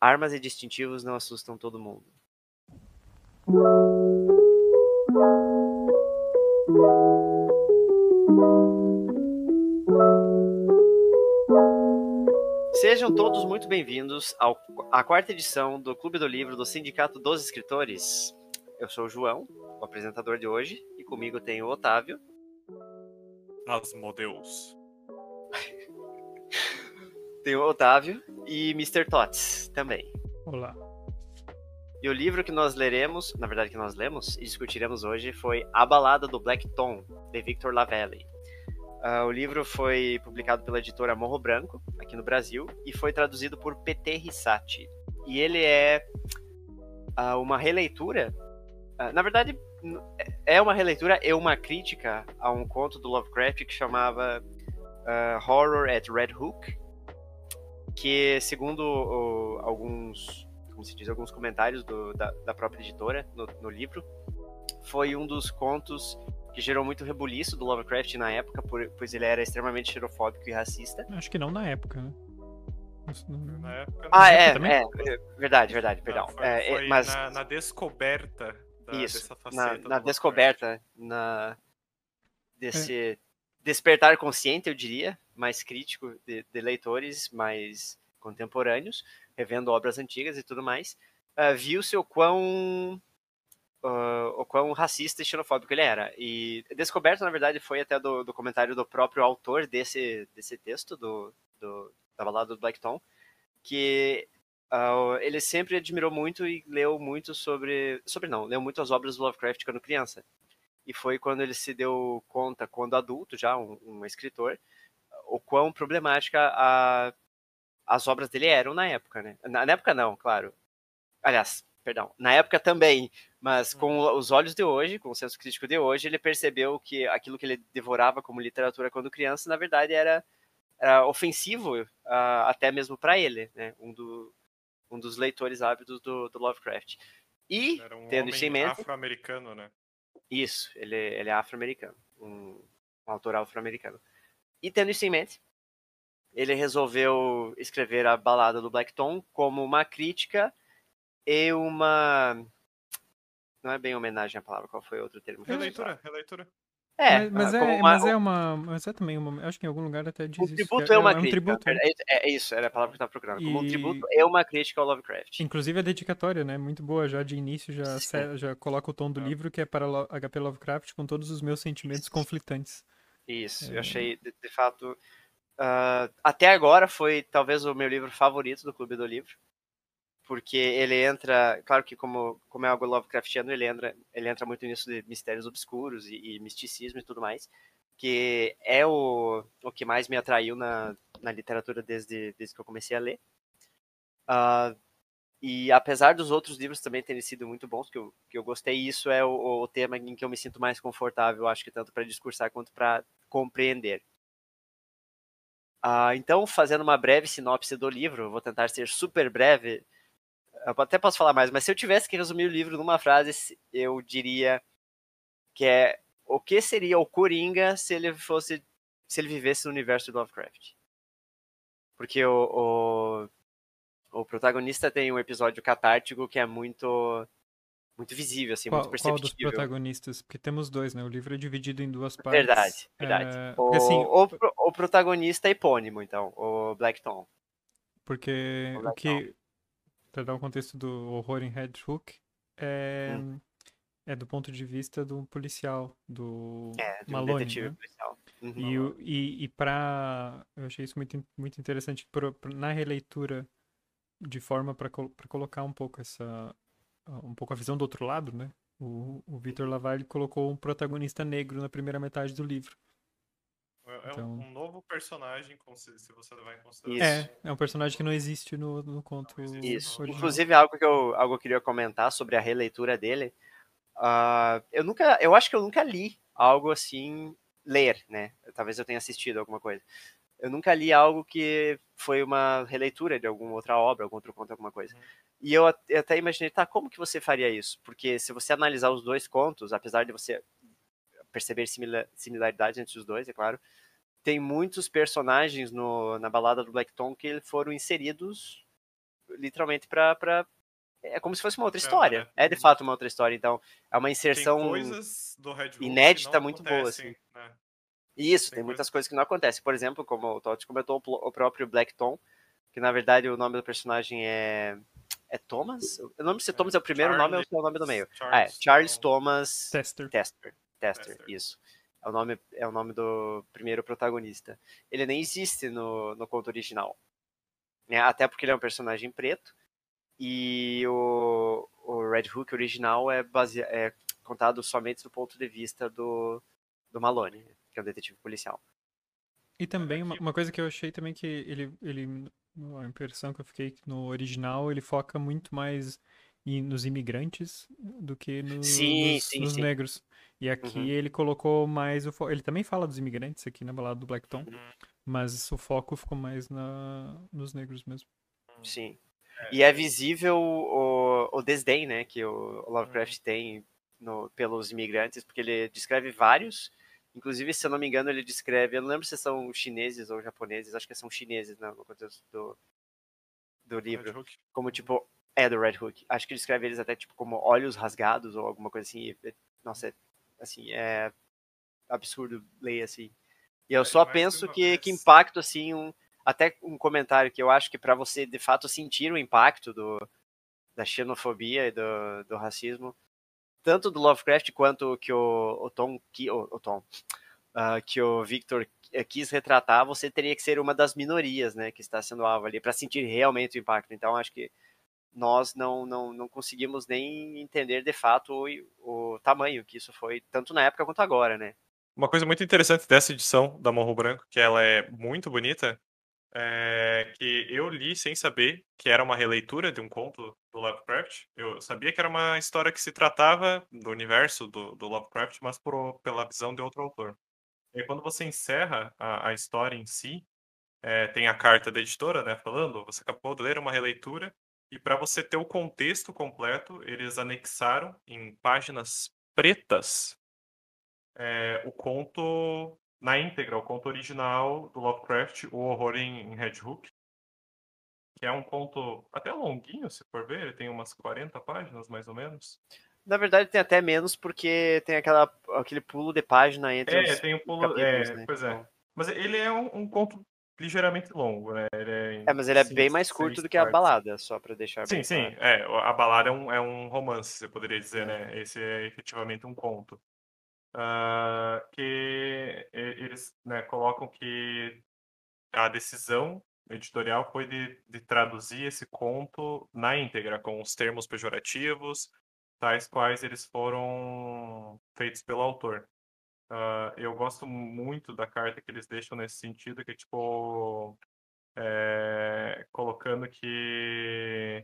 Armas e distintivos não assustam todo mundo. Sejam todos muito bem-vindos à quarta edição do Clube do Livro do Sindicato dos Escritores. Eu sou o João, o apresentador de hoje, e comigo tem o Otávio. Asmodeus. tem o Otávio e Mr. Tots também. Olá. E o livro que nós leremos, na verdade que nós lemos e discutiremos hoje, foi A Balada do Black Tom, de Victor Lavelli. Uh, o livro foi publicado pela editora Morro Branco, aqui no Brasil, e foi traduzido por P.T. Rissati. E ele é uh, uma releitura, uh, na verdade, é uma releitura e uma crítica a um conto do Lovecraft que chamava Horror at Red Hook, que, segundo alguns, como se diz, alguns comentários do, da, da, própria editora no, no livro, foi um dos contos que gerou muito rebuliço do Lovecraft na época, por, pois ele era extremamente xerofóbico e racista. Acho que não na época, né? Na época, ah, é, é, é, verdade, verdade, perdão. Não, foi, é, foi mas... na, na descoberta da, Isso, dessa faceta. Na, na descoberta, na, desse é. despertar consciente, eu diria, mais crítico de, de, leitores mais contemporâneos, revendo obras antigas e tudo mais, uh, viu-se o quão uh, o quão racista e xenofóbico ele era. E descoberto, na verdade, foi até do, do comentário do próprio autor desse, desse texto, do, do, da balada do Black Tom, que uh, ele sempre admirou muito e leu muito sobre. Sobre não, leu muito as obras do Lovecraft quando criança. E foi quando ele se deu conta, quando adulto, já um, um escritor, o quão problemática a, as obras dele eram na época, né? Na, na época não, claro. Aliás, perdão, na época também, mas com uhum. os olhos de hoje, com o senso crítico de hoje, ele percebeu que aquilo que ele devorava como literatura quando criança, na verdade, era, era ofensivo uh, até mesmo para ele, né? Um, do, um dos leitores ávidos do, do Lovecraft. E, era um tendo isso em mente... afro-americano, né? Isso, ele, ele é afro-americano, um, um autor afro-americano. E tendo isso em mente, ele resolveu escrever a balada do Black Tom como uma crítica e uma. Não é bem homenagem à palavra, qual foi o outro termo? Releitura, releitura. É, mas, mas é, uma... mas é uma. Mas é também uma. Acho que em algum lugar até diz um isso. tributo é, é uma é, crítica. Um tributo, é, é, isso, era a palavra que eu estava procurando. Como e... um tributo é uma crítica ao Lovecraft. Inclusive a dedicatória, né? Muito boa já de início, já, já coloca o tom do livro, que é para HP Lovecraft com todos os meus sentimentos conflitantes. Isso, eu achei, de, de fato. Uh, até agora foi talvez o meu livro favorito do Clube do Livro porque ele entra, claro que como, como é algo Lovecraftiano, ele entra, ele entra muito nisso de mistérios obscuros e, e misticismo e tudo mais, que é o, o que mais me atraiu na, na literatura desde, desde que eu comecei a ler. Uh, e apesar dos outros livros também terem sido muito bons, que eu, que eu gostei, isso é o, o tema em que eu me sinto mais confortável, acho que tanto para discursar quanto para compreender. Uh, então, fazendo uma breve sinopse do livro, vou tentar ser super breve, eu até posso falar mais, mas se eu tivesse que resumir o livro numa frase, eu diria que é o que seria o Coringa se ele fosse se ele vivesse no universo do Lovecraft. Porque o, o, o protagonista tem um episódio catártico que é muito muito visível, assim, qual, muito perceptível. Qual dos protagonistas? Porque temos dois, né? O livro é dividido em duas partes. Verdade, verdade. É... O, assim, o, o, protagonista é epônimo, então, o Black Tom. Porque o, o que, para dar um contexto do horror em Red Hook, é, hum. é do ponto de vista do policial, do é, do Malone. Detetive né? policial. Uhum. E, e, e para. Eu achei isso muito, muito interessante pra, pra, na releitura, de forma para colocar um pouco essa. Um pouco a visão do outro lado, né? O, o Victor Lavalle colocou um protagonista negro na primeira metade do livro. É então... um, novo personagem, se você levar em consideração. É, é um personagem que não existe no, no conto. Isso. Original. Inclusive, algo que, eu, algo que eu queria comentar sobre a releitura dele. Uh, eu nunca. Eu acho que eu nunca li algo assim. Ler, né? Talvez eu tenha assistido alguma coisa. Eu nunca li algo que foi uma releitura de alguma outra obra, algum outro conto, alguma coisa. Uhum. E eu até imaginei, tá, como que você faria isso? Porque se você analisar os dois contos, apesar de você perceber similaridades entre os dois, é claro. Tem muitos personagens no, na balada do Black Tom que foram inseridos literalmente pra, pra é como se fosse uma outra história. É, é de fato uma outra história. Então, é uma inserção inédita muito boa, assim. Né? Isso, tem, tem muitas coisas que não acontecem. Por exemplo, como o Totti comentou, o próprio Black Tom, que na verdade o nome do personagem é. É Thomas? Eu não lembro se Thomas é o primeiro Charles, nome ou se é o nome do meio. Charles, ah, é Charles Thomas Tester. Tester. Tester, Tester. isso. É o, nome, é o nome do primeiro protagonista. Ele nem existe no, no conto original. Né? Até porque ele é um personagem preto. E o, o Red Hook original é, base, é contado somente do ponto de vista do, do Malone, que é um detetive policial. E também uma, uma coisa que eu achei também que ele, ele a impressão que eu fiquei no original ele foca muito mais em, nos imigrantes do que no, sim, nos, sim, nos sim. negros. E aqui uhum. ele colocou mais o foco. Ele também fala dos imigrantes aqui na balada do Blackton, uhum. mas o foco ficou mais na, nos negros mesmo. Sim. É. E é visível o, o desdém, né, que o Lovecraft uhum. tem no, pelos imigrantes, porque ele descreve vários. Inclusive, se eu não me engano, ele descreve. Eu não lembro se são chineses ou japoneses, acho que são chineses né, no contexto do, do livro. Como tipo. É, do Red Hook. Acho que descreve eles até tipo como olhos rasgados ou alguma coisa assim. Nossa, é assim, é absurdo ler assim. E eu é, só penso que, vez... que impacto, assim, um, até um comentário que eu acho que para você, de fato, sentir o impacto do, da xenofobia e do, do racismo, tanto do Lovecraft quanto que o, o Tom, que, o, o Tom uh, que o Victor quis retratar, você teria que ser uma das minorias, né, que está sendo alvo ali, para sentir realmente o impacto. Então, acho que nós não, não, não conseguimos nem entender de fato o, o tamanho que isso foi, tanto na época quanto agora, né? Uma coisa muito interessante dessa edição da Morro Branco, que ela é muito bonita, é que eu li sem saber que era uma releitura de um conto do Lovecraft. Eu sabia que era uma história que se tratava do universo do, do Lovecraft, mas por, pela visão de outro autor. E quando você encerra a, a história em si, é, tem a carta da editora, né, falando, você acabou de ler uma releitura e para você ter o contexto completo, eles anexaram em páginas pretas é, o conto na íntegra, o conto original do Lovecraft, O Horror em, em Red Hook, que é um conto até longuinho, se for ver, ele tem umas 40 páginas mais ou menos. Na verdade tem até menos porque tem aquela, aquele pulo de página entre é, os tem um pulo, é, né? Pois é. Então... Mas ele é um, um conto ligeiramente longo, né? É, é, mas ele é cinco, bem mais curto do que a balada, só para deixar Sim, sim. É, a balada é um, é um romance, você poderia dizer, é. né? Esse é efetivamente um conto. Uh, que eles né, colocam que a decisão editorial foi de, de traduzir esse conto na íntegra, com os termos pejorativos, tais quais eles foram feitos pelo autor. Uh, eu gosto muito da carta que eles deixam nesse sentido, que é tipo. É, colocando que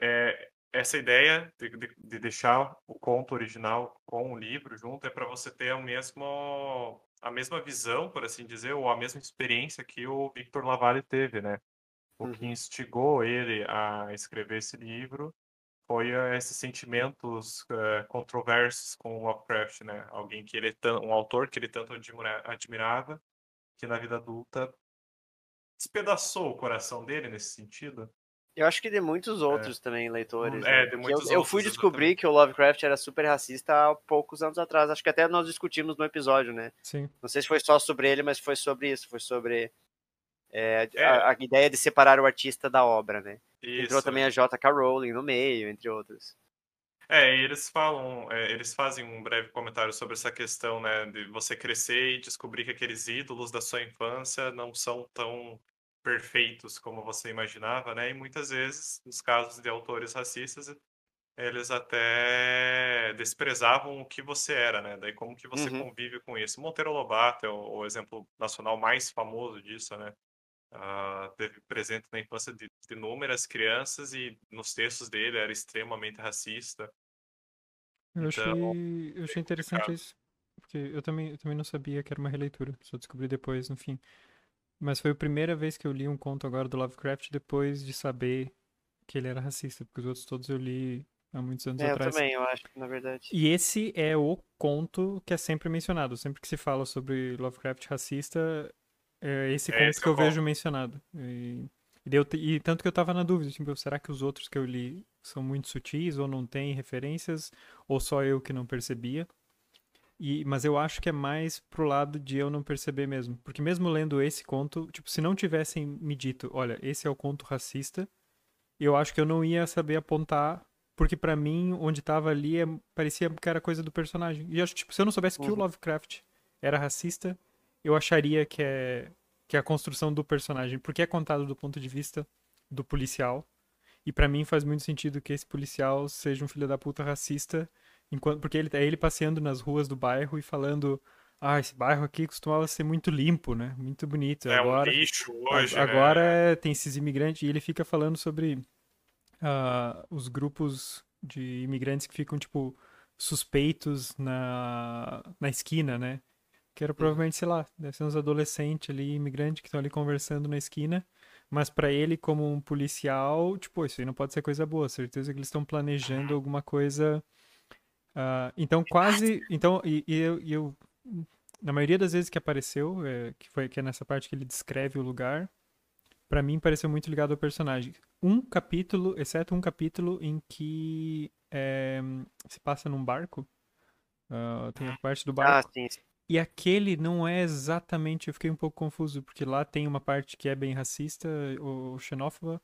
é, essa ideia de, de, de, deixar o conto original com o livro junto é para você ter o mesmo, a mesma visão, por assim dizer, ou a mesma experiência que o Victor Lavalle teve, né? O uhum. que instigou ele a escrever esse livro foi uh, esses sentimentos uh, controversos com o Lovecraft, né? Alguém que ele um autor que ele tanto admirava, que na vida adulta despedaçou o coração dele nesse sentido. Eu acho que de muitos é. outros é. também, leitores. É, né? de muitos eu, eu fui descobrir exatamente. que o Lovecraft era super racista há poucos anos atrás. Acho que até nós discutimos no episódio, né? Sim. Não sei se foi só sobre ele, mas foi sobre isso. Foi sobre é, é. A, a, ideia de separar o artista da obra, né? Isso. Entrou também a J.K. Rowling no meio, entre outros. É, e eles falam, é, eles fazem um breve comentário sobre essa questão, né, de você crescer e descobrir que aqueles ídolos da sua infância não são tão perfeitos como você imaginava, né? E muitas vezes, nos casos de autores racistas, eles até desprezavam o que você era, né? Daí como que você uhum. convive com isso? Monteiro Lobato é o, o exemplo nacional mais famoso disso, né? Uh, teve presente na infância de, de inúmeras crianças e nos textos dele era extremamente racista. Eu achei, então, eu achei interessante isso, porque eu também, eu também não sabia que era uma releitura, só descobri depois, no fim. Mas foi a primeira vez que eu li um conto agora do Lovecraft depois de saber que ele era racista, porque os outros todos eu li há muitos anos é, atrás. Eu também, eu acho, na verdade. E esse é o conto que é sempre mencionado. Sempre que se fala sobre Lovecraft racista, é esse é conto esse que eu, vejo mencionado. E, E, deu, e tanto que eu tava na dúvida, tipo, será que os outros que eu li são muito sutis ou não têm referências, ou só eu que não percebia? E, mas eu acho que é mais pro lado de eu não perceber mesmo. Porque mesmo lendo esse conto, tipo, se não tivessem me dito, olha, esse é o conto racista, eu acho que eu não ia saber apontar, porque para mim, onde tava ali, é, parecia que era coisa do personagem. E acho, tipo, se eu não soubesse uhum. que o uhum. Lovecraft era racista, eu acharia que é que é a construção do personagem, porque é contado do ponto de vista do policial. E para mim faz muito sentido que esse policial seja um filho da puta racista, enquanto porque ele é ele passeando nas ruas do bairro e falando ah, esse bairro aqui costumava ser muito limpo, né? Muito bonito. É agora, um lixo hoje, Agora né? tem esses imigrantes e ele fica falando sobre uh, os grupos de imigrantes que ficam, tipo, suspeitos na, na esquina, né? Que era provavelmente, sei lá, deve ser uns adolescentes ali, imigrantes, que estão ali conversando na esquina. Mas para ele, como um policial, tipo, isso aí não pode ser coisa boa. Certeza que eles estão planejando alguma coisa. Uh, então, quase. Então, e, e eu, e eu, Na maioria das vezes que apareceu, é, que foi que é nessa parte que ele descreve o lugar, para mim pareceu muito ligado ao personagem. Um capítulo, exceto um capítulo em que é, se passa num barco. Uh, tem a parte do barco. Ah, sim, sim. E aquele não é exatamente. Eu fiquei um pouco confuso, porque lá tem uma parte que é bem racista ou xenófoba.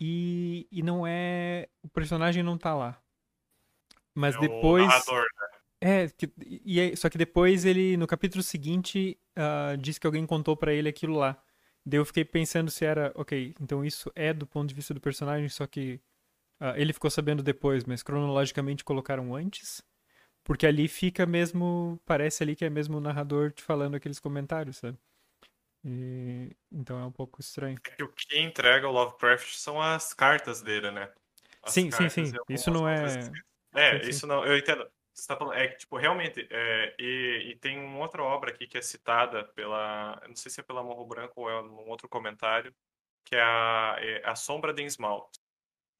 E, e não é. O personagem não tá lá. Mas é depois. Narrador, né? É, que, e é, só que depois ele, no capítulo seguinte, uh, diz que alguém contou para ele aquilo lá. Daí eu fiquei pensando se era, ok, então isso é do ponto de vista do personagem, só que uh, ele ficou sabendo depois, mas cronologicamente colocaram antes. Porque ali fica mesmo. Parece ali que é mesmo o narrador te falando aqueles comentários, sabe? E, então é um pouco estranho. É que o que entrega o Lovecraft são as cartas dele, né? As sim, sim, sim. Isso não é. É, sim, isso sim. não. Eu entendo. Você tá falando, é que, tipo, realmente, é, e, e, tem uma outra obra aqui que é citada pela, não sei se é pela Morro Branco ou é um outro comentário, que é a, é a Sombra de Innsmouth.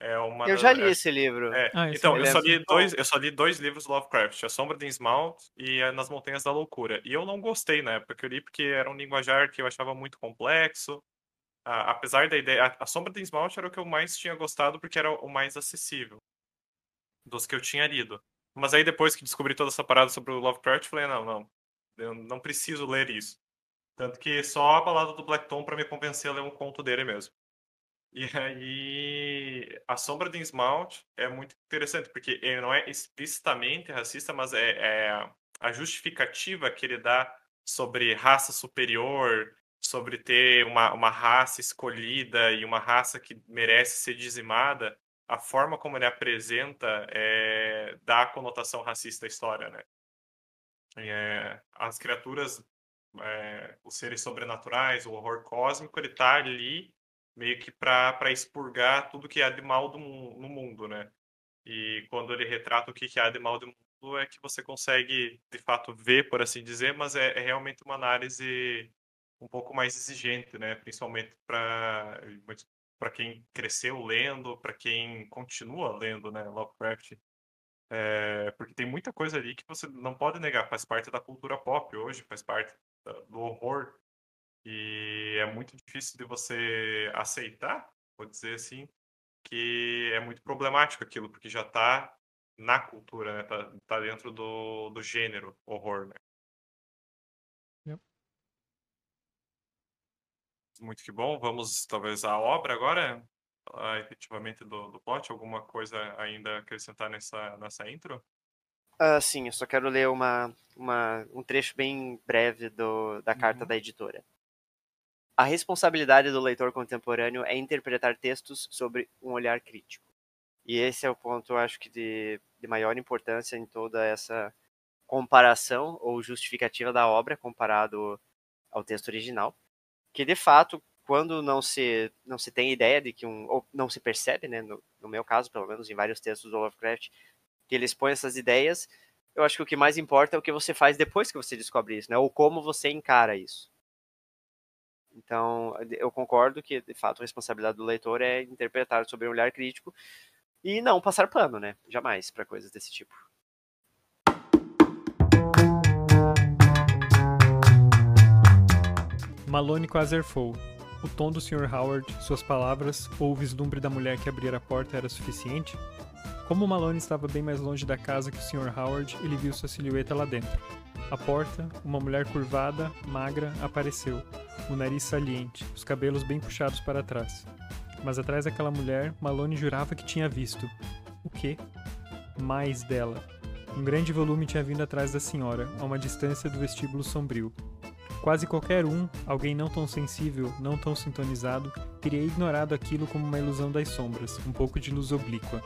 É uma eu já li esse livro. É. Ah, então, eu só, li dois, eu só li dois livros do Lovecraft, A Sombra de Innsmouth e Nas Montanhas da Loucura. E eu não gostei na época que eu li, porque era um linguajar que eu achava muito complexo. Ah, apesar da ideia... A, a Sombra de Innsmouth era o que eu mais tinha gostado, porque era o mais acessível dos que eu tinha lido. Mas aí depois que descobri toda essa parada sobre o Lovecraft, falei, não, não, eu não preciso ler isso. Tanto que só a balada do Black Tom para me convencer a ler um conto dele mesmo. E aí, a sombra de Innsmouth é muito interessante, porque ele não é explicitamente racista, mas é, é a justificativa que ele dá sobre raça superior, sobre ter uma, uma raça escolhida e uma raça que merece ser dizimada, a forma como ele apresenta é, dá a conotação racista à história, né? É, as criaturas, é, os seres sobrenaturais, o horror cósmico, ele tá ali meio que para expurgar tudo que há de mal do, no mundo, né? E quando ele retrata o que, que há de mal do mundo, é que você consegue, de fato, ver, por assim dizer, mas é, é realmente uma análise um pouco mais exigente, né? Principalmente para para quem cresceu lendo, para quem continua lendo, né, Lovecraft. É, porque tem muita coisa ali que você não pode negar, faz parte da cultura pop hoje, faz parte do horror e é muito difícil de você aceitar, vou dizer assim, que é muito problemático aquilo, porque já está na cultura, né? Tá, tá dentro do, do gênero horror, né? Muito que bom. Vamos, talvez, à obra agora, ah, efetivamente, do, do plot. Alguma coisa ainda acrescentar nessa, nessa intro? Uh, sim, eu só quero ler uma, uma, um trecho bem breve do, da carta uhum. da editora. A responsabilidade do leitor contemporâneo é interpretar textos sobre um olhar crítico. E esse é o ponto, acho que, de, de maior importância em toda essa comparação ou justificativa da obra comparado ao texto original, que de fato, quando não se não se tem ideia de que um ou não se percebe, né, no, no meu caso, pelo menos em vários textos do Lovecraft, que ele expõe essas ideias, eu acho que o que mais importa é o que você faz depois que você descobre isso, né, ou como você encara isso. Então, eu concordo que, de fato, a responsabilidade do leitor é interpretar sobre um olhar crítico e não passar pano, né? Jamais para coisas desse tipo. Malone quase erfou. o tom do Sr. Howard, suas palavras ou o vislumbre da mulher que abria a porta era suficiente? Como Malone estava bem mais longe da casa que o Sr. Howard, ele viu sua silhueta lá dentro. À porta, uma mulher curvada, magra, apareceu, o nariz saliente, os cabelos bem puxados para trás. Mas atrás daquela mulher, Malone jurava que tinha visto. O quê? Mais dela. Um grande volume tinha vindo atrás da senhora, a uma distância do vestíbulo sombrio. Quase qualquer um, alguém não tão sensível, não tão sintonizado, teria ignorado aquilo como uma ilusão das sombras, um pouco de luz oblíqua.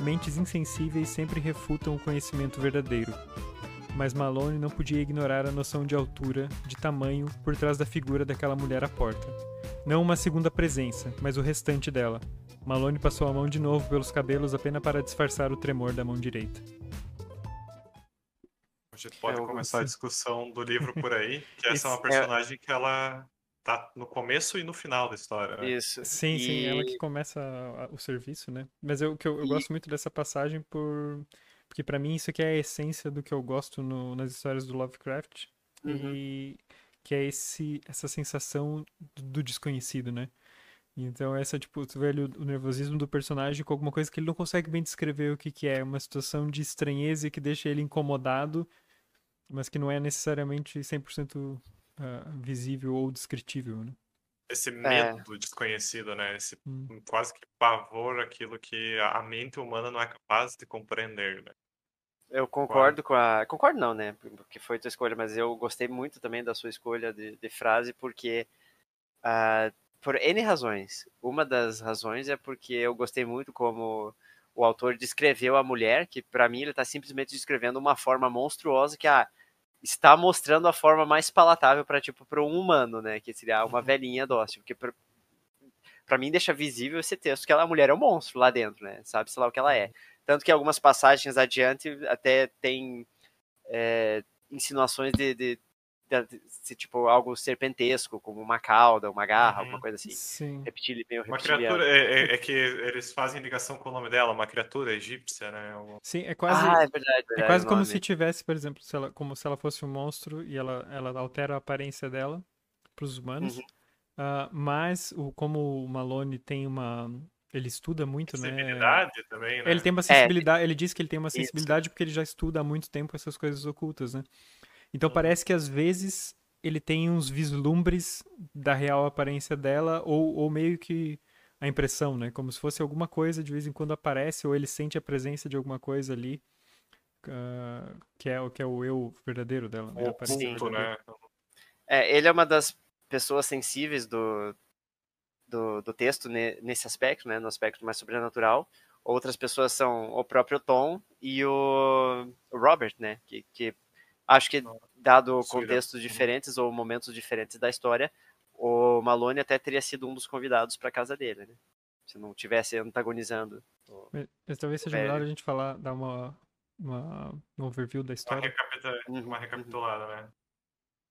Mentes insensíveis sempre refutam o conhecimento verdadeiro. Mas Malone não podia ignorar a noção de altura, de tamanho, por trás da figura daquela mulher à porta. Não uma segunda presença, mas o restante dela. Malone passou a mão de novo pelos cabelos apenas para disfarçar o tremor da mão direita. A gente pode Eu começar a discussão do livro por aí, que essa é uma é- personagem que ela tá no começo e no final da história, né? Isso. Sim, sim, ela E- que começa o serviço, né? Mas eu, que eu, eu E- gosto muito dessa passagem por... Porque pra mim isso aqui é a essência do que eu gosto no- nas histórias do Lovecraft. Uhum. E que é esse, essa sensação do, do desconhecido, né? Então essa, tipo, tu vê o nervosismo do personagem com alguma coisa que ele não consegue bem descrever o que que é. Uma situação de estranheza que deixa ele incomodado, mas que não é necessariamente 100% ah, visível ou descritível, né? Esse medo do desconhecido, né? Esse Hum. quase que pavor, aquilo que a a mente humana não é capaz de compreender, né? Eu concordo com a. Concordo não, né? Porque foi tua escolha, mas eu gostei muito também da sua escolha de, de frase, porque. ah, por N razões. Uma das razões é porque eu gostei muito como o autor descreveu a mulher, que pra mim ele tá simplesmente descrevendo uma forma monstruosa que ah, está mostrando a forma mais palatável para tipo para um humano, né, que seria uma velhinha dócil, porque pra mim deixa visível esse texto que ela a mulher é um monstro lá dentro, né? Sabe, sei lá o que ela é. Tanto que algumas passagens adiante até tem é, insinuações de, de, ser, tipo algo serpentesco, como uma cauda, uma garra, Uhum. alguma coisa assim. Sim. Reptili, meio Uma reptiliano. criatura, é, é- é que eles fazem ligação com o nome dela, uma criatura egípcia, né? Algum- Sim, é quase. Ah, é verdade, É verdade. quase como nome. se tivesse, por exemplo, se ela, como se ela fosse um monstro e ela, ela altera a aparência dela para os humanos. Uhum. Ah, mas o, como o Malone tem uma. Ele estuda muito, né? Sensibilidade também, né? Ele tem uma sensibilidade. Ele diz que ele tem uma sensibilidade porque ele já estuda há muito tempo essas coisas ocultas, né? Então Uhum. parece que às vezes ele tem uns vislumbres da real aparência dela, ou, ou meio que a impressão, né? Como se fosse alguma coisa de vez em quando aparece, ou ele sente a presença de alguma coisa ali, ah, que, é, o- que é o eu verdadeiro dela, né? Oculto, né? É, ele é uma das pessoas sensíveis do, do, do texto ne- nesse aspecto, né, no aspecto mais sobrenatural. Outras pessoas são o próprio Tom e o o Robert, né, que, que acho que, dado contextos diferentes ou momentos diferentes da história, o Malone até teria sido um dos convidados para casa dele, né, se não tivesse antagonizando. o- Mas, talvez seja melhor a gente falar, dar uma, uma um overview da Uma, história. recapita- Uhum, uma uhum. recapitulada, né?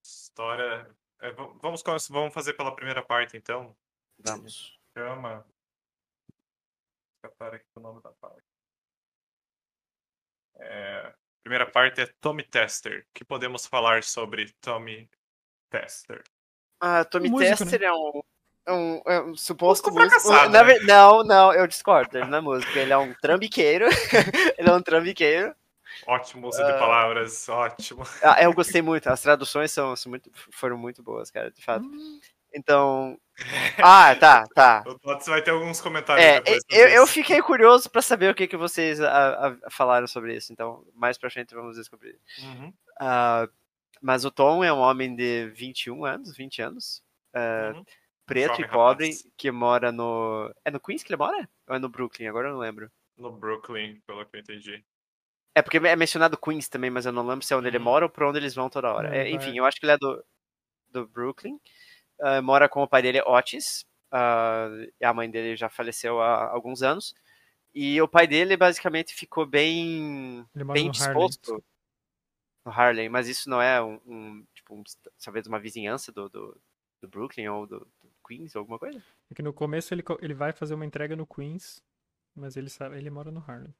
História. é, vamos, vamos fazer pela primeira parte, então. Vamos. Chama. Escapar aqui o nome da parte. É, primeira parte é Tommy Tester. O que podemos falar sobre Tommy Tester? Ah, Tommy Músico, Tester é um, é um, é um suposto Músico Na né? ver- Não, não, eu discordo. Ele não é músico, ele é um trambiqueiro. ele é um trambiqueiro. Ótimo uso de palavras, ótimo. Ah, eu gostei muito. As traduções são, são muito, foram muito boas, cara, de fato. Então. Ah, tá, tá. Tots vai ter alguns comentários É, depois. eu, eu fiquei curioso pra saber o que, que vocês ah, ah, falaram sobre isso. Então, mais pra frente vamos descobrir. Uhum, Ah, mas o Tom é um homem de 21 anos, 20 anos. ah, uhum. preto Jovem e pobre, rapaz. que mora no. É no Queens que ele mora? Ou é no Brooklyn? Agora eu não lembro. No Brooklyn, pelo que eu entendi. É porque é mencionado Queens também, mas eu não lembro se é onde ele Uhum. mora ou pra onde eles vão toda hora. É, vai- enfim, eu acho que ele é do, do Brooklyn. Ah, mora com o pai dele, Otis. e a mãe dele já faleceu há alguns anos. E o pai dele basicamente ficou bem, bem disposto no Harlem, mas isso não é um, um, tipo, um, talvez uma vizinhança do, do, do Brooklyn ou do, do Queens ou alguma coisa? É que no começo ele, ele vai fazer uma entrega no Queens, mas ele sabe, ele mora no Harlem.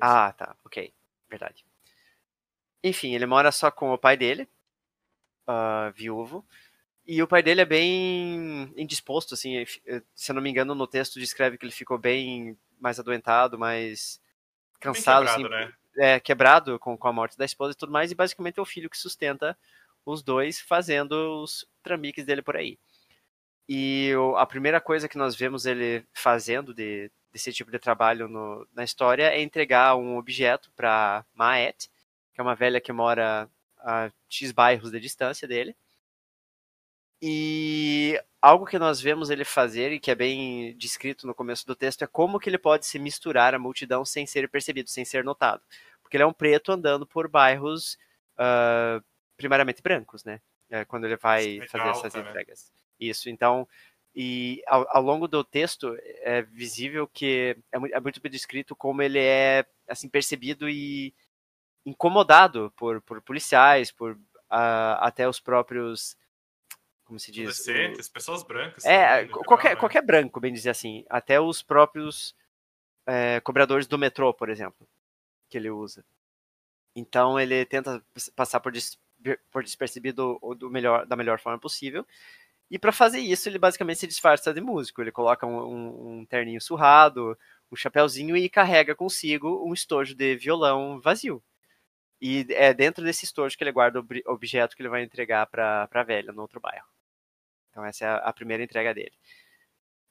Ah, tá, ok, verdade. Enfim, ele mora só com o pai dele, ah, viúvo, E o pai dele é bem indisposto, assim, se eu não me engano, no texto descreve que ele ficou bem mais adoentado, mais cansado, assim, quebrado, assim, né? é, quebrado com, com a morte da esposa e tudo mais, e basicamente é o filho que sustenta os dois fazendo os trambiques dele por aí. E a primeira coisa que nós vemos ele fazendo de, desse tipo de trabalho no, na história é entregar um objeto para Maet, que é uma velha que mora a X bairros de distância dele. E algo que nós vemos ele fazer e que é bem descrito no começo do texto é como que ele pode se misturar à multidão sem ser percebido, sem ser notado. Porque ele é um preto andando por bairros uh, primariamente brancos, né? É, quando ele vai fazer essas né? entregas. Né? Isso, então, e ao, ao, longo do texto é visível que é, é muito bem descrito como ele é assim percebido e incomodado por, por policiais, por uh, até os próprios como se diz? Adolescentes, o... pessoas brancas. É, também, qualquer, geral, né? qualquer branco, bem dizer assim. Até os próprios é, cobradores do metrô, por exemplo, que ele usa. Então ele tenta passar por, des... por despercebido do melhor, da melhor forma possível. E para fazer isso, ele basicamente se disfarça de músico. Ele coloca um, um, um terninho surrado, um chapéuzinho e carrega consigo um estojo de violão vazio. E é dentro desse estojo que ele guarda o objeto que ele vai entregar para a velha no outro bairro. Então essa é a, primeira entrega dele.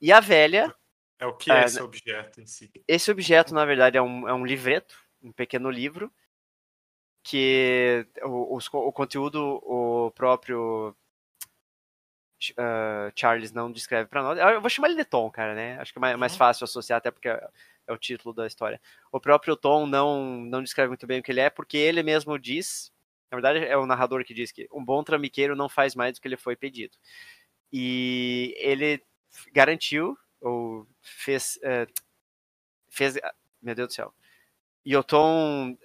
E a velha. É o que é, é esse objeto em si? Esse objeto, na verdade, é um, é um livreto, um pequeno livro, que o, o, o conteúdo o próprio uh, Charles não descreve para nós. Eu vou chamar ele de Tom, cara, né? Acho que é mais, mais uhum. fácil associar, até porque é, é, o título da história. O próprio Tom não, não descreve muito bem o que ele é, porque ele mesmo diz. Na verdade, é o narrador que diz que um bom trambiqueiro não faz mais do que lhe foi pedido. E ele garantiu, ou fez. Uh, fez meu Deus do céu. E o Tom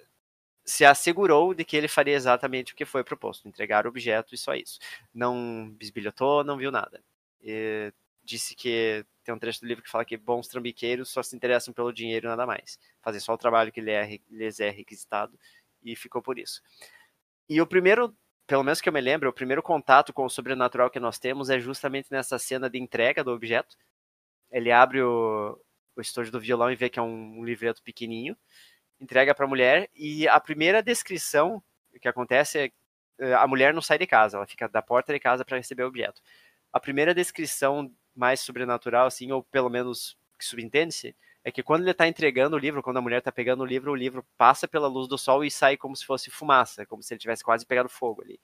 se assegurou de que ele faria exatamente o que foi proposto, entregar o objeto e só isso. Não bisbilhotou, não viu nada. E disse que tem um trecho do livro que fala que bons trambiqueiros só se interessam pelo dinheiro e nada mais. Fazer só o trabalho que lhes é requisitado e ficou por isso. E o primeiro, pelo menos que eu me lembro, o primeiro contato com o sobrenatural que nós temos é justamente nessa cena de entrega do objeto. Ele abre o, o estojo do violão e vê que é um, um livreto pequenininho entrega para a mulher e a primeira descrição que acontece é eh, a mulher não sai de casa, ela fica da porta de casa para receber o objeto. A primeira descrição mais sobrenatural, assim, ou pelo menos que subentende-se, é que quando ele está entregando o livro, quando a mulher está pegando o livro, o livro passa pela luz do sol e sai como se fosse fumaça, como se ele tivesse quase pegado fogo ali.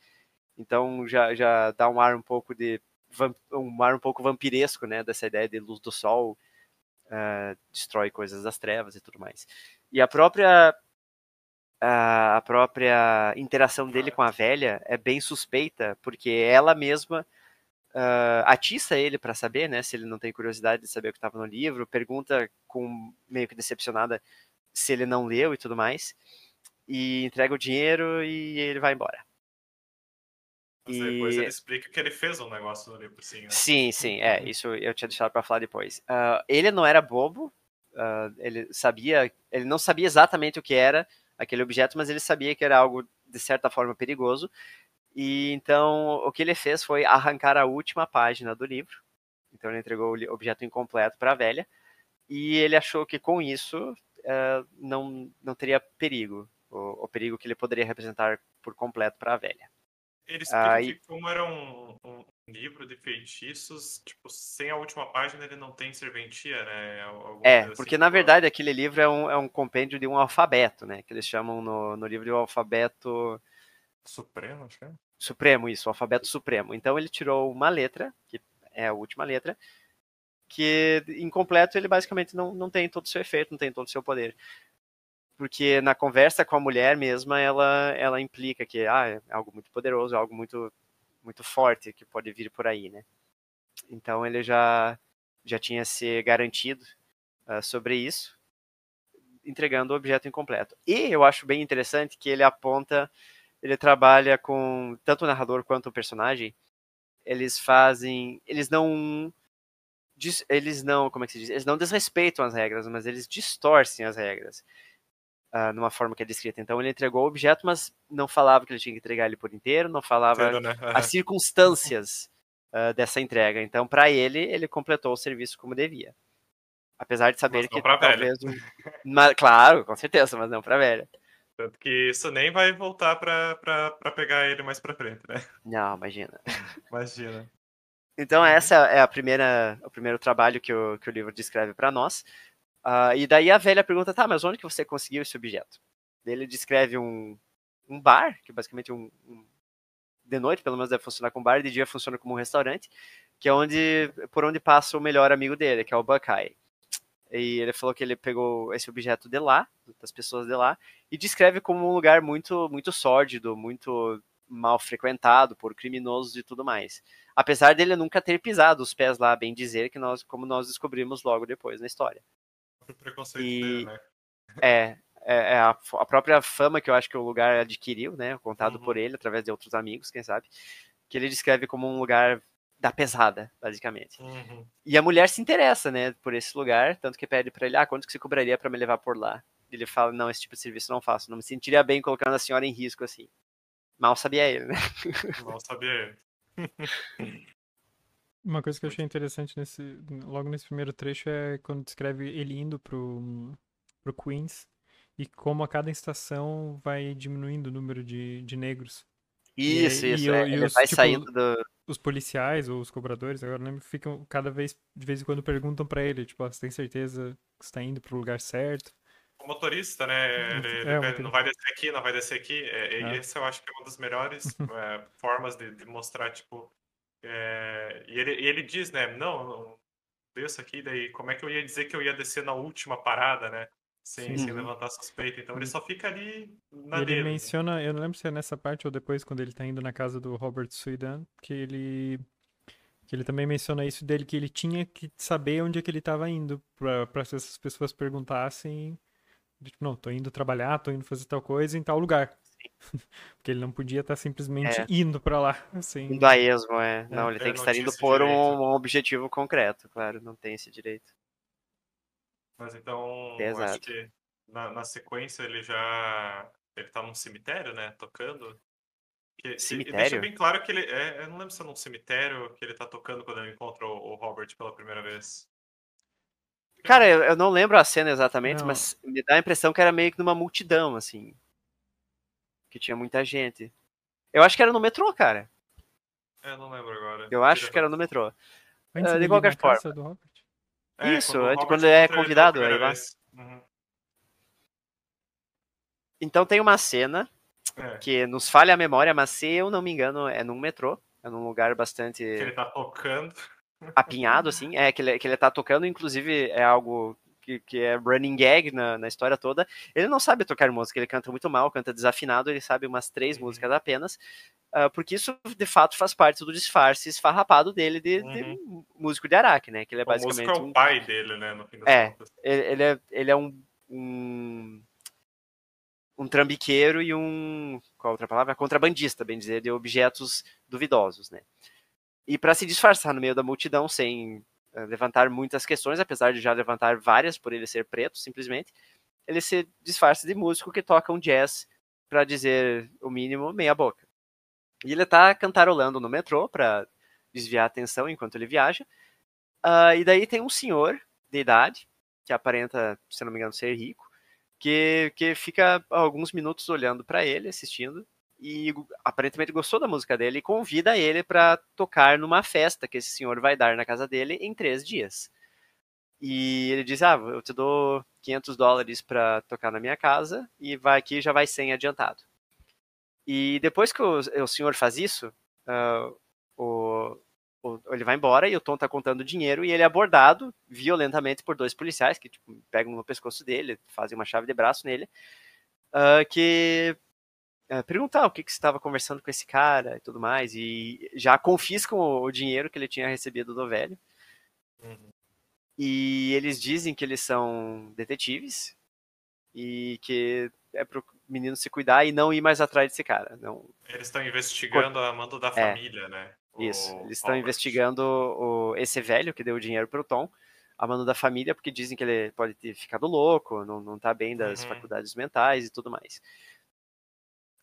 Então já, já dá um ar um pouco de um ar um pouco vampiresco, né, dessa ideia de luz do sol uh, destrói coisas das trevas e tudo mais. E a própria a própria interação dele com a velha é bem suspeita, porque ela mesma uh, atiça ele para saber, né, se ele não tem curiosidade de saber o que estava no livro, pergunta com meio que decepcionada se ele não leu e tudo mais, e entrega o dinheiro e ele vai embora. Mas e... depois ele explica que ele fez um negócio no livro, sim. Né? Sim, sim, é, isso eu tinha deixado para falar depois. Uh, ele não era bobo, Uh, ele sabia, ele não sabia exatamente o que era aquele objeto, mas ele sabia que era algo de certa forma perigoso. E então o que ele fez foi arrancar a última página do livro. Então ele entregou o objeto incompleto para a velha e ele achou que com isso uh, não, não teria perigo, o, o, perigo que ele poderia representar por completo para a velha. Ele explica uh, que como era um, um, livro de feitiços, tipo, sem a última página ele não tem serventia, né? Alguma é, porque assim, na verdade aquele livro é um, é um compêndio de um alfabeto, né? Que eles chamam no, no livro de um alfabeto... Supremo, acho que é. Supremo, isso, o alfabeto supremo. Então ele tirou uma letra, que é a última letra, que incompleto ele basicamente não, não tem todo o seu efeito, não tem todo o seu poder. Porque na conversa com a mulher mesma, ela, ela implica que ah, é algo muito poderoso, algo muito muito forte que pode vir por aí, né? Então ele já já tinha se garantido uh, sobre isso, entregando o objeto incompleto. E eu acho bem interessante que ele aponta, ele trabalha com tanto o narrador quanto o personagem, eles fazem, eles não eles não, como é que se diz? Eles não desrespeitam as regras, mas eles distorcem as regras uh, numa forma que é descrita. Então ele entregou o objeto, mas não falava que ele tinha que entregar ele por inteiro, não falava Entendo, né? uhum. as circunstâncias uh, dessa entrega. Então, para ele, ele completou o serviço como devia. Apesar de saber que talvez. Um... Mas, claro, com certeza, mas não para velha. Tanto que isso nem vai voltar para pegar ele mais para frente, né? Não, imagina. imagina. Então, essa é a primeira, o primeiro trabalho que o, que o livro descreve para nós. Uh, e daí a velha pergunta, tá, mas onde que você conseguiu esse objeto? Ele descreve um, um bar, que basicamente um, um, de noite, pelo menos deve funcionar como bar, de dia funciona como um restaurante, que é onde por onde passa o melhor amigo dele, que é o Buckeye. E ele falou que ele pegou esse objeto de lá, das pessoas de lá, e descreve como um lugar muito muito sórdido, muito mal frequentado por criminosos e tudo mais. Apesar dele nunca ter pisado os pés lá, bem dizer, que nós, como nós descobrimos logo depois na história. O preconceito e, dele, né? É, é, é a, a, própria fama que eu acho que o lugar adquiriu, né? Contado uhum. por ele, através de outros amigos, quem sabe. Que ele descreve como um lugar da pesada, basicamente. Uhum. E a mulher se interessa, né, por esse lugar, tanto que pede para ele, ah, quanto que você cobraria para me levar por lá? Ele fala, não, esse tipo de serviço não faço, não me sentiria bem colocando a senhora em risco assim. Mal sabia ele, né? Mal sabia ele. Uma coisa que eu achei interessante nesse, logo nesse primeiro trecho é quando descreve ele indo pro, pro Queens e como a cada estação vai diminuindo o número de, de negros. Isso, e, isso. E, é, e ele os, vai tipo, saindo do. Os policiais ou os cobradores, agora lembro, ficam cada vez, de vez em quando, perguntam para ele, tipo, você tem certeza que está indo pro lugar certo? O motorista, né? Ele, é, ele não vai descer aqui, não vai descer aqui. É, é. Esse eu acho que é uma das melhores é, formas de, de, mostrar, tipo. É, e ele, ele diz, né? Não, não desço aqui, daí como é que eu ia dizer que eu ia descer na última parada, né? Sem, sem levantar suspeita. Então ele só fica ali na Ele dele. menciona, eu não lembro se é nessa parte ou depois, quando ele tá indo na casa do Robert Suidan, que ele. Que ele também menciona isso dele, que ele tinha que saber onde é que ele estava indo, para se essas pessoas perguntassem. Tipo, não, tô indo trabalhar, tô indo fazer tal coisa em tal lugar. Porque ele não podia estar tá simplesmente é. indo para lá. Assim. Indo a esmo, é. Não, ele tem que estar indo por um, um, objetivo concreto, claro, não tem esse direito. Mas então, Exato. acho que na, na, sequência ele já. Ele tá num cemitério, né? Tocando. Que, cemitério? deixa bem claro que ele. É, eu não lembro se é num cemitério que ele tá tocando quando ele encontra o, o Robert pela primeira vez. Cara, eu, eu não lembro a cena exatamente, não. mas me dá a impressão que era meio que numa multidão, assim. Que tinha muita gente. Eu acho que era no metrô, cara. É, não lembro agora. Eu acho que era no metrô. Antes uh, de qualquer forma. É, Isso, quando, quando ele é convidado, aí lá. Uhum. Então tem uma cena é. que nos falha a memória, mas se eu não me engano, é num metrô. É num lugar bastante. Que ele tá tocando. Apinhado, assim. É, que ele, que ele tá tocando, inclusive é algo que, que é running gag na, na história toda. Ele não sabe tocar música, ele canta muito mal, canta desafinado, ele sabe umas três uhum. músicas apenas. Uh, porque isso de fato faz parte do disfarce esfarrapado dele de, uhum. de músico de Araque, né? Que ele é basicamente. O músico é o pai dele, né? No fim das é, contas. Ele, é, ele é um, um, um trambiqueiro e um. Qual outra palavra? Contrabandista, bem dizer, de objetos duvidosos, né? E para se disfarçar no meio da multidão sem uh, levantar muitas questões, apesar de já levantar várias por ele ser preto, simplesmente, ele se disfarça de músico que toca um jazz para dizer o mínimo meia boca. E ele tá cantarolando no metrô para desviar a atenção enquanto ele viaja. Uh, e daí tem um senhor de idade, que aparenta, se não me engano, ser rico, que, que fica alguns minutos olhando para ele, assistindo, e aparentemente gostou da música dele e convida ele para tocar numa festa que esse senhor vai dar na casa dele em três dias. E ele diz: Ah, eu te dou 500 dólares para tocar na minha casa e vai aqui já vai sem adiantado. E depois que o, o senhor faz isso, uh, o, o, ele vai embora e o Tom tá contando dinheiro e ele é abordado violentamente por dois policiais que tipo, pegam no pescoço dele, fazem uma chave de braço nele, uh, que uh, perguntam o que, que você estava conversando com esse cara e tudo mais, e já confiscam o, o dinheiro que ele tinha recebido do velho. Uhum. E eles dizem que eles são detetives e que é pro menino se cuidar e não ir mais atrás desse cara. Não... Eles estão investigando a mando da é, família, né? O isso, eles estão investigando o, esse velho que deu o dinheiro pro Tom, a mando da família, porque dizem que ele pode ter ficado louco, não, não tá bem das uhum. faculdades mentais e tudo mais.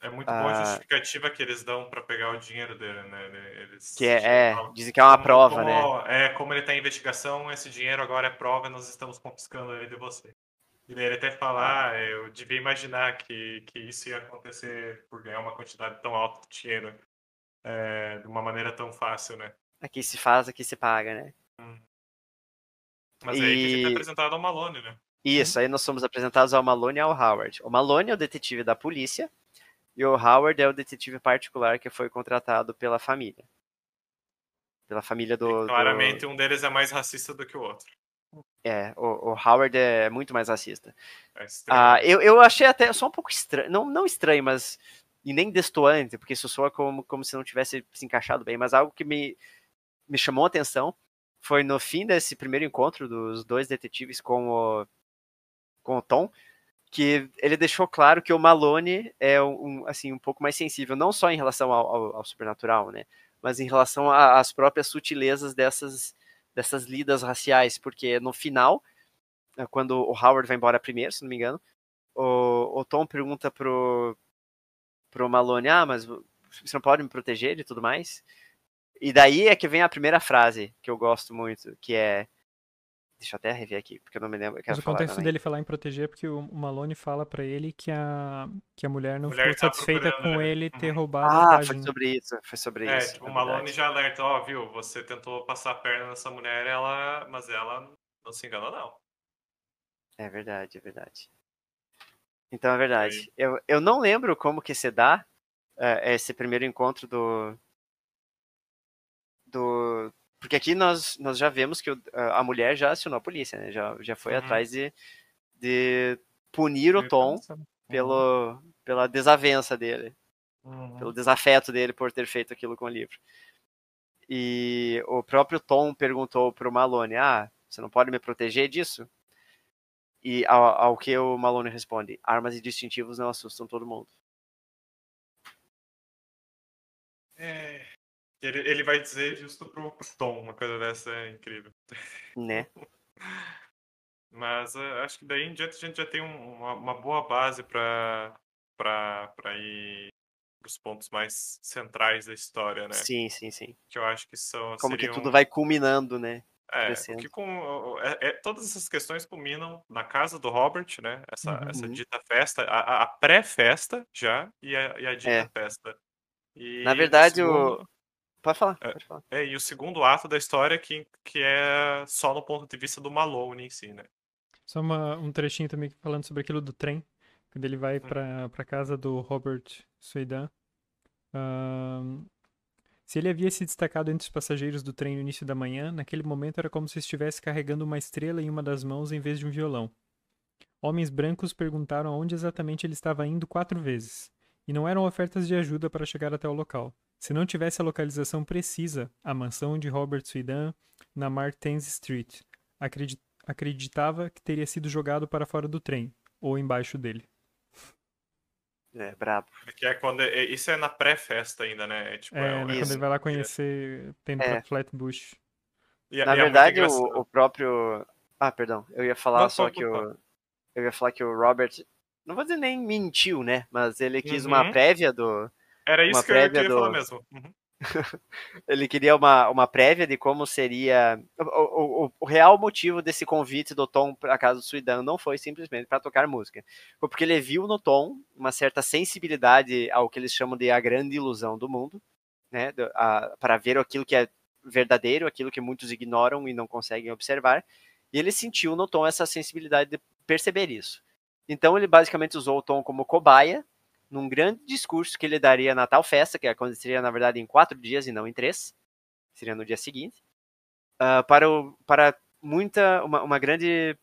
É muito boa a justificativa que eles dão para pegar o dinheiro dele, né? Eles que é, é dizem que é uma como, prova, como, né? É, como ele tá em investigação, esse dinheiro agora é prova e nós estamos confiscando ele de você. E daí ele até fala, ah, eu devia imaginar que, que isso ia acontecer por ganhar uma quantidade tão alta de dinheiro é, de uma maneira tão fácil, né? Aqui se faz, aqui se paga, né? Hum. Mas e... aí que a gente é apresentado ao Malone, né? Isso, aí nós somos apresentados ao Malone e ao Howard. O Malone é o detetive da polícia e o Howard é o detetive particular que foi contratado pela família. Pela família do. E claramente do... um deles é mais racista do que o outro. É, o, o Howard é muito mais racista. É ah, eu, eu achei até só um pouco estranho, não, não estranho, mas. E nem destoante, porque isso soa como, como se não tivesse se encaixado bem, mas algo que me, me chamou a atenção foi no fim desse primeiro encontro dos dois detetives com o, com o Tom, que ele deixou claro que o Malone é um, assim, um pouco mais sensível, não só em relação ao, ao, ao sobrenatural, né? Mas em relação às próprias sutilezas dessas, dessas lidas raciais, porque no final, é, quando o Howard vai embora primeiro, se não me engano, o, o Tom pergunta pro, pro Malone, ah, mas você não pode me proteger e tudo mais? E daí é que vem a primeira frase que eu gosto muito, que é Deixa eu até rever aqui, porque eu não me lembro. Mas o contexto também. dele falar em proteger é porque o Malone fala para ele que a, que a mulher não mulher ficou tá satisfeita com né? ele ter uhum. roubado ah, a página. foi sobre isso, foi sobre é, isso. Tipo, é, o Malone já alerta, ó, oh, viu, você tentou passar a perna nessa mulher, ela, mas ela não se engana não. É verdade, é verdade. Então é verdade. Eu, eu não lembro como que se dá uh, esse primeiro encontro do, do, porque aqui nós, nós já vemos que a mulher já acionou a polícia, né? Já, já foi uhum. atrás de, de punir o Tom uhum. pelo, pela desavença dele. Uhum. Pelo desafeto dele por ter feito aquilo com o livro. E o próprio Tom perguntou pro Malone, ah, você não pode me proteger disso? E ao, ao que o Malone responde, armas e distintivos não assustam todo mundo. É, ele, ele vai dizer justo pro, Tom, uma coisa dessa é incrível. Né? Mas uh, acho que daí em diante a gente já tem um, uma, uma, boa base para ir para os pontos mais centrais da história, né? Sim, sim, sim. Que eu acho que são. Como seriam... que tudo vai culminando, né? É, porque com, é, é, todas essas questões culminam na casa do Robert, né? Essa, uhum. essa dita festa, a, a pré-festa já e a, e a dita é. festa. E na verdade, segundo... Pode falar, é, pode falar. É, e o segundo ato da história que, que é só no ponto de vista do Malone em si, né? Só uma, um trechinho também falando sobre aquilo do trem, quando ele vai para pra casa do Robert Suidan. Um, se ele havia se destacado entre os passageiros do trem no início da manhã, naquele momento era como se estivesse carregando uma estrela em uma das mãos em vez de um violão. Homens brancos perguntaram aonde exatamente ele estava indo quatro vezes, e não eram ofertas de ajuda para chegar até o local. Se não tivesse a localização precisa, a mansão de Robert Suidan na Martens Street, acredit acreditava que teria sido jogado para fora do trem, ou embaixo dele. É, brabo. É que é quando, é, isso é na pré-festa ainda, né? É, tipo, é, é quando ele vai lá conhecer, tem é. Flatbush. E, na e verdade, o, o, próprio... Ah, perdão, eu ia falar não, só que o... Eu ia falar que o Robert, não vou dizer nem mentiu, né? Mas ele quis uhum. uma prévia do, era isso que eu queria do... falar mesmo. Uhum. ele queria uma, uma prévia de como seria. O, o, o, real motivo desse convite do Tom para a casa do Suidan não foi simplesmente para tocar música. Foi porque ele viu no Tom uma certa sensibilidade ao que eles chamam de a grande ilusão do mundo, né? Para ver aquilo que é verdadeiro, aquilo que muitos ignoram e não conseguem observar. E ele sentiu no Tom essa sensibilidade de perceber isso. Então ele basicamente usou o Tom como cobaia num grande discurso que ele daria na tal festa, que aconteceria, na verdade, em quatro dias e não em três, seria no dia seguinte, uh, para, o, para muita, uma, uma grande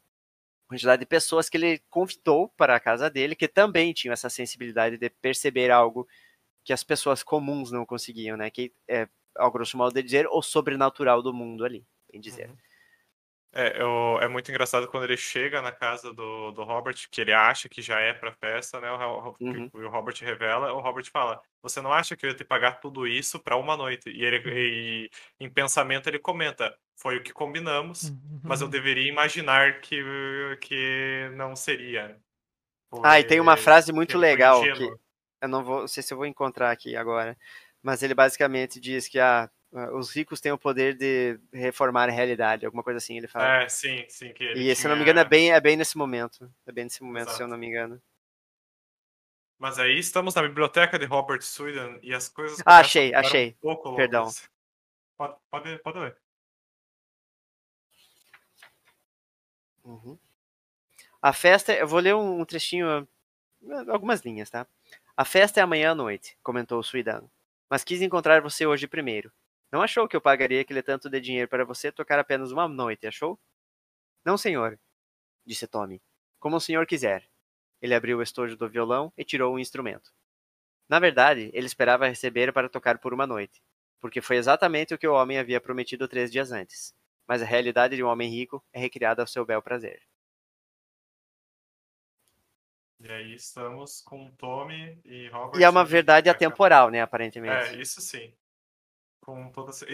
quantidade de pessoas que ele convidou para a casa dele, que também tinham essa sensibilidade de perceber algo que as pessoas comuns não conseguiam, né? Que é, ao grosso modo de dizer, o sobrenatural do mundo ali, bem dizer. Uhum. É, eu, é muito engraçado quando ele chega na casa do, do Robert, que ele acha que já é pra festa, né? O, uhum. o, Robert revela, o Robert fala: Você não acha que eu ia ter que pagar tudo isso para uma noite? E, ele, e em pensamento ele comenta: Foi o que combinamos, uhum. mas eu deveria imaginar que, que não seria. Foi, ah, e tem uma frase muito legal que. Eu não vou, não sei se eu vou encontrar aqui agora, mas ele basicamente diz que ah, os ricos têm o poder de reformar a realidade, alguma coisa assim, ele fala. É, sim, sim. Que e tinha... se eu não me engano é bem, é bem nesse momento. É bem nesse momento, Exato. se eu não me engano. Mas aí estamos na biblioteca de Robert Sweden e as coisas. Ah, achei, achei. Um pouco loucas. Perdão. Pode, pode, pode ler. Uhum. A festa, eu vou ler um, trechinho, algumas linhas, tá? A festa é amanhã à noite, comentou o Suidano. Mas quis encontrar você hoje primeiro. Não achou que eu pagaria aquele tanto de dinheiro para você tocar apenas uma noite, achou? Não, senhor, disse Tommy. Como o senhor quiser. Ele abriu o estojo do violão e tirou um instrumento. Na verdade, ele esperava receber para tocar por uma noite, porque foi exatamente o que o homem havia prometido três dias antes. Mas a realidade de um homem rico é recriada ao seu bel prazer. E aí estamos com Tommy e Robert. E é uma verdade atemporal, né, aparentemente. É, isso sim. Com toda e,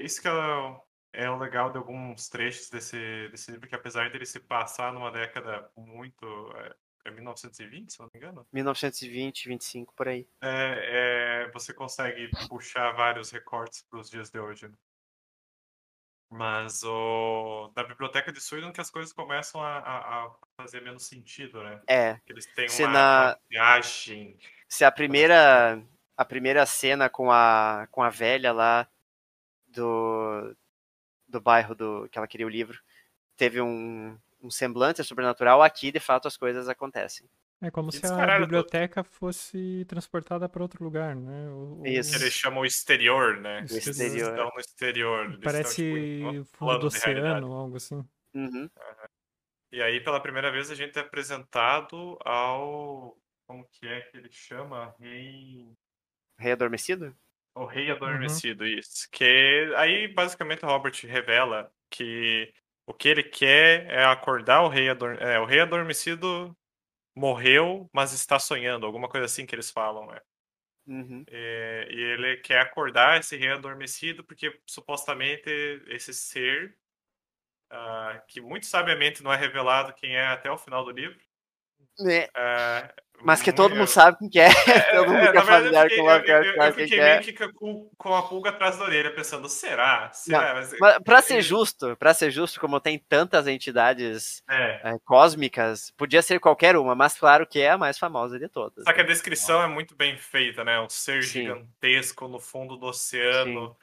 e isso que é o, é o legal de alguns trechos desse, desse livro, que apesar dele se passar numa década muito. É, é 1920, se não me engano? 1920, 25, por aí. É, é, você consegue puxar vários recortes para os dias de hoje. né? Mas o, na biblioteca de Sweden que as coisas começam a, a- a fazer menos sentido, né? É, Que eles têm Se uma, na- uma viagem. se a primeira a primeira cena com a com a velha lá do do bairro do que ela queria o livro teve um, um semblante sobrenatural, aqui de fato as coisas acontecem. É como se a biblioteca fosse transportada para outro lugar, né? O- o- Isso. Que eles chamam o exterior, né? O Eles exterior. estão no exterior. eles Parece estão, tipo, fundo do oceano, algo assim. Uhum. E aí, pela primeira vez, a gente é apresentado ao. Como que é que ele chama? Rei. Rei adormecido? O Rei Adormecido, isso. Que aí, basicamente, o Robert revela que o que ele quer é acordar o Rei Adormecido. É, o Rei Adormecido morreu, mas está sonhando. Alguma coisa assim que eles falam, né? Uhum. É, e ele quer acordar esse rei adormecido porque supostamente esse ser, ah, que muito sabiamente não é revelado quem é até o final do livro, É, ah, mas que todo mundo eu- sabe quem que é. todo mundo é, fica familiar eu com o eu, eu- eu que fiquei é. meio que com, com a pulga atrás da orelha, pensando, será? Será? Mas, Mas pra ser justo, para ser justo, como tem tantas entidades é. é, cósmicas, podia ser qualquer uma, mas claro que é a mais famosa de todas. Só que a descrição é muito bem feita, né? Um ser Sim. gigantesco no fundo do oceano.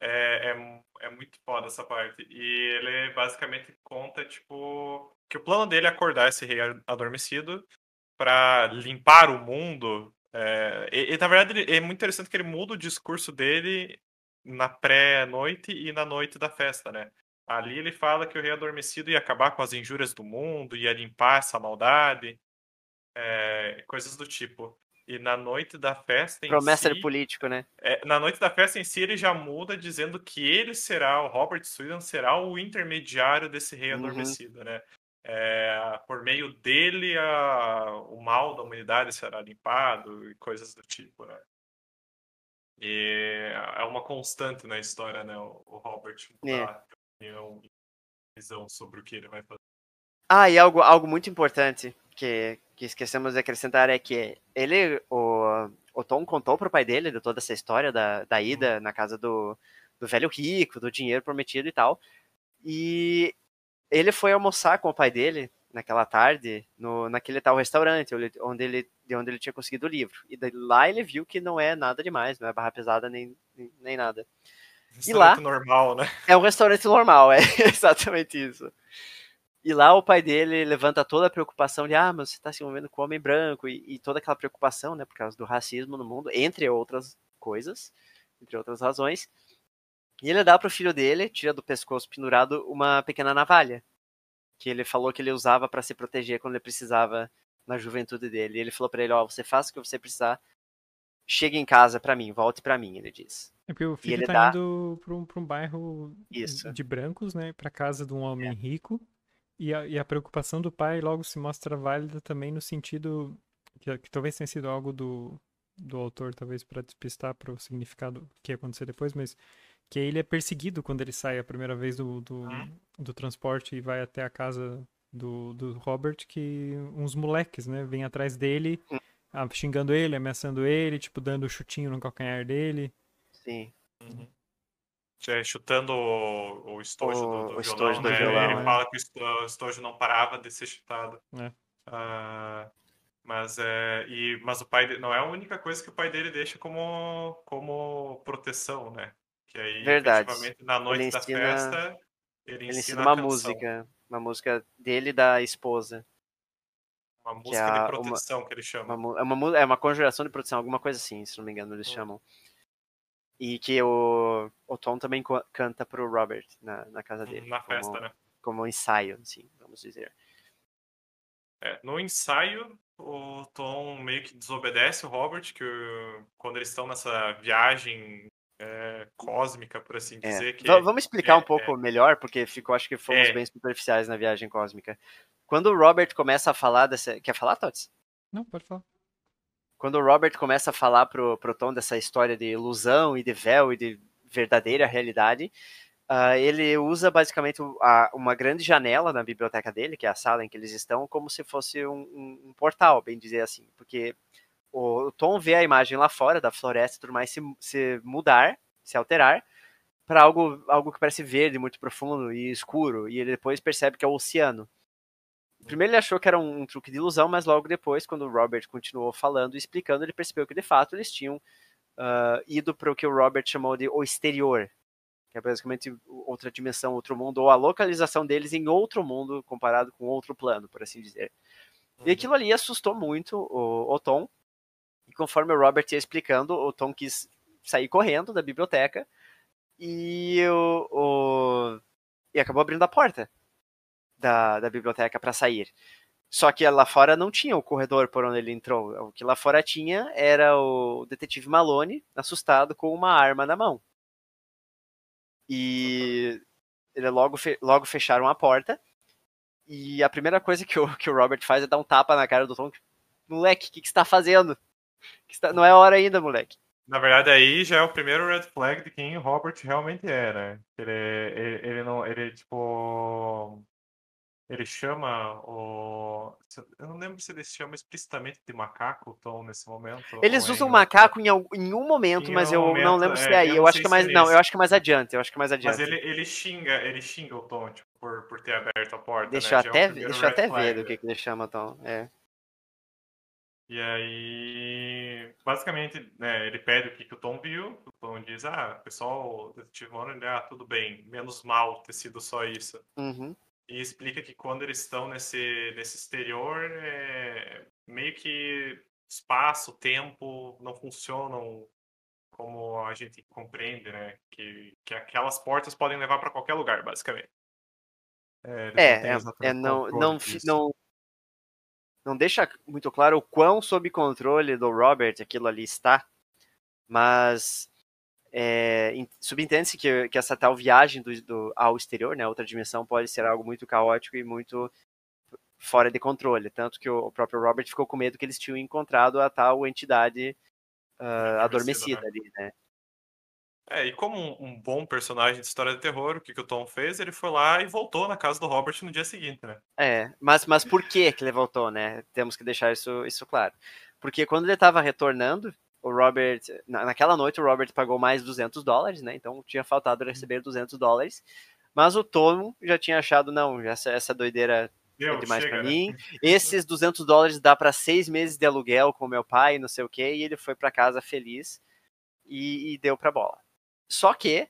É, é, é muito foda essa parte. E ele basicamente conta, tipo, que o plano dele é acordar esse rei adormecido pra limpar o mundo. É, e, e, na verdade, é muito interessante que ele muda o discurso dele na pré-noite e na noite da festa, né? Ali ele fala que o rei adormecido ia acabar com as injúrias do mundo, ia limpar essa maldade, é, coisas do tipo. E na noite da festa em Promessa si, de político, né? é, na noite da festa em si, ele já muda dizendo que ele será, o Robert Sweden será o intermediário desse rei Uhum. adormecido, né? É, por meio dele, a- o mal da humanidade será limpado e coisas do tipo, né? E é uma constante na história, né? O, o Robert É. mudar de opinião e visão sobre o que ele vai fazer. Ah, e algo, algo muito importante que, que esquecemos de acrescentar é que ele, o, o Tom contou pro pai dele de toda essa história da, da ida na casa do, do velho rico, do dinheiro prometido e tal. E ele foi almoçar com o pai dele naquela tarde, no, naquele tal restaurante onde, ele, de onde ele tinha conseguido o livro. E lá ele viu que não é nada demais, não é barra pesada nem, nem, nem nada. lá- Restaurante normal, né? É um restaurante normal, é exatamente isso. E lá o pai dele levanta toda a preocupação de, ah, mas você está se envolvendo com homem branco, e, e toda aquela preocupação, né, por causa do racismo no mundo, entre outras coisas, entre outras razões. E ele dá pro filho dele, tira do pescoço pendurado, uma pequena navalha, que ele falou que ele usava para se proteger quando ele precisava na juventude dele. E ele falou para ele, ó, você faz o que você precisar, chegue em casa para mim, volte para mim, ele diz. É porque o filho ele tá dá- indo pra um, pra um bairro Isso. de brancos, né? Pra casa de um homem rico. E a, e a preocupação do pai logo se mostra válida também no sentido que, que talvez tenha sido algo do, do autor, talvez para despistar para o significado que ia acontecer depois, mas que ele é perseguido quando ele sai a primeira vez do, do, Uhum. do transporte e vai até a casa do, do Robert, que uns moleques, né, vêm atrás dele ah, xingando ele, ameaçando ele, tipo, dando chutinho no calcanhar dele. Sim. Uhum. É, chutando o, o estojo O- do, do o violão, estojo do né? violão, Ele é. fala que o esto- o estojo não parava de ser chutado. É. Ah, mas é, e, mas o pai de- não é a única coisa que o pai dele deixa como, como proteção, né? Que aí, Verdade. na noite da ensina- festa, ele, Ele ensina uma música. Uma música dele e da esposa. Uma música a- de uma- proteção que ele Uma, chama. mu- é, uma, é uma conjuração de produção, alguma coisa assim, se não me engano, eles Hum. chamam. E que o, o Tom também canta pro Robert na, na casa dele. Na festa, como, né? como um ensaio, assim, vamos dizer. É, no ensaio, o Tom meio que desobedece o Robert, que quando eles estão nessa viagem é, cósmica, por assim É. dizer. Que, Va- Vamos explicar é, um pouco melhor, porque ficou, acho que fomos É. bem superficiais na viagem cósmica. Quando o Robert começa a falar dessa. Quer falar, Tots? Não, pode falar. Quando o Robert começa a falar pro, pro Tom dessa história de ilusão e de véu e de verdadeira realidade, ah, ele usa basicamente a- uma grande janela na biblioteca dele, que é a sala em que eles estão, como se fosse um, um- um portal, bem dizer assim. Porque o, Tom vê a imagem lá fora da floresta e tudo mais se, se mudar, se alterar, para algo, algo que parece verde, muito profundo e escuro, e ele depois percebe que é o oceano. Primeiro ele achou que era um, um truque de ilusão, mas logo depois, quando o Robert continuou falando e explicando, ele percebeu que de fato eles tinham ah, ido para o que o Robert chamou de o exterior, que é basicamente outra dimensão, outro mundo, ou a localização deles em outro mundo comparado com outro plano, por assim dizer. E aquilo ali assustou muito o, o Tom, e conforme o Robert ia explicando, o Tom quis sair correndo da biblioteca e, o, o- e acabou abrindo a porta da, da biblioteca para sair. Só que lá fora não tinha o corredor por onde ele entrou. O que lá fora tinha era o detetive Malone, assustado, com uma arma na mão. E ele logo, fe- logo fecharam a porta. E a primeira coisa que o, que o Robert faz é dar um tapa na cara do Tom. Moleque, o que, que você tá fazendo? Que você tá- Não é hora ainda, moleque. Na verdade, aí já é o primeiro red flag de quem o Robert realmente é, né? Ele, ele, ele não. Ele, tipo. Ele chama o. Eu não lembro se ele chama explicitamente de macaco o Tom nesse momento. Eles é usam macaco em, al- em um momento, Em mas um eu não momento, lembro se é, é aí. eu Eu, não acho que é mais. é Não, eu acho que é mais adiante. Eu acho que é mais adiante. Mas ele, ele xinga, ele xinga o Tom, tipo, por, por ter aberto a porta. Deixa eu né? É o até, primeiro deixa eu até ver do que, que ele chama, Tom. É. E aí, basicamente, né, ele pede o que, que o Tom viu. O Tom diz: Ah, pessoal, o detetive Warren, ah, tudo bem, menos mal ter sido só isso. Uhum. E explica que quando eles estão nesse, nesse exterior, é, meio que espaço, tempo não funcionam como a gente compreende, né? Que, que aquelas portas podem levar para qualquer lugar, basicamente. É, não É, é, exatamente é, não, controle não, não, não deixa muito claro o quão sob controle do Robert aquilo ali está, mas é, subentende-se que, que essa tal viagem do, do- ao exterior, né, outra dimensão, pode ser algo muito caótico e muito fora de controle, tanto que o, o próprio Robert ficou com medo que eles tinham encontrado a tal entidade ah, Adormecida, adormecida ali, né? É, e como um, um bom personagem de história de terror, o que, que o Tom fez? Ele foi lá e voltou na casa do Robert no dia seguinte, né? É, mas, mas por que que ele voltou, né? Temos que deixar isso, isso claro. Porque quando ele estava retornando, o Robert, na- naquela noite o Robert pagou mais 200 dólares, né? Então tinha faltado receber 200 dólares. Mas o Tom já tinha achado, não, essa, essa doideira é Deu, demais chega, pra né? mim. Esses 200 dólares dá para seis meses de aluguel com meu pai, não sei o quê. E ele foi para casa feliz e, e deu pra bola. Só que,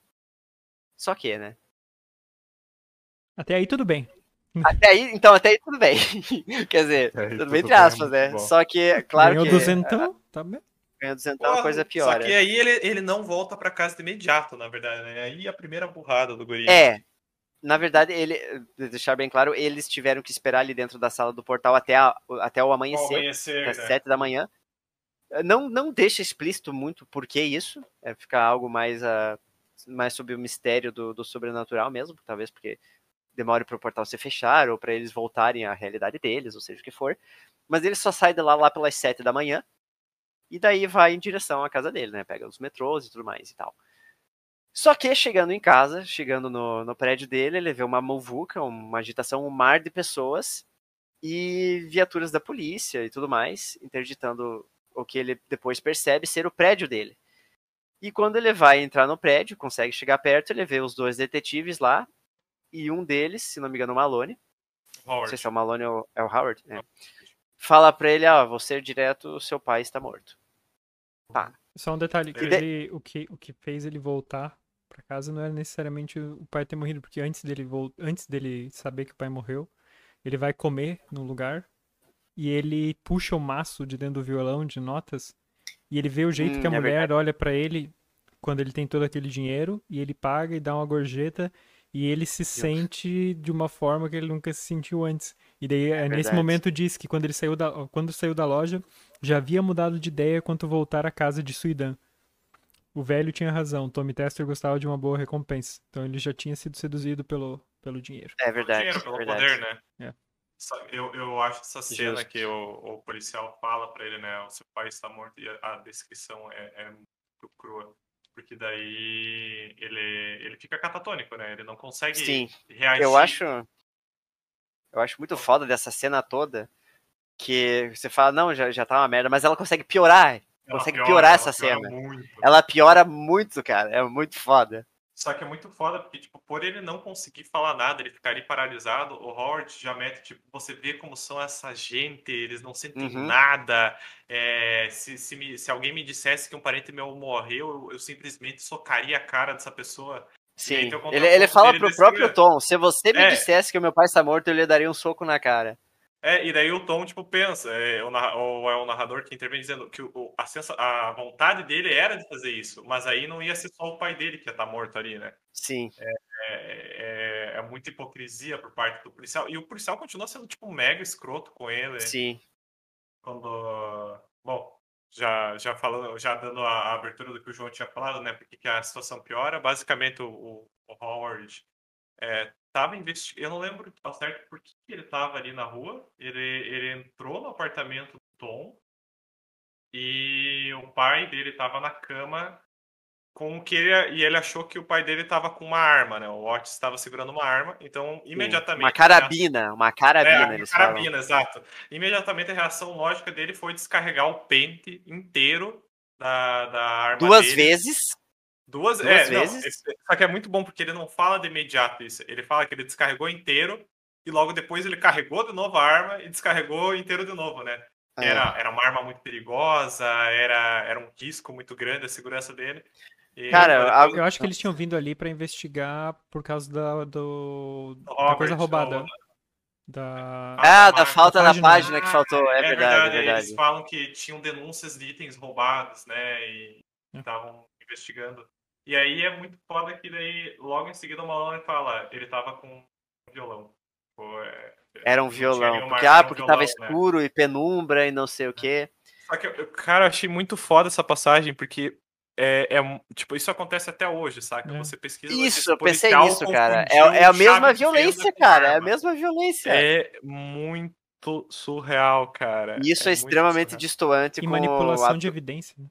só que, né? Até aí tudo bem. Até aí, então até aí tudo bem. Quer dizer, aí tudo tudo bem entre bem, aspas, muito né? bom. Só que, claro Ganhou que duzentão, tá bem. ganhou duzentão é uma Porra, coisa pior. Só que aí ele, ele não volta pra casa de imediato, na verdade, né? Aí a primeira burrada do guri. É, na verdade, ele, deixar bem claro, eles tiveram que esperar ali dentro da sala do portal até, a- até o amanhecer, amanhecer, às né? sete da manhã. Não, não deixa explícito muito por que isso, é ficar algo mais, ah, mais sob o mistério do, do sobrenatural mesmo, talvez porque demore para o portal se fechar ou para eles voltarem à realidade deles, ou seja o que for. Mas ele só sai de lá, lá pelas sete da manhã e daí vai em direção à casa dele, né? Pega os metrôs e tudo mais e tal. Só que chegando em casa, chegando no, no prédio dele, ele vê uma muvuca, uma agitação, um mar de pessoas e viaturas da polícia e tudo mais, interditando o que ele depois percebe ser o prédio dele. E quando ele vai entrar no prédio, consegue chegar perto, ele vê os dois detetives lá, e um deles, se não me engano, o Malone. Howard. Não sei se é o Malone ou é o Howard. É. Fala pra ele, ó, você direto, seu pai está morto. Pá. Só um detalhe, que ele, o, que, o que fez ele voltar para casa não era necessariamente o pai ter morrido, porque antes dele, antes dele saber que o pai morreu, ele vai comer no lugar e ele puxa o maço de dentro do violão de notas e ele vê o jeito hum, que a é mulher verdade. olha para ele quando ele tem todo aquele dinheiro e ele paga e dá uma gorjeta e ele se Deus. sente de uma forma que ele nunca se sentiu antes. E daí, é nesse momento, diz que quando ele saiu da, quando saiu da loja, já havia mudado de ideia quanto voltar à casa de Suidan. O velho tinha razão, Tommy Tester gostava de uma boa recompensa. Então ele já tinha sido seduzido pelo, pelo dinheiro. É verdade. Dinheiro, pelo verdade. poder, né? É. Eu, eu acho essa cena Justo. que o, o, policial fala para ele, né? O seu pai está morto e a, a descrição é, é muito crua. Porque daí ele, ele fica catatônico, né? Ele não consegue Sim. reagir. Eu acho, eu acho muito foda dessa cena toda que você fala, não, já, já tá uma merda, mas ela consegue piorar ela consegue piora, piorar essa cena. Muito. Ela piora muito, cara. É muito foda. Só que é muito foda, porque, tipo, por ele não conseguir falar nada, ele ficar ali paralisado, o Howard já mete, tipo, você vê como são essa gente, eles não sentem uhum. nada. É, se, se, me, se, alguém me dissesse que um parente meu morreu, eu, eu simplesmente socaria a cara dessa pessoa. Sim, ele, ele fala pro próprio Tom, se você me é. dissesse que o meu pai está morto, eu lhe daria um soco na cara. É, e daí o Tom, tipo, pensa, é, o, ou é o narrador que intervém dizendo que o, a, sensa, a vontade dele era de fazer isso, mas aí não ia ser só o pai dele que ia estar tá morto ali, né? Sim. É, é, é, é, muita hipocrisia por parte do policial. E o policial continua sendo, tipo, mega escroto com ele. Sim. Quando. Bom, já, já falando, já dando a, a abertura do que o João tinha falado, né? Porque que a situação piora. Basicamente, o, o Howard é, tava investigando. Eu não lembro ao certo por que ele tava ali na rua. Ele, ele entrou no apartamento do Tom e o pai dele tava na cama com o que ele, e ele achou que o pai dele tava com uma arma, né? O Otis estava segurando uma arma, então imediatamente. Uma carabina, uma carabina, é, uma carabina, falam. exato. Imediatamente a reação lógica dele foi descarregar o pente inteiro da, da arma. Duas dele. vezes. Duas, Duas é, vezes. Não, só que é muito bom porque ele não fala de imediato isso. Ele fala que ele descarregou inteiro e logo depois ele carregou de novo a arma e descarregou inteiro de novo, né? É. Era, era uma arma muito perigosa, era, era um risco muito grande a segurança dele. E Cara, depois... eu acho que eles tinham vindo ali para investigar por causa da, do, Robert, da coisa roubada. Da... Ah, da falta da página, página que faltou, é, é verdade, verdade, é verdade. Eles falam que tinham denúncias de itens roubados, né? E é. estavam investigando. E aí é muito foda que daí, logo em seguida, o Malone fala, ele tava com um violão. Pô, é, Era um violão. Porque, ah, porque violão, tava né? escuro né? e penumbra e não sei o quê. Só que, cara, eu achei muito foda essa passagem, porque é, é, tipo, isso acontece até hoje, saca? É. Você pesquisa. Isso, eu pensei nisso, cara. É, é a mesma violência, cara. É a mesma violência. É muito surreal, cara. E isso é, é extremamente distoante e com manipulação de evidência. Né?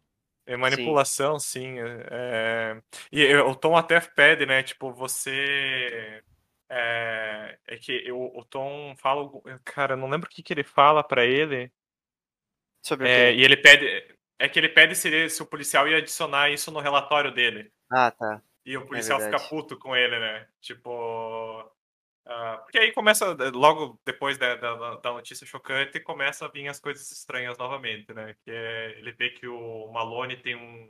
É manipulação, sim. sim é... é e o Tom até pede, né? Tipo, você. É, é que o, o, Tom fala. Cara, não lembro o que, que ele fala para ele. Sobre é, E ele pede. É que ele pede se, se o policial ia adicionar isso no relatório dele. Ah, tá. E o é policial é fica puto com ele, né? Tipo. Uh, porque aí começa, eh, logo depois da, da, da, notícia chocante, começa a vir as coisas estranhas novamente, né? Que é, ele vê que o Malone tem um,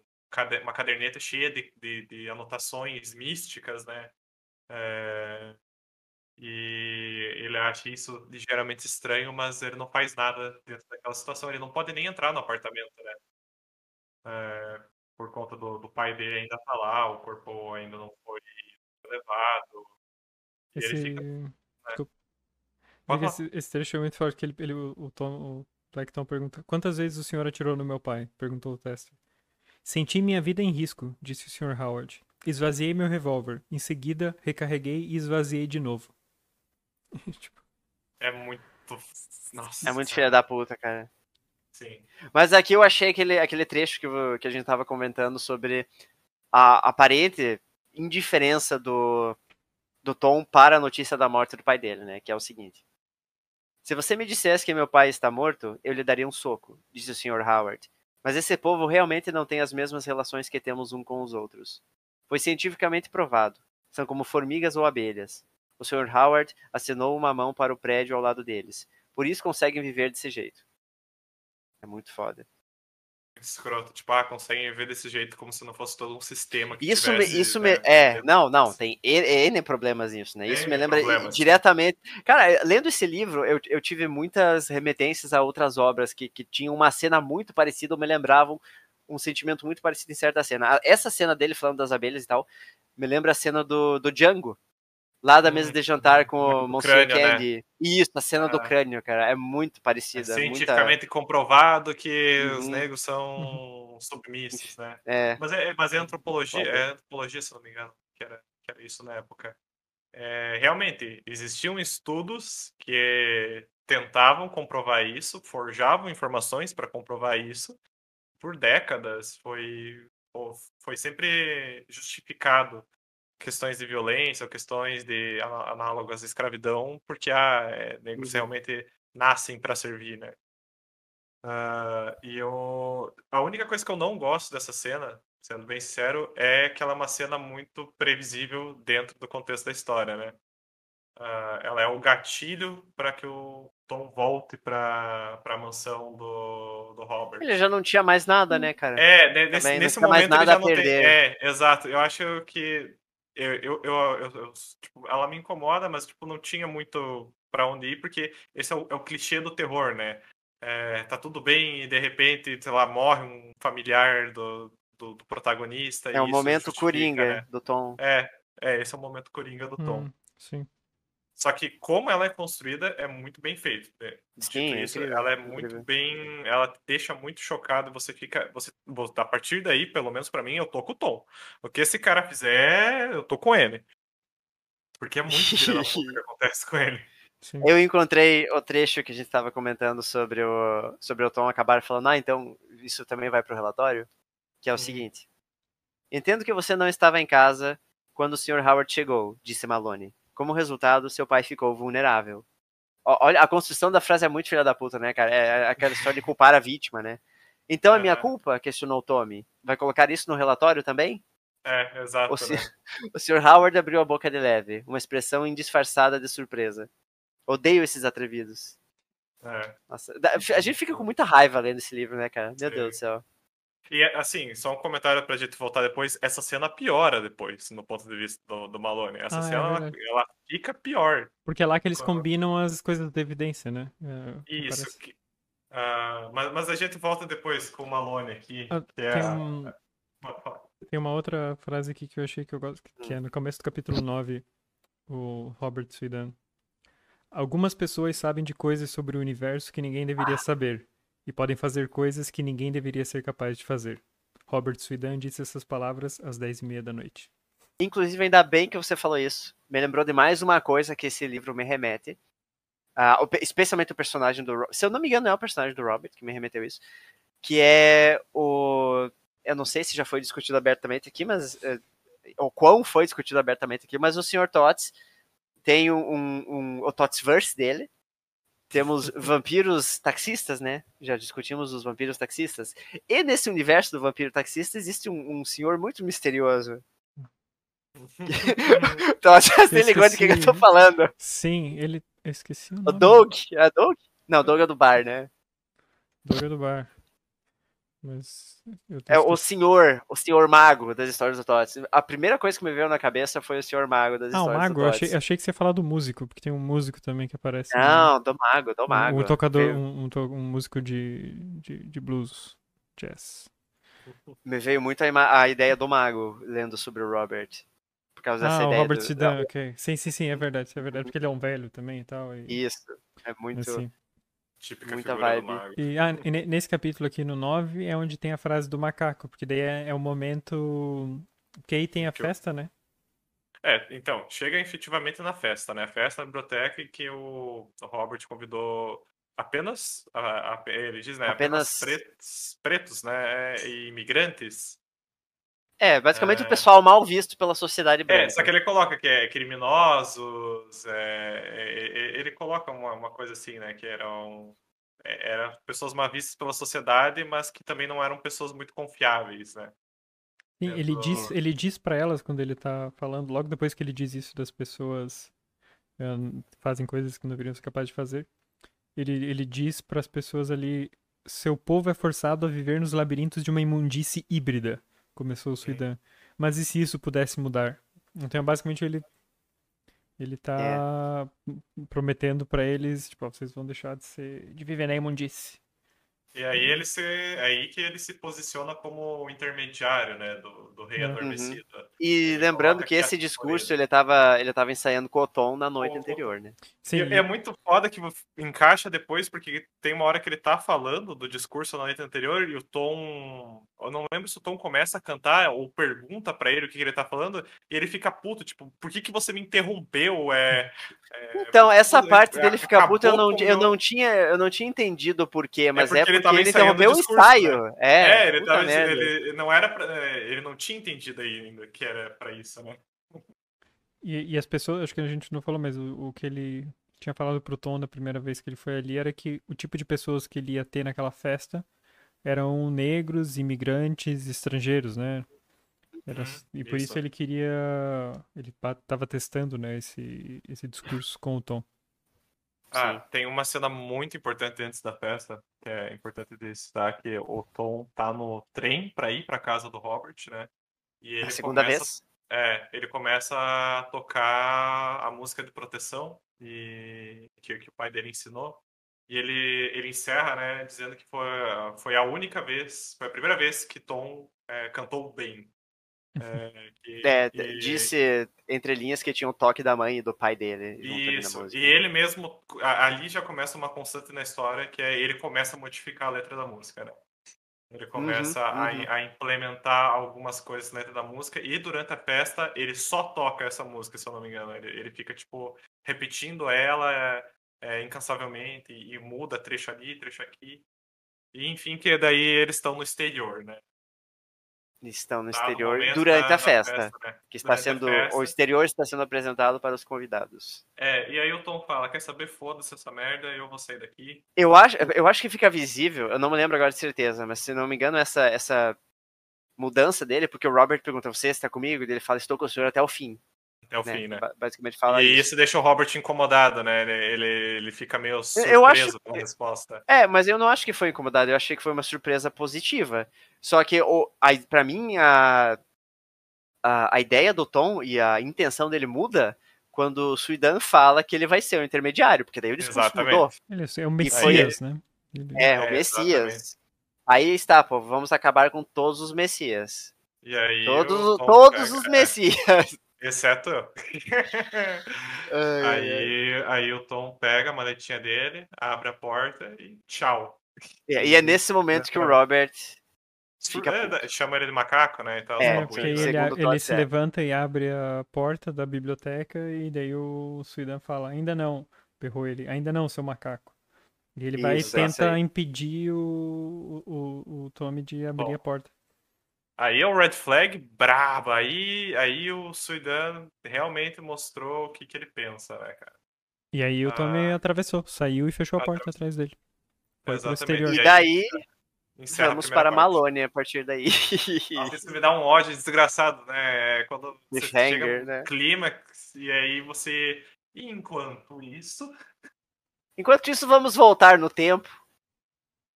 uma caderneta cheia de, de, de anotações místicas, né? É, e ele acha isso ligeiramente estranho, mas ele não faz nada dentro daquela situação. Ele não pode nem entrar no apartamento, né? É, por conta do, do pai dele ainda tá lá, o corpo ainda não foi levado esse... Fica... É. Esse, esse, trecho é muito forte que ele, ele o, Tom, o Blackton pergunta: Quantas vezes o senhor atirou no meu pai? Perguntou o Tester. Senti minha vida em risco, disse o Sr. Howard. Esvaziei meu revólver. Em seguida, recarreguei e esvaziei de novo. tipo... É muito. Nossa. É muito filha da puta, cara. Sim. Mas aqui eu achei aquele, aquele trecho que, que a gente tava comentando sobre a aparente indiferença do, do Tom para a notícia da morte do pai dele, né? Que é o seguinte. Se você me dissesse que meu pai está morto, eu lhe daria um soco, disse o Sr. Howard. Mas esse povo realmente não tem as mesmas relações que temos um com os outros. Foi cientificamente provado. São como formigas ou abelhas. O Sr. Howard acenou uma mão para o prédio ao lado deles. Por isso conseguem viver desse jeito. É muito foda. Escroto. Tipo, ah, conseguem viver desse jeito como se não fosse todo um sistema que Isso me, tivesse, isso né, me, é, não, não, tem N problemas nisso, né? Isso me N lembra problemas. diretamente. Cara, lendo esse livro, eu, eu tive muitas remetências a outras obras que, que tinham uma cena muito parecida ou me lembravam um sentimento muito parecido em certa cena. Essa cena dele falando das abelhas e tal, me lembra a cena do, do Django, lá da mesa Hum, de jantar com do o Monsieur crânio, né? Candy. Isso, a cena do Ah. crânio, cara, é muito É parecida. muita- cientificamente comprovado que os Uhum. negros são submissos, né? é, Mas é, mas é antropologia, é antropologia, se não me engano, que era, que era isso na época. É, realmente, existiam estudos que tentavam comprovar isso, forjavam informações para comprovar isso. Por décadas foi, fo- foi sempre justificado questões de violência ou questões de análogas à escravidão, porque ah, é, negros Uhum. realmente nascem para servir, né? Ah, e eu, a única coisa que eu não gosto dessa cena, sendo bem sincero, é que ela é uma cena muito previsível dentro do contexto da história, né? Ah, ela é o gatilho para que o Tom volte para a mansão do, do Robert. ele já não tinha mais nada, né, cara? É, nesse, Também não nesse tinha mais momento ele nada já a não tem. perder. É, exato. Eu acho que eu, eu, eu, eu- eu- tipo, ela me incomoda, mas tipo, não tinha muito pra onde ir, porque esse é o, é o clichê do terror, né? É, tá tudo bem e de repente, sei lá, morre um familiar do, do, do protagonista. É o momento coringa né? do Tom. É, é, esse é o momento coringa do Tom. Hum, sim. Só que como ela é construída, é muito bem feito. né? Sim, isso, incrível, ela é incrível. muito bem. Ela deixa muito chocado. Você fica. Você, a partir daí, pelo menos pra mim, eu tô com o Tom. O que esse cara fizer, eu tô com ele. Porque é muito puta que acontece com ele. sim. Eu encontrei o trecho que a gente estava comentando sobre o, sobre o Tom acabar falando, ah, então isso também vai pro relatório, que é o Hum. seguinte. Entendo que você não estava em casa quando o Sr. Howard chegou, disse Malone. Como resultado, seu pai ficou vulnerável. Olha, a construção da frase é muito filha da puta, né, cara? É aquela história de culpar a vítima, né? Então é minha culpa? Questionou Tommy. Vai colocar isso no relatório também? É, exato. O, né? o Sr. Howard abriu a boca de leve, uma expressão indisfarçada de surpresa. Odeio esses atrevidos. É. Nossa, a gente fica com muita raiva lendo esse livro, né, cara? Meu Sim. Deus do céu. E assim, só um comentário pra gente voltar depois. Essa cena piora depois, no ponto de vista do, do Malone. Essa Ah, é cena ela, verdade. ela fica pior. Porque é lá que eles combinam as coisas de evidência, né? É, Isso. que- ah, mas, mas a gente volta depois com o Malone aqui. Ah, que é um- tem uma outra frase aqui que eu achei que eu gosto, que é no começo do capítulo 9, o Robert Suidan. Algumas pessoas sabem de coisas sobre o universo que ninguém deveria saber, e podem fazer coisas que ninguém deveria ser capaz de fazer. Robert Suidan disse essas palavras às 10 e meia da noite. Inclusive, ainda bem que você falou isso. Me lembrou de mais uma coisa que esse livro me remete. Pe- especialmente o personagem do Se eu não me engano, é o personagem do Robert que me remeteu isso. Que é o. Eu não sei se já foi discutido abertamente aqui, mas. é, o quão foi discutido abertamente aqui, mas o Sr. Tots tem um, um, um- o Totsverse dele. Temos vampiros taxistas, né? Já discutimos os vampiros taxistas. E nesse universo do vampiro taxista existe um, um senhor muito misterioso. Então, já se ligou de quem que eu tô falando. Sim, ele. Eu esqueci o O nome. Doug. É Doug? Não, o Doug é do bar, né? Doug é do bar. Mas. É o senhor, o senhor mago das histórias do Tots. A primeira coisa que me veio na cabeça foi o senhor mago das Ah, o histórias mago? do Eu Tots. achei, achei que você ia falar do músico, porque tem um músico também que aparece. no- Não, do mago, do mago. Um tocador, um, um, um músico de, de, de blues, jazz. Me veio muito a, a ideia do mago lendo sobre o Robert. Por causa dessa Ah, o ideia. Robert do- Sidan, ok. Sim, sim, sim, é verdade, é verdade, porque ele é um velho também e tal. E, Isso. É muito. assim. Típica Muita vibe. E, ah, e ne- nesse capítulo aqui no 9 é onde tem a frase do macaco, porque daí é, é o momento que aí tem a Que eu- festa, né? É, então, chega efetivamente na festa, né? Festa na biblioteca em que o o Robert convidou apenas, a- a- ele diz, né? Apenas, Apenas- pretos, pretos, né? E imigrantes. É, basicamente É. o pessoal mal visto pela sociedade branca. É, só que ele coloca que é criminosos, é, é, é, ele coloca uma, uma coisa assim, né? Que eram é, eram pessoas mal vistas pela sociedade, mas que também não eram pessoas muito confiáveis, né? Sim, ele diz, ele diz para elas quando ele tá falando, logo depois que ele diz isso das pessoas eh, fazem coisas que não deveriam ser capazes de fazer, ele, ele diz para as pessoas ali, seu povo é forçado a viver nos labirintos de uma imundície híbrida, começou o Suidan. Mas e se isso pudesse mudar? Então, basicamente, ele ele tá prometendo para eles, tipo, ó, vocês vão deixar de ser de viver na imundície. E aí ele se, aí que ele se posiciona como o intermediário, né, do, do rei Uhum. adormecido. E Ele lembrando que esse discurso ele tava, ele tava ensaiando com o Tom na noite O- anterior, né? Sim, E é muito foda que encaixa depois, porque tem uma hora que ele tá falando do discurso na noite anterior e o Tom. Eu não lembro se o Tom começa a cantar ou pergunta pra ele o que, que ele tá falando, e ele fica puto, tipo, por que, que você me interrompeu? É, é, Então, essa parte é, dele ficar puto, eu não, eu meu- não tinha, eu não tinha entendido o porquê, mas é porque ele porque tava ele interrompeu o discurso, ensaio. É, É, ele, tava, ele não era pra- é, ele não tinha entendido ainda que era pra isso, né? E, e as pessoas, acho que a gente não falou, mas o, o que ele tinha falado pro Tom da primeira vez que ele foi ali era que o tipo de pessoas que ele ia ter naquela festa eram negros, imigrantes, estrangeiros, né? Era, Uhum, e por isso. isso. ele queria. Ele pa- tava testando, né, esse, esse discurso com o Tom. Ah, tem uma cena muito importante antes da festa, que é importante de citar, que o Tom tá no trem pra ir pra casa do Robert, né? E ele A segunda começa, vez. É, ele começa a tocar a música de proteção e que, que o pai dele ensinou. E ele, ele encerra, né, dizendo que foi, foi a única vez, foi a primeira vez que Tom é, cantou bem. É, que- É, disse entre linhas que tinha o toque da mãe e do pai dele Isso, e ele mesmo, ali já começa uma constante na história, que é ele começa a modificar a letra da música, né? Ele começa a, uhum. a implementar algumas coisas na letra da música, e durante a festa ele só toca essa música, se eu não me engano. Ele, ele fica, tipo, repetindo ela é, é, incansavelmente, e, e muda trecho ali, trecho aqui. E enfim, que daí eles estão no exterior, né? Estão no Tá? No exterior momento durante da- a da festa, né? que está Durante sendo festa. o exterior está sendo apresentado para os convidados. É, e aí o Tom fala, quer saber, foda-se essa merda, eu vou sair daqui. Eu acho, eu acho que fica visível, eu não me lembro agora de certeza, mas se não me engano essa essa mudança dele, porque o Robert pergunta, você está comigo? E ele fala, estou com o senhor até o fim. Até o né? fim, né? Ba- Basicamente fala e isso. isso deixa o Robert incomodado, né? Ele, ele, ele fica meio surpreso Eu acho- com a resposta. É, mas eu não acho que foi incomodado, eu achei que foi uma surpresa positiva. Só que, o, a, pra mim, a, a, a ideia do Tom e a intenção dele muda quando o Suidan fala que ele vai ser o intermediário, porque daí o discurso Exatamente. mudou. Ele é o foi Messias, né? Ele- É, É, o Messias. exatamente. Aí está, pô, vamos acabar com todos os Messias. E aí. Todos, o Tom todos os é, Messias. Exceto eu. Ai, ai. aí, aí o Tom pega a maletinha dele, abre a porta e tchau. E e é nesse momento que o Robert fica É, chama ele de macaco, né? Então, É, é, porque ele, ele Todd, se é. levanta e abre a porta da biblioteca e daí o Suidan fala, ainda não, berrou ele, ainda não, seu macaco. E ele vai e Isso, é isso tenta impedir o, o, o Tommy de abrir Bom. a porta. Aí é o red flag braba. Aí, aí o Suidan realmente mostrou o que, que ele pensa, né, cara? E aí o Tommy Ah. atravessou, saiu e fechou a porta atrás dele. Foi pro exterior. E aí daí, encerra vamos para parte. Malônia a partir daí. Nossa, isso me dá um ódio desgraçado, né? É Quando você Cliffhanger, chega no né? clímax e aí você. E enquanto isso. Enquanto isso, vamos voltar no tempo.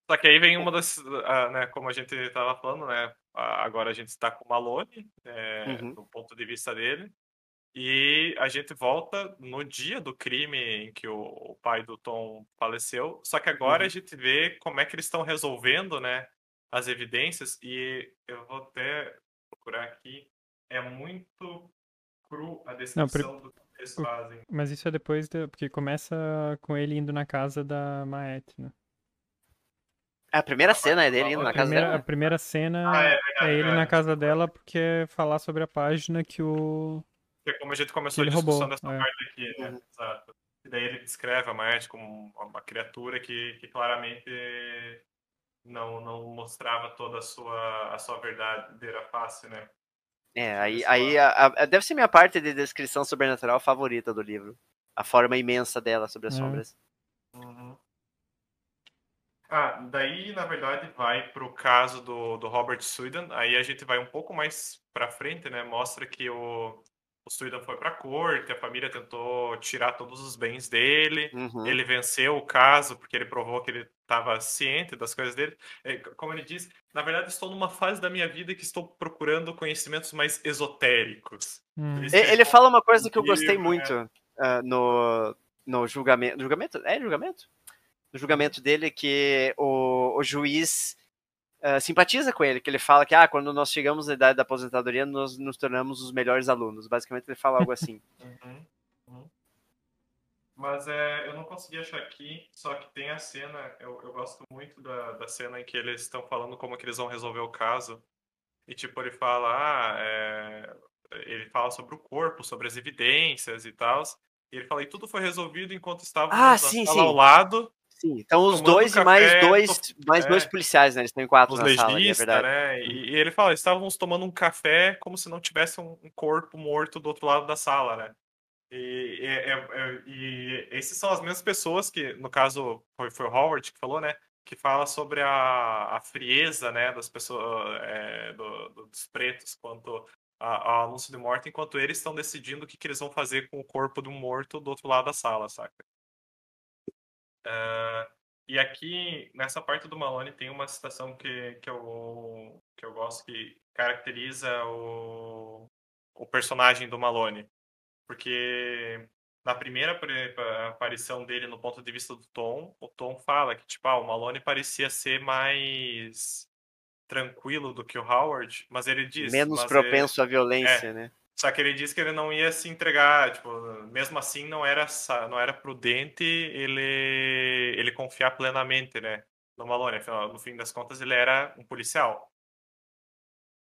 Só que aí vem uma das. ah, né, como a gente tava falando, né? Agora a gente está com o Malone, é, Uhum. do ponto de vista dele. E a gente volta no dia do crime em que o, o pai do Tom faleceu. Só que agora Uhum. a gente vê como é que eles estão resolvendo, né? As evidências. E eu vou até procurar aqui. É muito cru a descrição do que eles fazem. Mas isso é depois, da- porque começa com ele indo na casa da Maete, né? A primeira cena é dele indo na casa primeira, a dela. primeira cena Ah, é é, verdade, ele na verdade. casa dela porque é falar sobre a página que o... Que é como a gente começou a ele discussão roubou, dessa é. parte aqui, né? Uhum. Exato. E daí ele descreve a Marte como uma, criatura que, que claramente não, não mostrava toda a sua, a sua verdadeira face, né? É, aí, aí a- a- deve ser minha parte de descrição sobrenatural favorita do livro. A forma imensa dela sobre as É. sombras. Uhum. Ah, daí, na verdade, vai pro caso do, do Robert Sweden. Aí a gente vai um pouco mais pra frente, né? Mostra que o, o Sweden foi pra corte, a família tentou tirar todos os bens dele. Uhum. Ele venceu o caso porque ele provou que ele estava ciente das coisas dele. É, como ele diz, na verdade, estou numa fase da minha vida que estou procurando conhecimentos mais esotéricos. Hum. Ele fala uma coisa que eu gostei né? muito ah, no, no julgamento. Julgamento? É julgamento? No julgamento dele, que o, o juiz ah, simpatiza com ele, que ele fala que ah, quando nós chegamos na idade da aposentadoria, nós nos tornamos os melhores alunos. Basicamente, ele fala algo assim. Uhum, uhum. Mas é, eu não consegui achar aqui, só que tem a cena, eu, eu gosto muito da, da cena em que eles estão falando como que eles vão resolver o caso. E tipo, ele fala, ah, é, ele fala sobre o corpo, sobre as evidências e tal. E ele fala, e tudo foi resolvido enquanto estávamos Ah, sim, sim. ao lado, Sim, então os dois e mais dois, to- mais é. dois policiais, né? Eles estão em quatro os na sala, ali, é verdade. né? E, e ele fala, estávamos tomando um café como se não tivesse um, um corpo morto do outro lado da sala, né? E, é- é- é- e esses são as mesmas pessoas que, no caso, foi, foi o Howard que falou, né? Que fala sobre a, a frieza, né, das pessoas, é, do- do- dos pretos quanto ao anúncio de morte, enquanto eles estão decidindo o que, que eles vão fazer com o corpo do morto do outro lado da sala, saca? Ah, e aqui, nessa parte do Malone, tem uma citação que, que, eu, que eu gosto que caracteriza o, o personagem do Malone. Porque na primeira aparição dele no ponto de vista do Tom, o Tom fala que tipo, ah, o Malone parecia ser mais tranquilo do que o Howard, mas ele diz... Menos mas ele- propenso à violência, né? Só que ele disse que ele não ia se entregar, tipo, mesmo assim não era não era prudente ele ele confiar plenamente, né, no Malone. Afinal, no fim das contas ele era um policial.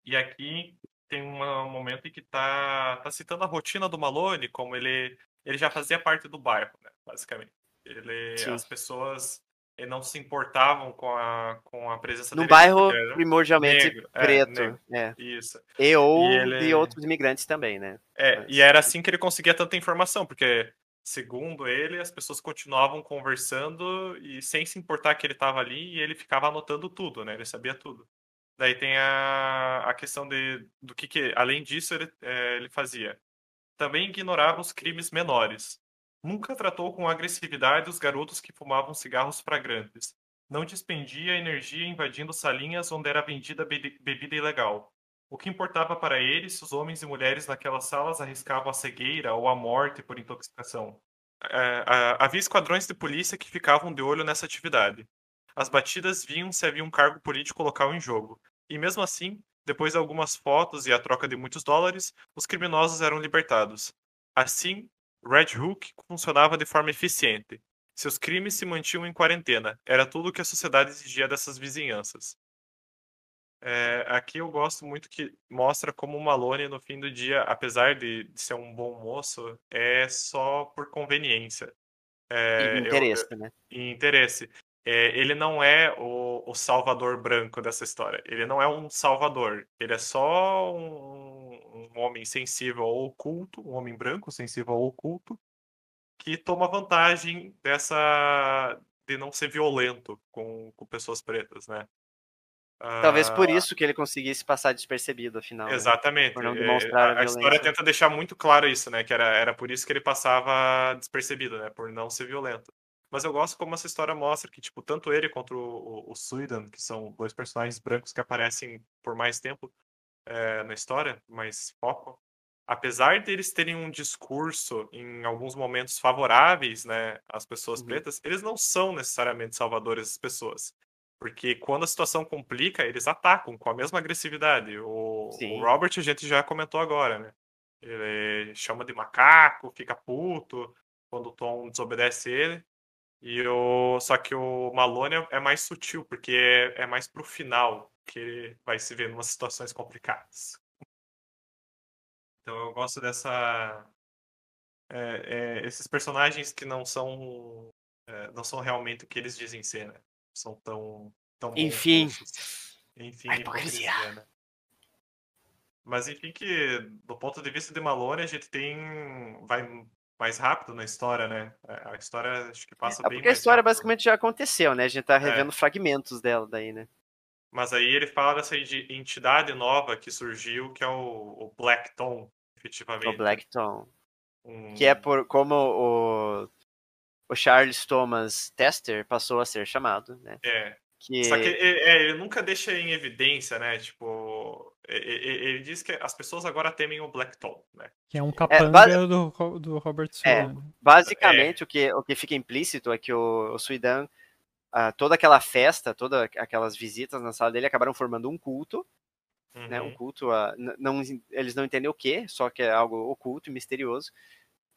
E aqui tem um momento em que tá tá citando a rotina do Malone, como ele ele já fazia parte do bairro, né, basicamente. Ele Sim. as pessoas eh, não se importavam com a com a presença No bairro era primordialmente negro, é, preto. negro. é. Isso. E ou E ele- de outros imigrantes também, né? É, Mas- e era assim que ele conseguia tanta informação, porque, segundo ele, as pessoas continuavam conversando e sem se importar que ele estava ali, e ele ficava anotando tudo, né? Ele sabia tudo. Daí tem a, a questão de, do que, que além disso, ele, é, ele fazia. Também ignorava os crimes menores. Nunca tratou com agressividade os garotos que fumavam cigarros fragrantes. Não dispendia energia invadindo salinhas onde era vendida be- bebida ilegal. O que importava para ele se os homens e mulheres naquelas salas arriscavam a cegueira ou a morte por intoxicação. É, a- havia esquadrões de polícia que ficavam de olho nessa atividade. As batidas vinham se havia um cargo político local em jogo. E mesmo assim, depois de algumas fotos e a troca de muitos dólares, os criminosos eram libertados. Assim, Red Hook funcionava de forma eficiente. Seus crimes se mantinham em quarentena. Era tudo o que a sociedade exigia dessas vizinhanças. É, aqui eu gosto muito que mostra como o Malone, no fim do dia, apesar de, de ser um bom moço, é só por conveniência. É, E eu- interesse, né? e interesse. É, ele não é o, o salvador branco dessa história. Ele não é um salvador. Ele é só um, um homem sensível ao oculto, um homem branco sensível ao oculto, que toma vantagem dessa de não ser violento com, com pessoas pretas, né? Talvez por Ah, isso que ele conseguisse passar despercebido, afinal. né? Exatamente. Não É, a a, a história tenta deixar muito claro isso, né? Que era, era por isso que ele passava despercebido, né? Por não ser violento. Mas eu gosto como essa história mostra que, tipo, tanto ele quanto o, o, o Suidan, que são dois personagens brancos que aparecem por mais tempo é, na história, mais foco, apesar deles terem um discurso em alguns momentos favoráveis, né, às pessoas Uhum. pretas, eles não são necessariamente salvadores das pessoas. Porque quando a situação complica, eles atacam com a mesma agressividade. O, o Robert, a gente já comentou agora, né? Ele chama de macaco, fica puto quando o Tom desobedece ele. E o... Só que o Malone é- é mais sutil, porque é, é mais pro final que ele vai se ver em umas situações complicadas. Então eu gosto dessa. é, é, esses personagens que não são. é, não são realmente o que eles dizem ser, né? São tão. tão Enfim. Enfim, A hipocrisia. né? Mas enfim que, do ponto de vista de Malone, a gente tem. Vai, mais rápido na história, né? A história acho que passa É bem porque a história rápido. basicamente já aconteceu, né? A gente tá revendo fragmentos dela daí, né? Mas aí ele fala dessa enti- entidade nova que surgiu, que é o, o Blackton, efetivamente. O Blackton. Um- Que é por como o, o Charles Thomas Tester passou a ser chamado, né? É. Que, Só que ele, é, ele nunca deixa em evidência, né? Tipo, e- e- ele diz que as pessoas agora temem o Blackton, né? Que é um capanga base- do, do Robert É. Sula. né? basicamente o, que, o que fica implícito é que o, o Suidan, ah, toda aquela festa, todas aquelas visitas na sala dele acabaram formando um culto, né? Um Uhum. culto, não, eles não entendem o que, só que é algo oculto e misterioso.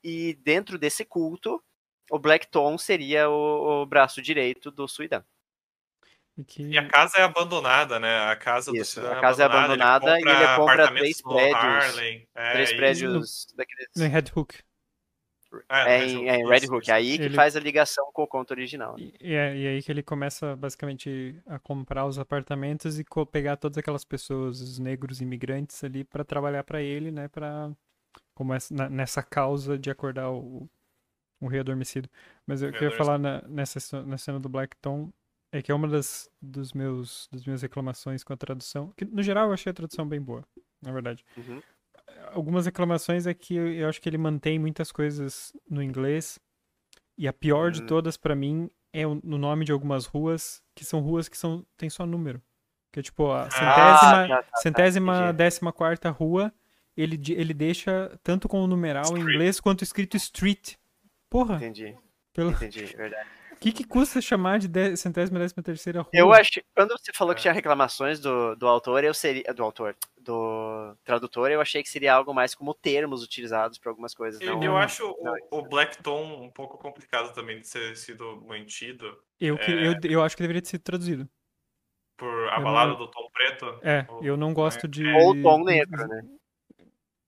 E dentro desse culto, o Blackton seria o, o braço direito do Suidan. E que E a casa é abandonada, né? A casa do Isso, cidadão a casa é abandonada e ele compra três no prédios. É, Três prédios daqueles. no Red Hook. É, É, em, é em Red Hook. isso. Aí que Ele- faz a ligação com o conto original. né? E, e é, e aí que ele começa basicamente a comprar os apartamentos e pegar todas aquelas pessoas, os negros imigrantes ali pra trabalhar pra ele, né, para como essa, na- nessa causa de acordar o, o rei adormecido. Mas eu queria falar na, nessa na cena do Blackton é que é uma das dos meus das minhas reclamações com a tradução, que no geral eu achei a tradução bem boa, na verdade. Uhum. Algumas reclamações é que eu, acho que ele mantém muitas coisas no inglês. E a pior de Hum. todas pra mim é o, no nome de algumas ruas, que são ruas que são tem só número. Que é tipo a centésima, Ah, tá, tá, tá, centésima entendi. décima quarta rua, ele, ele deixa tanto com o numeral em Street. inglês quanto escrito street. Porra, Entendi, pelo entendi, verdade. O que, que custa chamar de dé- centésima décima terceira rua? Eu acho, quando você falou que É. tinha reclamações do, do autor, eu seria do autor, do tradutor, eu achei que seria algo mais como termos utilizados para algumas coisas. Eu, Não, eu acho não, o, o Blackton um pouco complicado também de ser sido mantido Eu, que- é. eu, eu acho que deveria ter sido traduzido. por a Eu balada não- do Tom Preto. É, Ou- eu não gosto de. ou tom negro, né?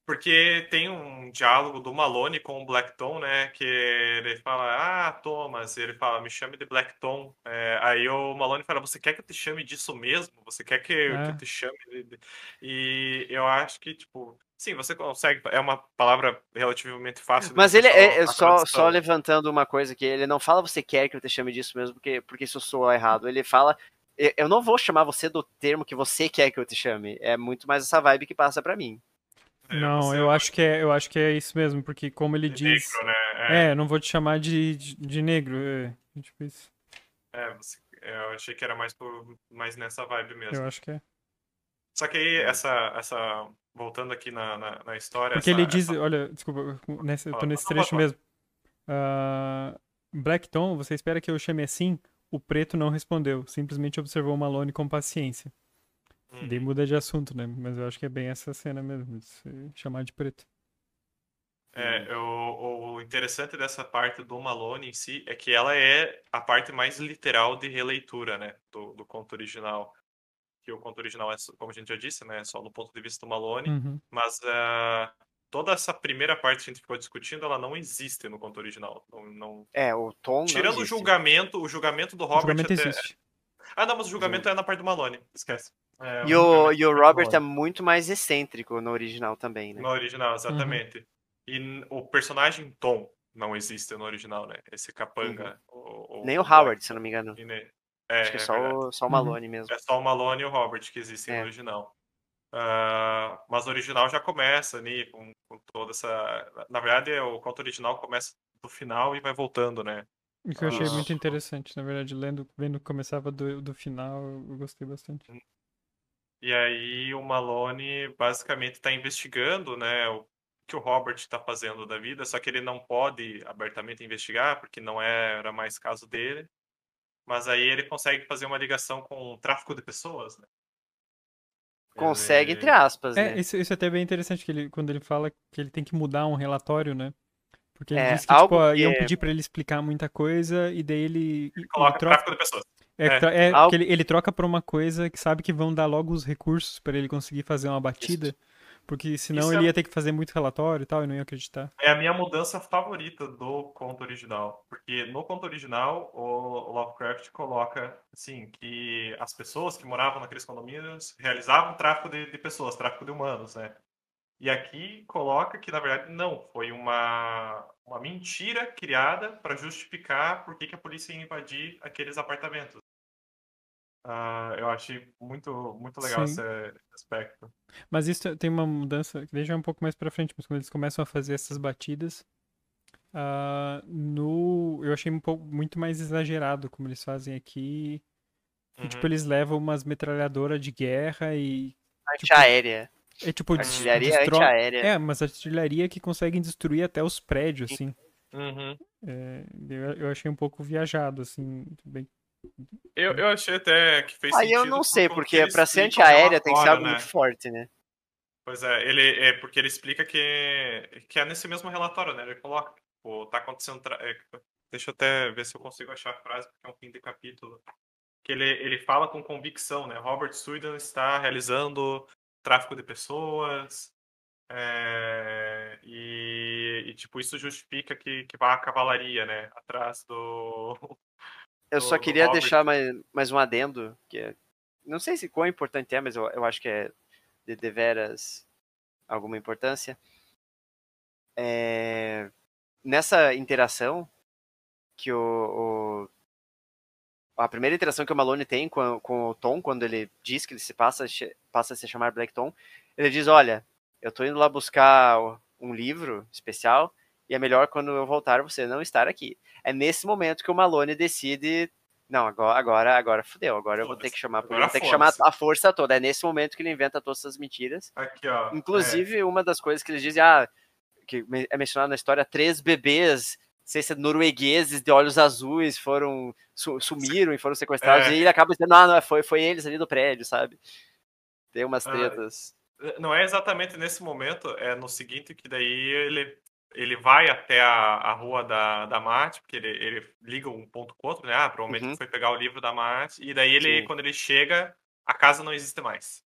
Porque tem um diálogo do Malone com o Blackton, né? Que ele fala, ah, Thomas, ele fala, me chame de Blackton. É, aí o Malone fala, você quer que eu te chame disso mesmo? Você quer que, É. que eu te chame de... de-" E eu acho que, tipo, sim, você consegue, é uma palavra relativamente fácil. de Mas ele é, é só, tradução. só levantando uma coisa que ele não fala você quer que eu te chame disso mesmo, porque, porque isso soa errado. Ele fala, "Eu- eu não vou chamar você do termo que você quer que eu te chame. É muito mais essa vibe que passa pra mim. É, Não, eu é acho que é, eu acho que é isso mesmo, porque como ele de diz, negro, né? É, é, não vou te chamar de, de, de negro, é, tipo isso. é, você- eu achei que era mais, por, mais nessa vibe mesmo. Eu acho que é. Só que aí, essa, essa voltando aqui na, na, na história... Porque essa- ele diz, essa- olha, desculpa, nesse, eu tô nesse trecho mesmo. Ah, Blackton, você espera que eu chame assim? O preto não respondeu, simplesmente observou o Malone com paciência. Hum. Daí muda de assunto, né? Mas eu acho que é bem essa cena mesmo, de se chamar de preto. É, o, o interessante dessa parte do Malone em si é que ela é a parte mais literal de releitura, né, do, do conto original. Que o conto original é, como a gente já disse, né, só no ponto de vista do Malone, Uhum. mas ah, toda essa primeira parte que a gente ficou discutindo, ela não existe no conto original. Não, não- É, o tom. não Tirando o julgamento, o julgamento do O Robert julgamento até- existe. Ah, não, mas o julgamento é na parte do Malone, esquece. É, E o, e o Robert é muito mais excêntrico no original também, né? No original, exatamente. E n- o personagem Tom não existe no original, né? Esse capanga. o- Nem o Howard, se não me engano. E ne- É, Acho que é é só, o, só o Uhum. Malone mesmo. É só o Malone e o Robert que existem É. no original. Ah, mas o original já começa ali com, com toda essa. Na verdade, o conto original começa do final e vai voltando, né? O que eu achei Ah. muito interessante, na verdade, lendo, vendo que começava do, do final, eu gostei bastante. E aí o Malone basicamente está investigando, né, o que o Robert está fazendo da vida, só que ele não pode abertamente investigar porque não era mais caso dele. Mas aí ele consegue fazer uma ligação com o tráfico de pessoas, né? Consegue, Ele- entre aspas, É, né? isso, isso é até bem interessante, que ele, quando ele fala que ele tem que mudar um relatório, né? Porque ele É, disse que, tipo, que iam é- pedir pra ele explicar muita coisa, e daí ele, ele Coloca troca, tráfico de pessoas. É, é. é, Algo- porque ele, ele troca pra uma coisa que sabe que vão dar logo os recursos pra ele conseguir fazer uma batida, porque senão Isso ele é- ia ter que fazer muito relatório e tal, e não ia acreditar. É a minha mudança favorita do conto original. Porque no conto original, o Lovecraft coloca, assim, que as pessoas que moravam naqueles condomínios realizavam tráfico de, de pessoas, tráfico de humanos, né? E aqui coloca que, na verdade, não, foi uma, uma mentira criada para justificar por que, que a polícia ia invadir aqueles apartamentos. Uh, eu achei muito, muito legal esse, esse, aspecto. Mas isso tem uma mudança, que deixa um pouco mais para frente, mas quando eles começam a fazer essas batidas, uh, no, eu achei um pouco, muito mais exagerado como eles fazem aqui. Tipo, uhum. tipo, eles levam umas metralhadoras de guerra e. Antiaérea. Tipo, é tipo, artilharia destro... antiaérea. É, mas artilharia que conseguem destruir até os prédios, assim. Uhum. É, eu, eu achei um pouco viajado, assim, bem... Eu, eu achei até que fez Aí eu não sei, porque pra ser antiaérea tem que ser algo né? muito forte, né? Pois é, ele é porque ele explica que, que é nesse mesmo relatório, né? Ele coloca, tipo, tá acontecendo. Tra... É, deixa eu até ver se eu consigo achar a frase, porque é um fim de capítulo. Que ele, ele fala com convicção, né? Robert Sweden está realizando tráfico de pessoas. É, e, e, tipo, isso justifica que, que vá a cavalaria, né? Atrás do. Eu do, só queria deixar mais, mais um adendo, que é, não sei se quão importante é, mas eu, eu acho que é de deveras alguma importância. É, nessa interação que o, o, a primeira interação que o Malone tem com, com o Tom, quando ele diz que ele se passa, passa a se chamar Black Tom, ele diz, olha, eu tô indo lá buscar um livro especial e é melhor quando eu voltar você não estar aqui. É nesse momento que o Malone decide, não, agora, agora, agora fudeu, agora eu vou ter que chamar, vou ter que chamar a força toda. É nesse momento que ele inventa todas essas mentiras. Aqui, ó. Inclusive, é. uma das coisas que ele diz, ah, que é mencionado na história, três bebês sei se é noruegueses de olhos azuis foram sumiram e foram sequestrados, é. e ele acaba dizendo, ah, não, foi, foi eles ali do prédio, sabe? Tem umas ah, tretas. Ah, não é exatamente nesse momento, é no seguinte que daí ele, ele vai até a, a rua da, da Mate, porque ele, ele liga um ponto com o outro, né? Ah, provavelmente uhum. foi pegar o livro da Mate, e daí ele, Sim. quando ele chega, a casa não existe mais.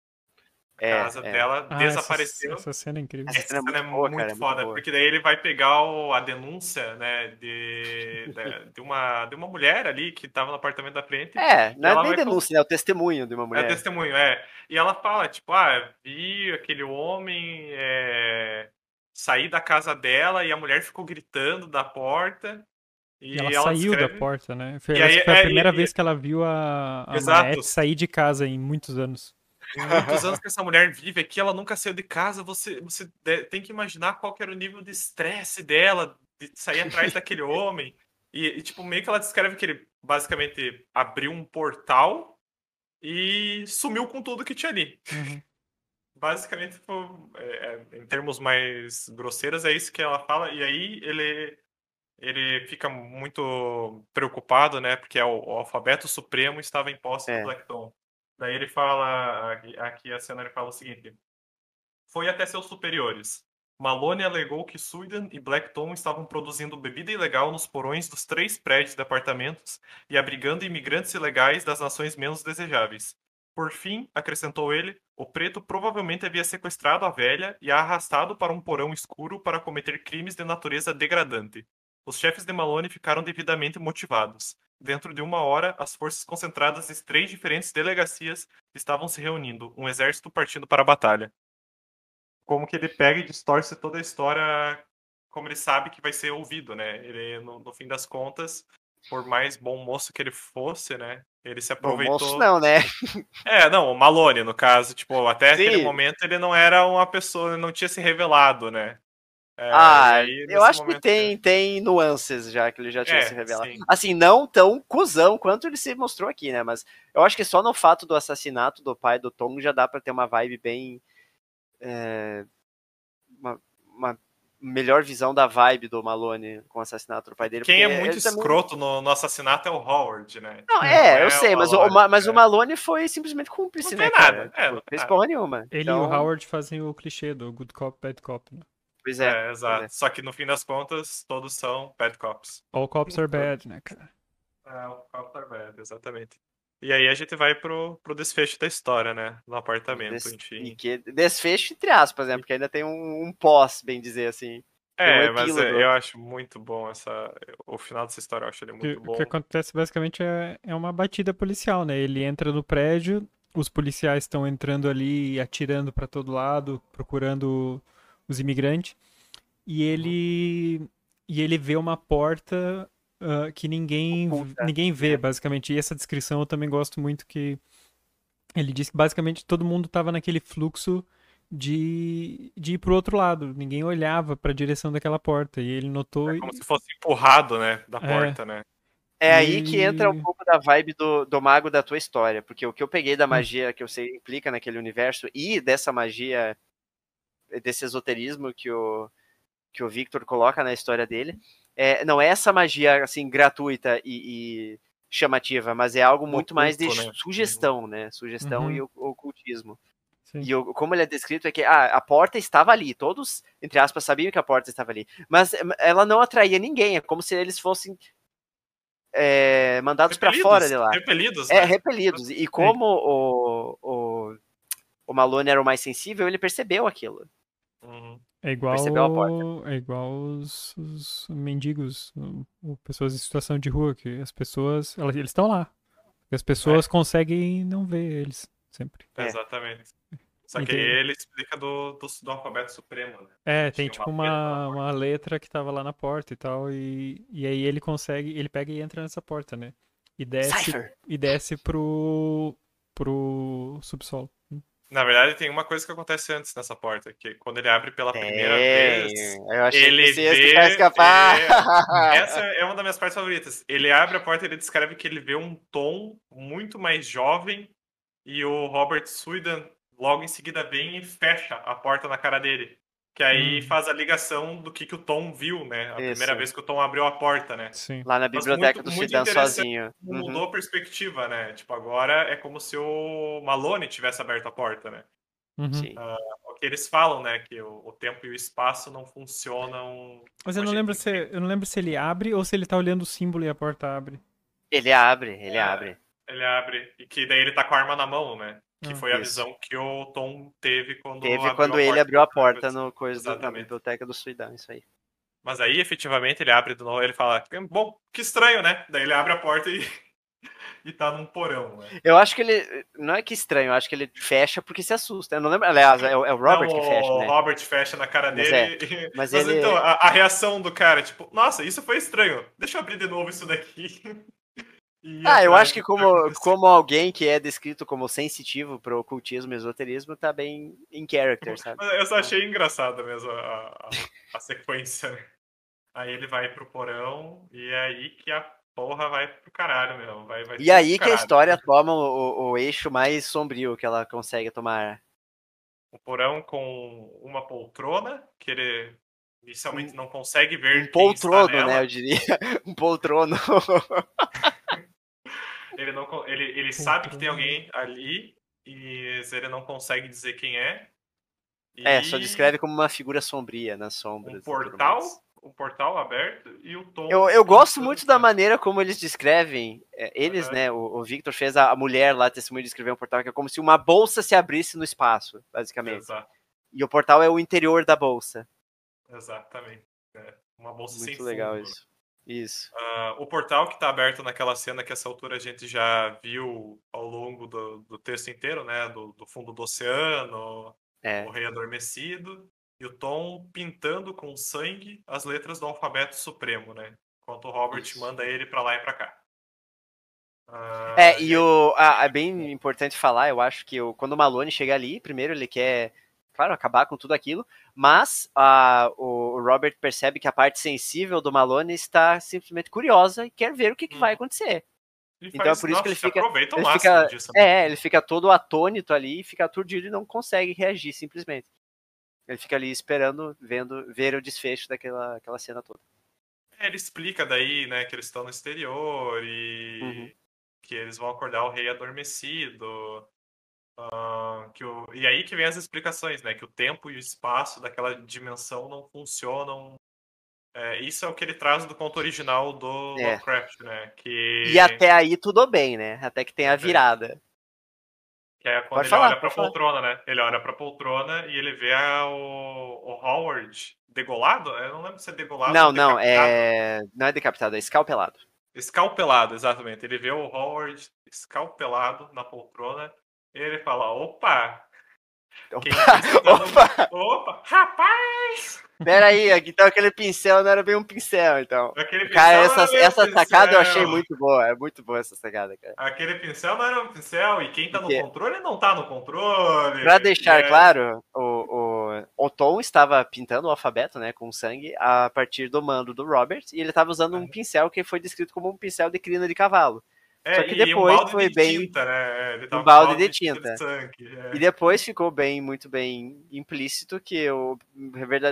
A é, casa é. dela ah, desapareceu. Essa, essa, cena é incrível. Essa, cena é muito, boa, muito foda, muito porque daí ele vai pegar o, a denúncia, né, de, de, de, uma, de uma mulher ali que tava no apartamento da frente. É, não é nem denúncia, é o testemunho de uma mulher. É o testemunho, é. E ela fala, tipo, ah, vi aquele homem é, sair da casa dela e a mulher ficou gritando da porta. E, e ela, ela, saiu descreve... da porta, né? Foi, aí, foi a é, primeira vez que ela viu a, a sair de casa em muitos anos muitos anos que essa mulher vive aqui, ela nunca saiu de casa. Você, você tem que imaginar qual era o nível de estresse dela de sair atrás daquele homem. E, e, tipo, meio que ela descreve que ele basicamente abriu um portal e sumiu com tudo que tinha ali. Uhum. Basicamente, tipo, é, é, em termos mais grosseiros, é isso que ela fala. E aí ele, ele fica muito preocupado, né? Porque o, o alfabeto supremo estava em posse é. do Blackton. Daí ele fala, aqui a cena ele fala o seguinte: Foi até seus superiores. Malone alegou que Suidan e Blackton estavam produzindo bebida ilegal nos porões dos três prédios de apartamentos e abrigando imigrantes ilegais das nações menos desejáveis. Por fim, acrescentou ele, o preto provavelmente havia sequestrado a velha e a arrastado para um porão escuro para cometer crimes de natureza degradante. Os chefes de Malone ficaram devidamente motivados. Dentro de uma hora, as forças concentradas em três diferentes delegacias estavam se reunindo, um exército partindo para a batalha. Como que ele pega e distorce toda a história como ele sabe que vai ser ouvido, né? Ele, no, no fim das contas, por mais bom moço que ele fosse, né? Ele se aproveitou. Bom moço não, né? É, não, o Malone, no caso, tipo, até Sim. aquele momento ele não era uma pessoa, não tinha se revelado, né? É, ah, aí, eu acho que tem, tem nuances já que ele já tinha é, se revelado. Sim. Assim, não tão cuzão quanto ele se mostrou aqui, né? Mas eu acho que só no fato do assassinato do pai do Tom já dá para ter uma vibe bem. É, melhor visão da vibe do Malone com o assassinato do pai dele. Quem é muito escroto também... no, no, assassinato é o Howard, né? Não, é, eu é sei, o mas, Malone, o, mas é. o Malone foi simplesmente cúmplice, não né? Não nada, é, não fez porra nenhuma. Ele então... e o então Howard fazem o clichê do good cop, bad cop, né? Pois é. é exato. É. Só que no fim das contas, todos são bad cops. All cops are bad, né, cara? É, all cops are bad, exatamente. E aí a gente vai pro, pro desfecho da história, né? No apartamento, Des, enfim. Que, desfecho entre aspas, né? Porque ainda tem um, um pós, bem dizer assim. É, um mas é, eu acho muito bom essa. O final dessa história eu acho ele muito o, bom. O que acontece basicamente é, é uma batida policial, né? Ele entra no prédio, os policiais estão entrando ali, atirando para todo lado, procurando os imigrantes. E ele e ele vê uma porta uh, que ninguém Oculta. ninguém vê, É. basicamente. E essa descrição eu também gosto muito que ele diz que basicamente todo mundo estava naquele fluxo de, de ir pro outro lado. Ninguém olhava para a direção daquela porta. E ele notou. É e- como se fosse empurrado, né? Da É. porta, né? É aí que entra um E- pouco da vibe do, do mago da tua história, porque o que eu peguei Hum. da magia que eu sei implica naquele universo e dessa magia, desse esoterismo que o, que o Victor coloca na história dele, é, não é essa magia assim gratuita e, e chamativa, mas é algo muito mais de Oculto, né? sugestão, né? Sugestão Uhum. e ocultismo. Sim. E o- como ele é descrito é que ah, a porta estava ali, todos, entre aspas, sabiam que a porta estava ali, mas eh, ela não atraía ninguém, é como se eles fossem é, mandados para fora de lá. Repelidos, É, né? repelidos. E como o, o, o Malone era o mais sensível, ele percebeu aquilo. Uhum. É igual, Percebeu a porta. é igual os, os mendigos, pessoas em situação de rua, que as pessoas, elas, eles estão lá. As pessoas conseguem não ver eles, sempre. É. Exatamente. Só que Entendi. ele explica do, do, do alfabeto supremo, né? É, tem tipo uma letra uma, letra que tava lá na porta e tal, e, e aí ele consegue, ele pega e entra nessa porta, né? E desce, e desce pro, pro subsolo. Na verdade, tem uma coisa que acontece antes nessa porta, que quando ele abre pela primeira Tem. vez. Eu achei ele que você ia ficar escapar. Essa é uma das minhas partes favoritas. Ele abre a porta e ele descreve que ele vê um tom muito mais jovem e o Robert Suidan logo em seguida vem e fecha a porta na cara dele. Que aí Hum. faz a ligação do que, que o Tom viu, né? A Isso. primeira vez que o Tom abriu a porta, né? Sim. Lá na biblioteca muito- do Sudan sozinho. Uhum. Mudou a perspectiva, né? Tipo, agora é como se o Malone tivesse aberto a porta, né? Uhum. Sim. O que eles falam, né? Que o, o tempo e o espaço não funcionam. Mas eu não lembro se eu não lembro se ele abre ou se ele tá olhando o símbolo e a porta abre. Ele abre, ele É. abre. Ele abre. E que daí ele tá com a arma na mão, né? Que Ah. foi a Isso. visão que o Tom teve quando Teve abriu quando a ele abriu a da porta no coisa da- na Exatamente. biblioteca do Sudan, isso aí. Mas aí, efetivamente, ele abre de novo ele fala, bom, que estranho, né? Daí ele abre a porta e, e tá num porão, né? Eu acho que ele. Não é que estranho, eu acho que ele fecha porque se assusta. Eu não lembro. Aliás, é o, é o Robert Não, que fecha, o né? Robert fecha na cara Mas dele. é, mas Mas, ele- então, a, a reação do cara, tipo, nossa, isso foi estranho. Deixa eu abrir de novo isso daqui. Ah, eu acho que do como, como alguém que é descrito como sensitivo pro ocultismo e esoterismo, tá bem em character, sabe? Eu só achei engraçada mesmo a, a, a sequência, né? Aí ele vai pro porão e é aí que a porra vai pro caralho mesmo. Vai, vai E aí que a história toma o, o eixo mais sombrio que ela consegue tomar. Um porão com uma poltrona, que ele inicialmente não consegue ver Um poltrono, né? Eu diria. Um poltrono. Ele, não, ele, ele sabe que tem alguém ali, e ele não consegue dizer quem é. É, E só descreve como uma figura sombria nas sombras. um portal, um portal aberto e o tom. Eu, eu gosto muito da maneira como eles descrevem. é, Eles, Aham. né? O, o Victor fez a, a mulher lá testemunho de escrever um portal que é como se uma bolsa se abrisse no espaço, basicamente. Exa- E o portal é o interior da bolsa. exatamente. É, uma bolsa Muito sem legal fundo. isso. Isso. Ah, o portal que está aberto naquela cena que essa altura a gente já viu ao longo do, do texto inteiro, né? Do, do fundo do oceano, É. o rei adormecido, e o Tom pintando com sangue as letras do alfabeto supremo, né? Enquanto o Robert Isso. manda ele para lá e para cá. Ah, É, e o. Ah, é bem importante falar, eu acho que o, quando o Malone chega ali, primeiro ele quer, claro, acabar com tudo aquilo, mas ah, o Robert percebe que a parte sensível do Malone está simplesmente curiosa e quer ver o que, que vai Uhum. acontecer. e então é por isso que ele nossa, fica- Aproveita o Ele máximo fica, disso. né? é, ele fica todo atônito ali, fica aturdido e não consegue reagir simplesmente. Ele fica ali esperando, vendo, ver o desfecho daquela aquela cena toda. É, ele explica daí, né, que eles estão no exterior e Uhum. que eles vão acordar o rei adormecido. Ah, que o... E aí que vem as explicações, né? Que o tempo e o espaço daquela dimensão não funcionam. É, isso é o que ele traz do conto original do É. Lovecraft, né? Que, E até aí tudo bem, né? Até que tem a virada. que é quando Pode ele falar, olha pra pode falar. poltrona, né? Ele olha pra poltrona e ele vê a- o, o Howard degolado. Eu não lembro se é degolado não, ou não, é. Não é decapitado, é escalpelado. Escalpelado, exatamente. Ele vê o Howard escalpelado na poltrona ele fala: opa, Opa! não- Opa! Rapaz! Pera aí, então aquele pincel não era bem um pincel, então. Aquele Cara, pincel essa, essa um pincel. sacada eu achei muito boa. É muito boa essa sacada, cara. Aquele pincel não era um pincel, e quem tá no Porque- controle não tá no controle. Pra deixar É, claro, o, o, o Tom estava pintando o alfabeto, né, com sangue, a partir do mando do Robert, e ele estava usando um pincel que foi descrito como um pincel de crina de cavalo. É, Só que um depois balde foi de bem- tinta, né? Ele tava Um balde de tinta. de sangue, é. E depois ficou bem, muito bem implícito que o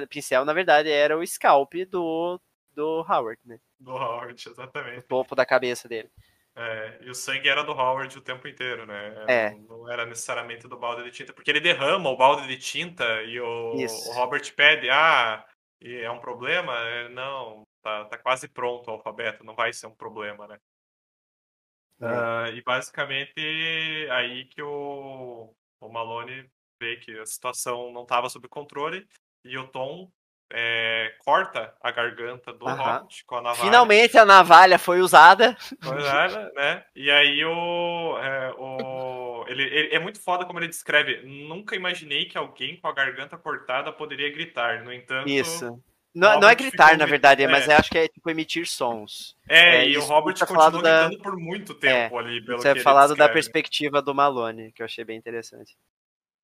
pincel, na verdade, era o scalp do, do Howard, né? Do Howard, O exatamente. topo da cabeça dele. É, e o sangue era do Howard o tempo inteiro, né? É. Não, não era necessariamente do balde de tinta, porque ele derrama o balde de tinta e o, o Robert pede, ah, e é um problema? É, não, tá, tá quase pronto o alfabeto, não vai ser um problema, né? Ah, e basicamente aí que o, o Malone vê que a situação não estava sob controle e o Tom é, corta a garganta do Aham. Robert com a navalha. Finalmente a navalha foi usada. Pois é, né? E aí o, é, o ele, ele- é muito foda como ele descreve. Nunca imaginei que alguém com a garganta cortada poderia gritar. No entanto, Isso. Não, não é gritar, na verdade, é. mas eu acho que é tipo emitir sons. é, É, e o Robert fica continuou falado da- gritando por muito tempo ali, pelo Isso é falado da perspectiva do Malone, que eu achei bem interessante.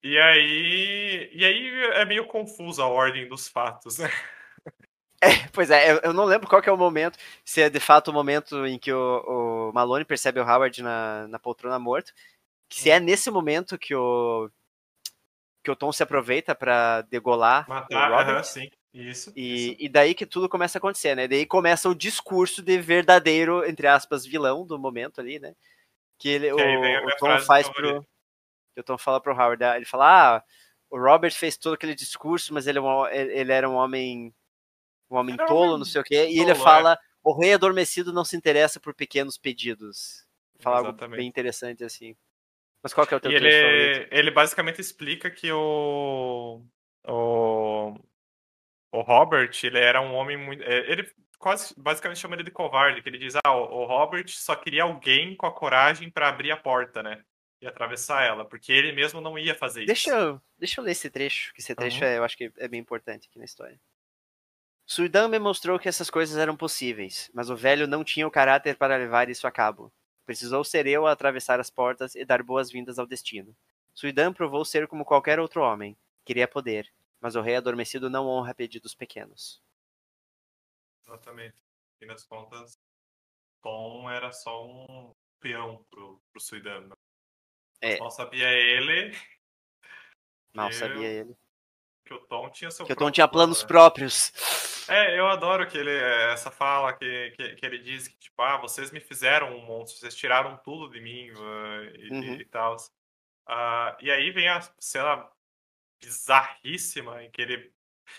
E aí, e aí é meio confusa a ordem dos fatos, né? Pois é, eu, eu não lembro qual que é o momento, se é de fato o momento em que o, o Malone percebe o Howard na, na poltrona morto, se é nesse momento que o que o Tom se aproveita pra degolar o Matar, Robert, aham, sim. Isso. e, isso. e daí que tudo começa a acontecer, né? Daí começa o discurso de verdadeiro, entre aspas, vilão do momento ali, né? Que ele, Que o, o Tom faz pro. Que o Tom fala pro Howard, ah, ele fala, ah, o Robert fez todo aquele discurso, mas ele, é um- ele era um homem. Um homem Era um tolo, homem não sei o quê. E ele tolo, é. fala, o rei adormecido não se interessa por pequenos pedidos. Fala algo Exatamente. bem interessante assim. Mas qual que é o teu E favorito? ele, ele basicamente explica que o, o, o Robert, ele era um homem muito... é, Ele quase, basicamente chama ele de covarde, que ele diz, ah, o, Robert só queria alguém com a coragem para abrir a porta, né? E atravessar ela, porque ele mesmo não ia fazer Deixa isso. eu, deixa eu ler esse trecho, que esse trecho Uhum. é, eu acho que é bem importante aqui na história. Suidan me mostrou que essas coisas eram possíveis, mas o velho não tinha o caráter para levar isso a cabo. Precisou ser eu a atravessar as portas e dar boas-vindas ao destino. Suidan provou ser como qualquer outro homem. Queria poder, mas o rei adormecido não honra pedidos pequenos. Exatamente. E nas contas, Tom era só um peão pro, pro Suidan. né? É. Mal sabia ele Mal Eu- sabia ele. que o Tom tinha seu Que o Tom tinha plano, planos né? próprios. É, eu adoro que ele, essa fala que, que, que ele diz que, tipo, ah, vocês me fizeram um monstro, vocês tiraram tudo de mim uh, e, Uhum. e tal. Ah, e aí vem a cena bizarríssima em que ele.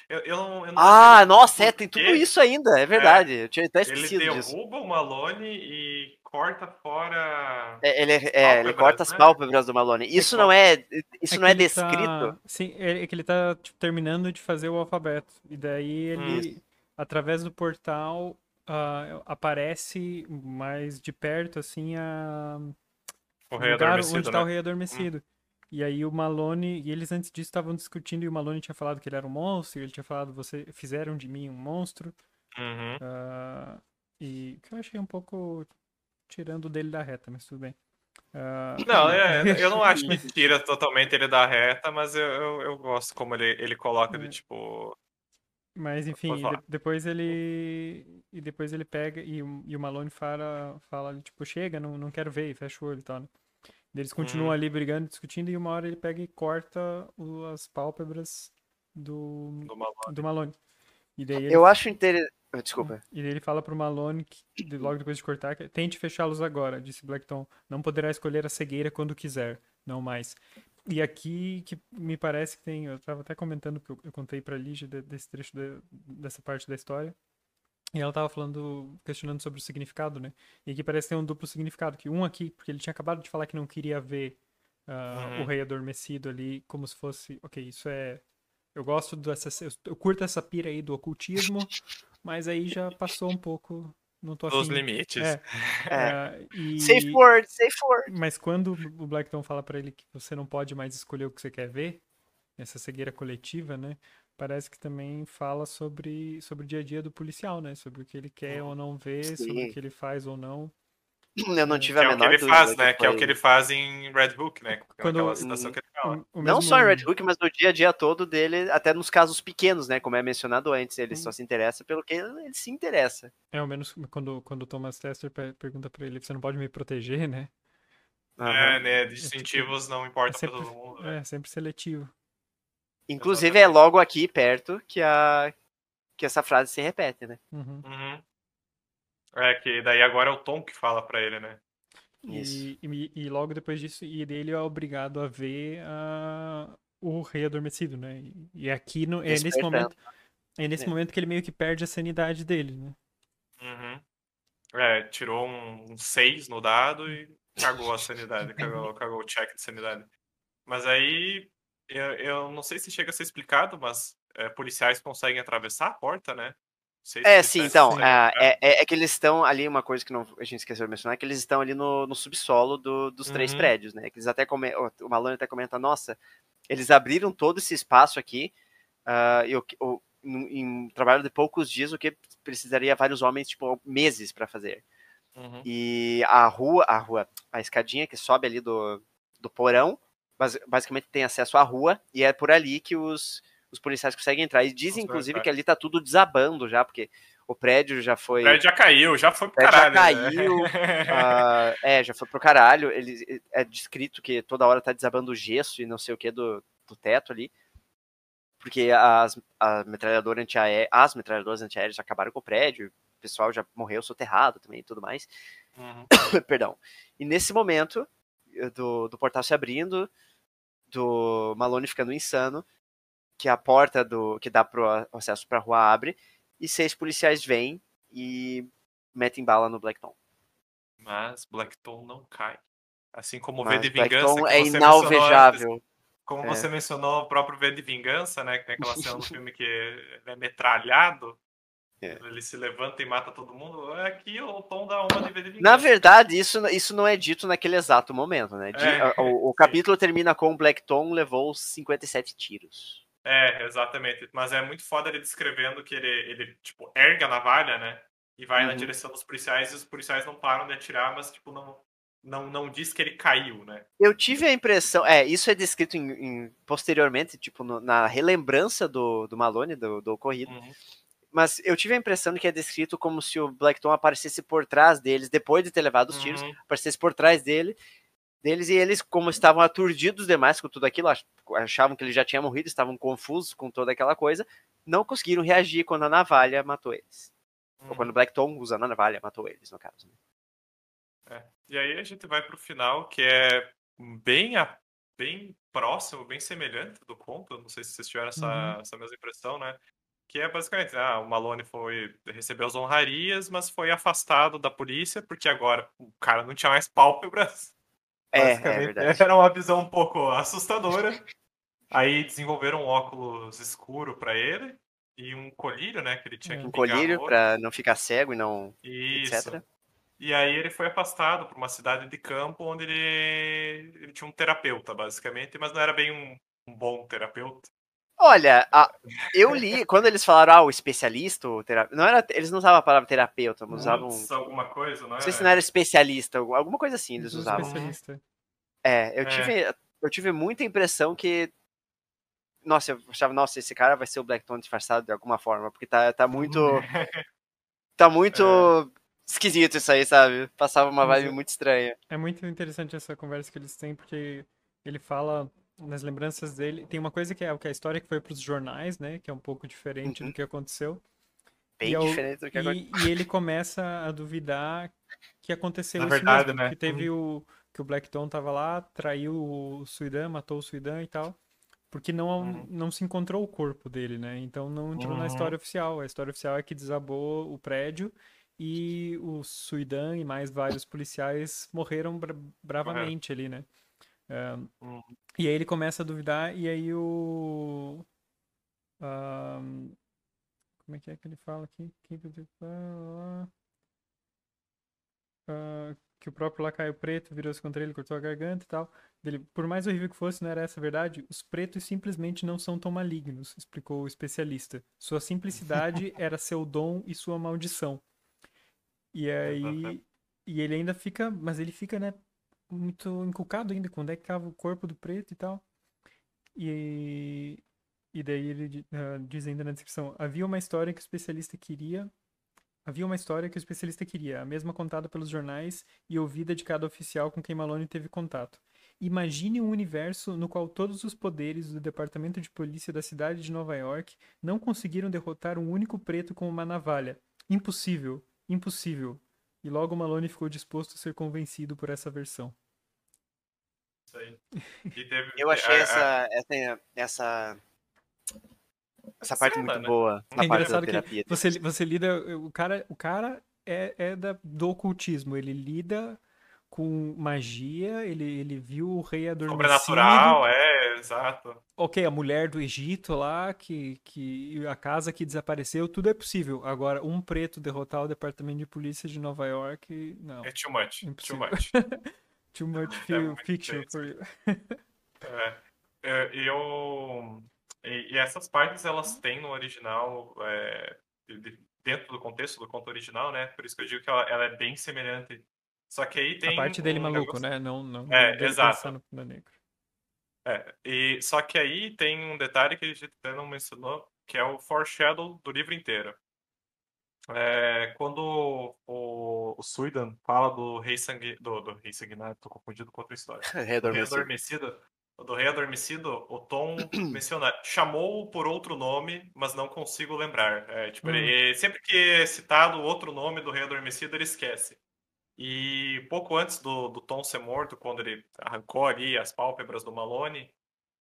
Eu, eu não, eu não Ah, nossa, é, tem tudo isso ainda, é verdade. Eu tinha até Ele esquecido disso. derruba o Malone e corta fora. É, ele, é, ele Pálpebras, corta as né? pálpebras do Malone. Isso não é, isso não é ele descrito. Tá... Sim, é é que ele tá tipo, terminando de fazer o alfabeto. E daí ele, através do portal, ah, aparece mais de perto, assim, a... O rei lugar adormecido, onde né? tá o rei adormecido. E aí o Malone, e eles antes disso estavam discutindo e o Malone tinha falado que ele era um monstro, e ele tinha falado, você fizeram de mim um monstro. Uhum. ah, e que eu achei um pouco tirando dele da reta, mas tudo bem. Ah, Não, é, eu não acho que tira totalmente ele da reta, mas eu, eu, eu gosto como ele, ele coloca de É. tipo. Mas enfim, de- depois ele e depois ele pega e, o- e o Malone fala, fala tipo, chega, não, não quero ver, fecha o olho e tal, né? Eles continuam Hum. ali brigando, discutindo, e uma hora ele pega e corta o- as pálpebras do, do Malone. do Malone. E daí ele, Eu acho interessante. Desculpa. e daí ele fala pro Malone, que, de- logo depois de cortar, que, tente fechá-los agora, disse Blackton. Não poderá escolher a cegueira quando quiser, não mais. E aqui que me parece que tem, eu tava até comentando que eu, eu contei pra de- desse trecho da- dessa parte da história. E ela tava falando, questionando sobre o significado, né? E aqui parece ter um duplo significado, que um aqui, porque ele tinha acabado de falar que não queria ver ah, Uhum. o rei adormecido ali, como se fosse, ok, isso é eu gosto dessa, eu, curto essa pira aí do ocultismo, mas aí já passou um pouco, não tô Dos afim. limites. É, É. ah, e- Safe word, safe word. mas quando o Blackton fala pra ele que você não pode mais escolher o que você quer ver, essa cegueira coletiva, né? Parece que também fala sobre, sobre o dia a dia do policial, né? Sobre o que ele quer ou não ver, Sim. sobre o que ele faz ou não. Eu não É. tive Que a é o que menor ele faz, né? Que é o que ele faz em Red Hook, né? Quando- Aquela citação que ele fala. O- o Não mesmo- só em Red Hook, mas no dia a dia todo dele, até nos casos pequenos, né? Como é mencionado antes, ele Hum. só se interessa pelo que ele, se interessa. É, ao menos quando, quando o Thomas Tester pe- pergunta pra ele, você não pode me proteger, né? É, né? Distintivos não É importam sempre, pra todo mundo, né? é sempre seletivo. Inclusive é logo aqui perto que a que essa frase se repete, né? Uhum. Uhum. É, que daí agora é o Tom que fala pra ele, né? Isso. E, e, e logo depois disso, e ele é obrigado a ver o rei adormecido, né? E, e aqui no, é nesse momento é nesse É. momento que ele meio que perde a sanidade dele, né? Uhum. É, tirou um 6 no dado e cagou a sanidade, cagou, cagou o check de sanidade. Mas aí, eu, eu não sei se chega a ser explicado, mas é, policiais conseguem atravessar a porta, né? Se É, sim, então, ah, entrar. é, é- é que eles estão ali, uma coisa que não, a gente esqueceu de mencionar, é que eles estão ali no, no subsolo do- dos três Uhum. prédios, né? Que eles até come, o Malone até comenta, nossa, eles abriram todo esse espaço aqui, ah, e o o- em, um trabalho de poucos dias, o que precisaria vários homens, tipo, meses para fazer. Uhum. E a rua, a rua, a escadinha que sobe ali do, do porão, basicamente tem acesso à rua, e é por ali que os, os policiais conseguem entrar. E dizem, Conseguem inclusive, que ali tá tudo desabando já, porque o prédio já foi. O prédio já caiu, já foi pro prédio já caralho. né? caiu, ah, é, já foi pro caralho. Ele, é descrito que toda hora tá desabando o gesso e não sei o que do, do teto ali. Porque as, a metralhadora antiaérea, as metralhadoras antiaéreas já acabaram com o prédio, o pessoal já morreu soterrado também e tudo mais. Uhum. Perdão. E nesse momento, eh, do, do portal se abrindo, do Malone ficando insano, que a porta do que dá pro acesso pra rua abre, e seis policiais vêm e metem bala no Blackton. Mas Blackton não cai. Assim como o V Mas de Vingança, Blackton é você mencionou inalvejável. Como É. você mencionou o próprio V de Vingança, né? Que tem aquela cena do filme que ele é metralhado. É. Ele se levanta e mata todo mundo. É aqui o tom da uma de Vingança. Na verdade, isso, isso não é dito naquele exato momento, né? De- É, o, o capítulo termina com Blackton levou 57 tiros. É, exatamente. Mas é muito foda ele descrevendo que ele, ele tipo, erga a navalha, né? E vai na Uhum. direção dos policiais e os policiais não param de atirar, mas, tipo, não, não, não diz que ele caiu, né? Eu tive a impressão, é, isso é descrito em- em- posteriormente, tipo, no- na relembrança do, do Malone, do, do ocorrido, Uhum. Mas eu tive a impressão de que é descrito como se o Blackton aparecesse por trás deles, depois de ter levado os tiros, Uhum. aparecesse por trás dele, deles, e eles, como estavam aturdidos demais com tudo aquilo, ach- achavam que ele já tinha morrido, estavam confusos com toda aquela coisa, não conseguiram reagir quando a navalha matou eles. Ou quando o Blackton, usando a navalha, matou eles, no caso. né? É. E aí a gente vai pro final, que é bem, a- bem próximo, bem semelhante do conto. Não sei se vocês tiveram essa, Uhum. essa mesma impressão, né? Que é basicamente, ah, o Malone foi recebeu as honrarias, mas foi afastado da polícia, porque agora o cara não tinha mais pálpebras. É, é verdade. Era uma visão um pouco assustadora. Aí desenvolveram um óculos escuro pra ele e um colírio, né? Que ele tinha que Um colírio pra não ficar cego e não. Isso. etc. E aí ele foi afastado para uma cidade de campo onde ele, ele tinha um terapeuta, basicamente, mas não era bem um, um bom terapeuta. Olha, a- eu li, quando eles falaram, ah, o especialista, o tera... não era, eles não usavam a palavra terapeuta, mas usavam. Alguma coisa, não Não é? sei se não era especialista, alguma coisa assim eles usavam. especialista. É, eu É. tive, eu tive muita impressão que. Nossa, eu achava, nossa, esse cara vai ser o Blackton disfarçado de alguma forma, porque tá, tá muito. Tá muito esquisito isso aí, sabe? Passava uma Mas vibe eu- muito estranha. É muito interessante essa conversa que eles têm, porque ele fala nas lembranças dele. Tem uma coisa que é, que é a história que foi para os jornais, né? Que é um pouco diferente Uhum. do que aconteceu. Bem E é o- diferente do que agora. E, ele começa a duvidar que aconteceu Na isso verdade, mesmo, né? que teve o que o Blackton tava lá, traiu o Suidan, matou o Suidan e tal, porque não Uhum. não se encontrou o corpo dele, né? Então não entrou na Uhum. história oficial. A história oficial é que desabou o prédio e o Suidan e mais vários policiais morreram bra- bravamente ali, né? Uhum. e aí ele começa a duvidar e aí o como é que é que ele fala aqui? Ah, que o próprio Lacaio Preto virou-se contra ele, cortou a garganta e tal. Por mais horrível que fosse, não era essa a verdade. Os pretos simplesmente não são tão malignos, explicou o especialista. Sua simplicidade era seu dom e sua maldição. E aí. E ele ainda fica. Mas ele fica, né? Muito encucado ainda, quando é que cava o corpo do preto e tal. E. E daí ele uh, diz ainda na descrição: havia uma história que o especialista queria. Havia uma história que o especialista queria, a mesma contada pelos jornais e ouvida de cada oficial com quem Malone teve contato. Imagine um universo no qual todos os poderes do Departamento de Polícia da cidade de Nova York não conseguiram derrotar um único preto com uma navalha. Impossível, impossível. E logo Malone ficou disposto a ser convencido por essa versão. Isso aí. Teve... Eu achei essa, essa, essa essa parte Cena, muito né? boa na é parte da terapia. Que você, você lida. O cara, o cara é, é da, do ocultismo. Ele lida com magia, ele, ele viu o rei adormecido. Sobrenatural, é, exato. Ok, a mulher do Egito lá, que, que a casa que desapareceu, tudo é possível. Agora, um preto derrotar o departamento de polícia de Nova York, não. É too much, Impossível. too much. too much é fiction for you. é, é, eu e, e, essas partes elas têm no original, é, dentro do contexto do conto original, né? Por isso que eu digo que ela, ela é bem semelhante. Só que aí tem. A parte dele um maluco, negócio... né? Não, não. É, exato. No negro. É, e, só que aí tem um detalhe que a gente até não mencionou, que é o foreshadow do livro inteiro. É, quando o, o Suidan fala do rei sangue, do, do rei sanguinário, tô confundido com outra história. rei adormecido. Rei adormecido do Rei Adormecido, o Tom menciona, chamou por outro nome, mas não consigo lembrar. É, tipo, hum. ele, sempre que é citado outro nome do Rei Adormecido, ele esquece. E pouco antes do, do Tom ser morto, quando ele arrancou ali as pálpebras do Malone,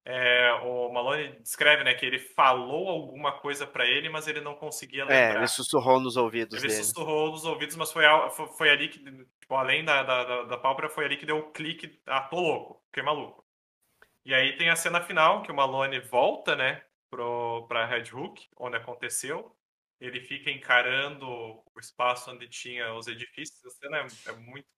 é, o Malone descreve né, que ele falou alguma coisa para ele, mas ele não conseguia lembrar. É, ele sussurrou nos ouvidos ele dele. sussurrou nos ouvidos, mas foi, foi, foi ali que, tipo, além da, da, da, pálpebra, foi ali que deu o clique. Ah, tô louco, fiquei maluco. E aí tem a cena final, que o Malone volta, né, pro, pra Red Hook, onde aconteceu. Ele fica encarando o espaço onde tinha os edifícios. A cena é, é muito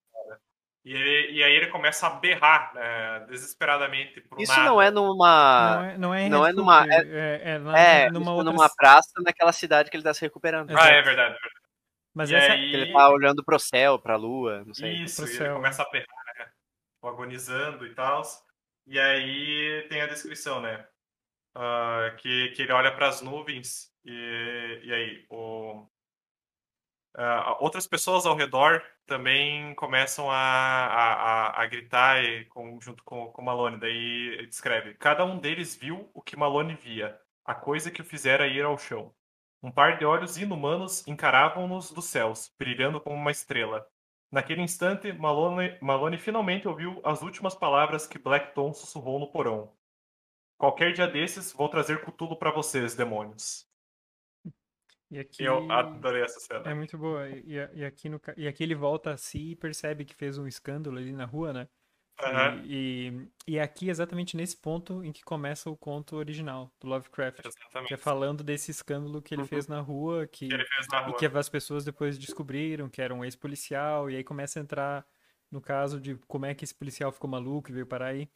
e, ele, e, aí ele começa a berrar né, desesperadamente pro Isso nada. não é numa. Não é, não é, não é numa. É, é, é, é numa, outra... numa praça naquela cidade que ele está se recuperando. Ah, é verdade. É verdade. Mas essa... aí... Ele tá olhando pro céu, pra lua, não sei. Isso, ele começa a berrar, né, agonizando e tal. E aí tem a descrição, né? Uh, que, que ele olha para as nuvens e, e aí o, uh, outras pessoas ao redor também começam a, a, a gritar e, com, junto com, com Malone. Daí descreve: Cada um deles viu o que Malone via, a coisa que o fizera ir ao chão. Um par de olhos inumanos encaravam-nos dos céus, brilhando como uma estrela. Naquele instante, Malone, Malone finalmente ouviu as últimas palavras que Blackton sussurrou no porão. Qualquer dia desses, vou trazer Cthulhu para vocês, demônios. E aqui... Eu adorei essa cena. É muito boa. E, e, aqui no, e aqui ele volta a si e percebe que fez um escândalo ali na rua, né? Uhum. E, e, e, aqui exatamente nesse ponto em que começa o conto original do Lovecraft. Exatamente. Que é falando desse escândalo que ele uhum. fez na rua, que, que, na rua. e que as pessoas depois descobriram que era um ex-policial, e aí começa a entrar no caso de como é que esse policial ficou maluco e veio parar aí.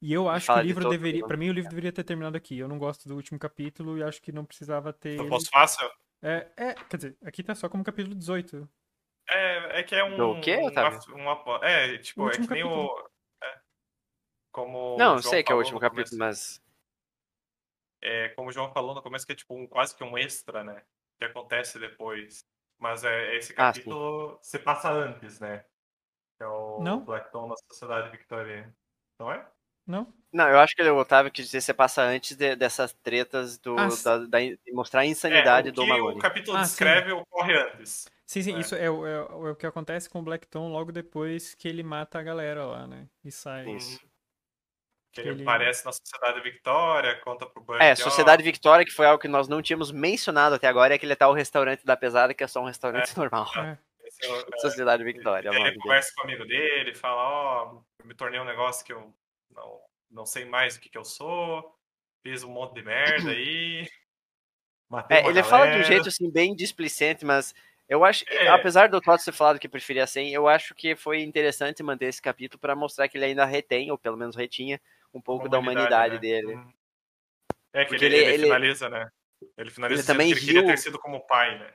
E eu acho que o livro deveria. para mim, o livro deveria ter terminado aqui. Eu não gosto do último capítulo e acho que não precisava ter. Eu posso fácil? É, é, quer dizer, aqui tá só como capítulo 18. É, é que é um. Do quê, Otávio? Uma, uma, é, tipo, é que nem capítulo. o. É, como. Não, sei que é o último capítulo, mas. É, como o João falou no começo, que é tipo um, quase que um extra, né? Que acontece depois. Mas é, esse ah, capítulo ah, se passa antes, né? Que é o Não? Blackton na Sociedade Victoriana. Não é? Não? Não, eu acho que o Otávio quis dizer que você passa antes de, dessas tretas do, ah, da, da, de mostrar a insanidade é, do Malone. O capítulo ah, descreve sim. ocorre antes. Sim, sim, é. isso é, o, é, é, o que acontece com o Blackton logo depois que ele mata a galera lá, né? E sai. Isso. Que ele, ele aparece na Sociedade Victória, conta pro Buck. É, Sociedade ó, Victória, que foi algo que nós não tínhamos mencionado até agora, é que ele tá o restaurante da pesada, que é só um restaurante é. normal. É. É, Sociedade Victória. Ele, ele conversa com o amigo dele, fala, ó, oh, me tornei um negócio que eu não, não sei mais o que, que eu sou, fiz um monte de merda aí. é, ele galera. fala de um jeito assim bem displicente, mas Eu acho, É. apesar do Todd ter falado que preferia 100, eu acho que foi interessante manter esse capítulo para mostrar que ele ainda retém, ou pelo menos retinha, um pouco da humanidade né? dele. Uhum. É que Porque ele, ele- ele ele- finaliza, né? Ele finaliza ele também que ele queria riu- ter sido como pai, né?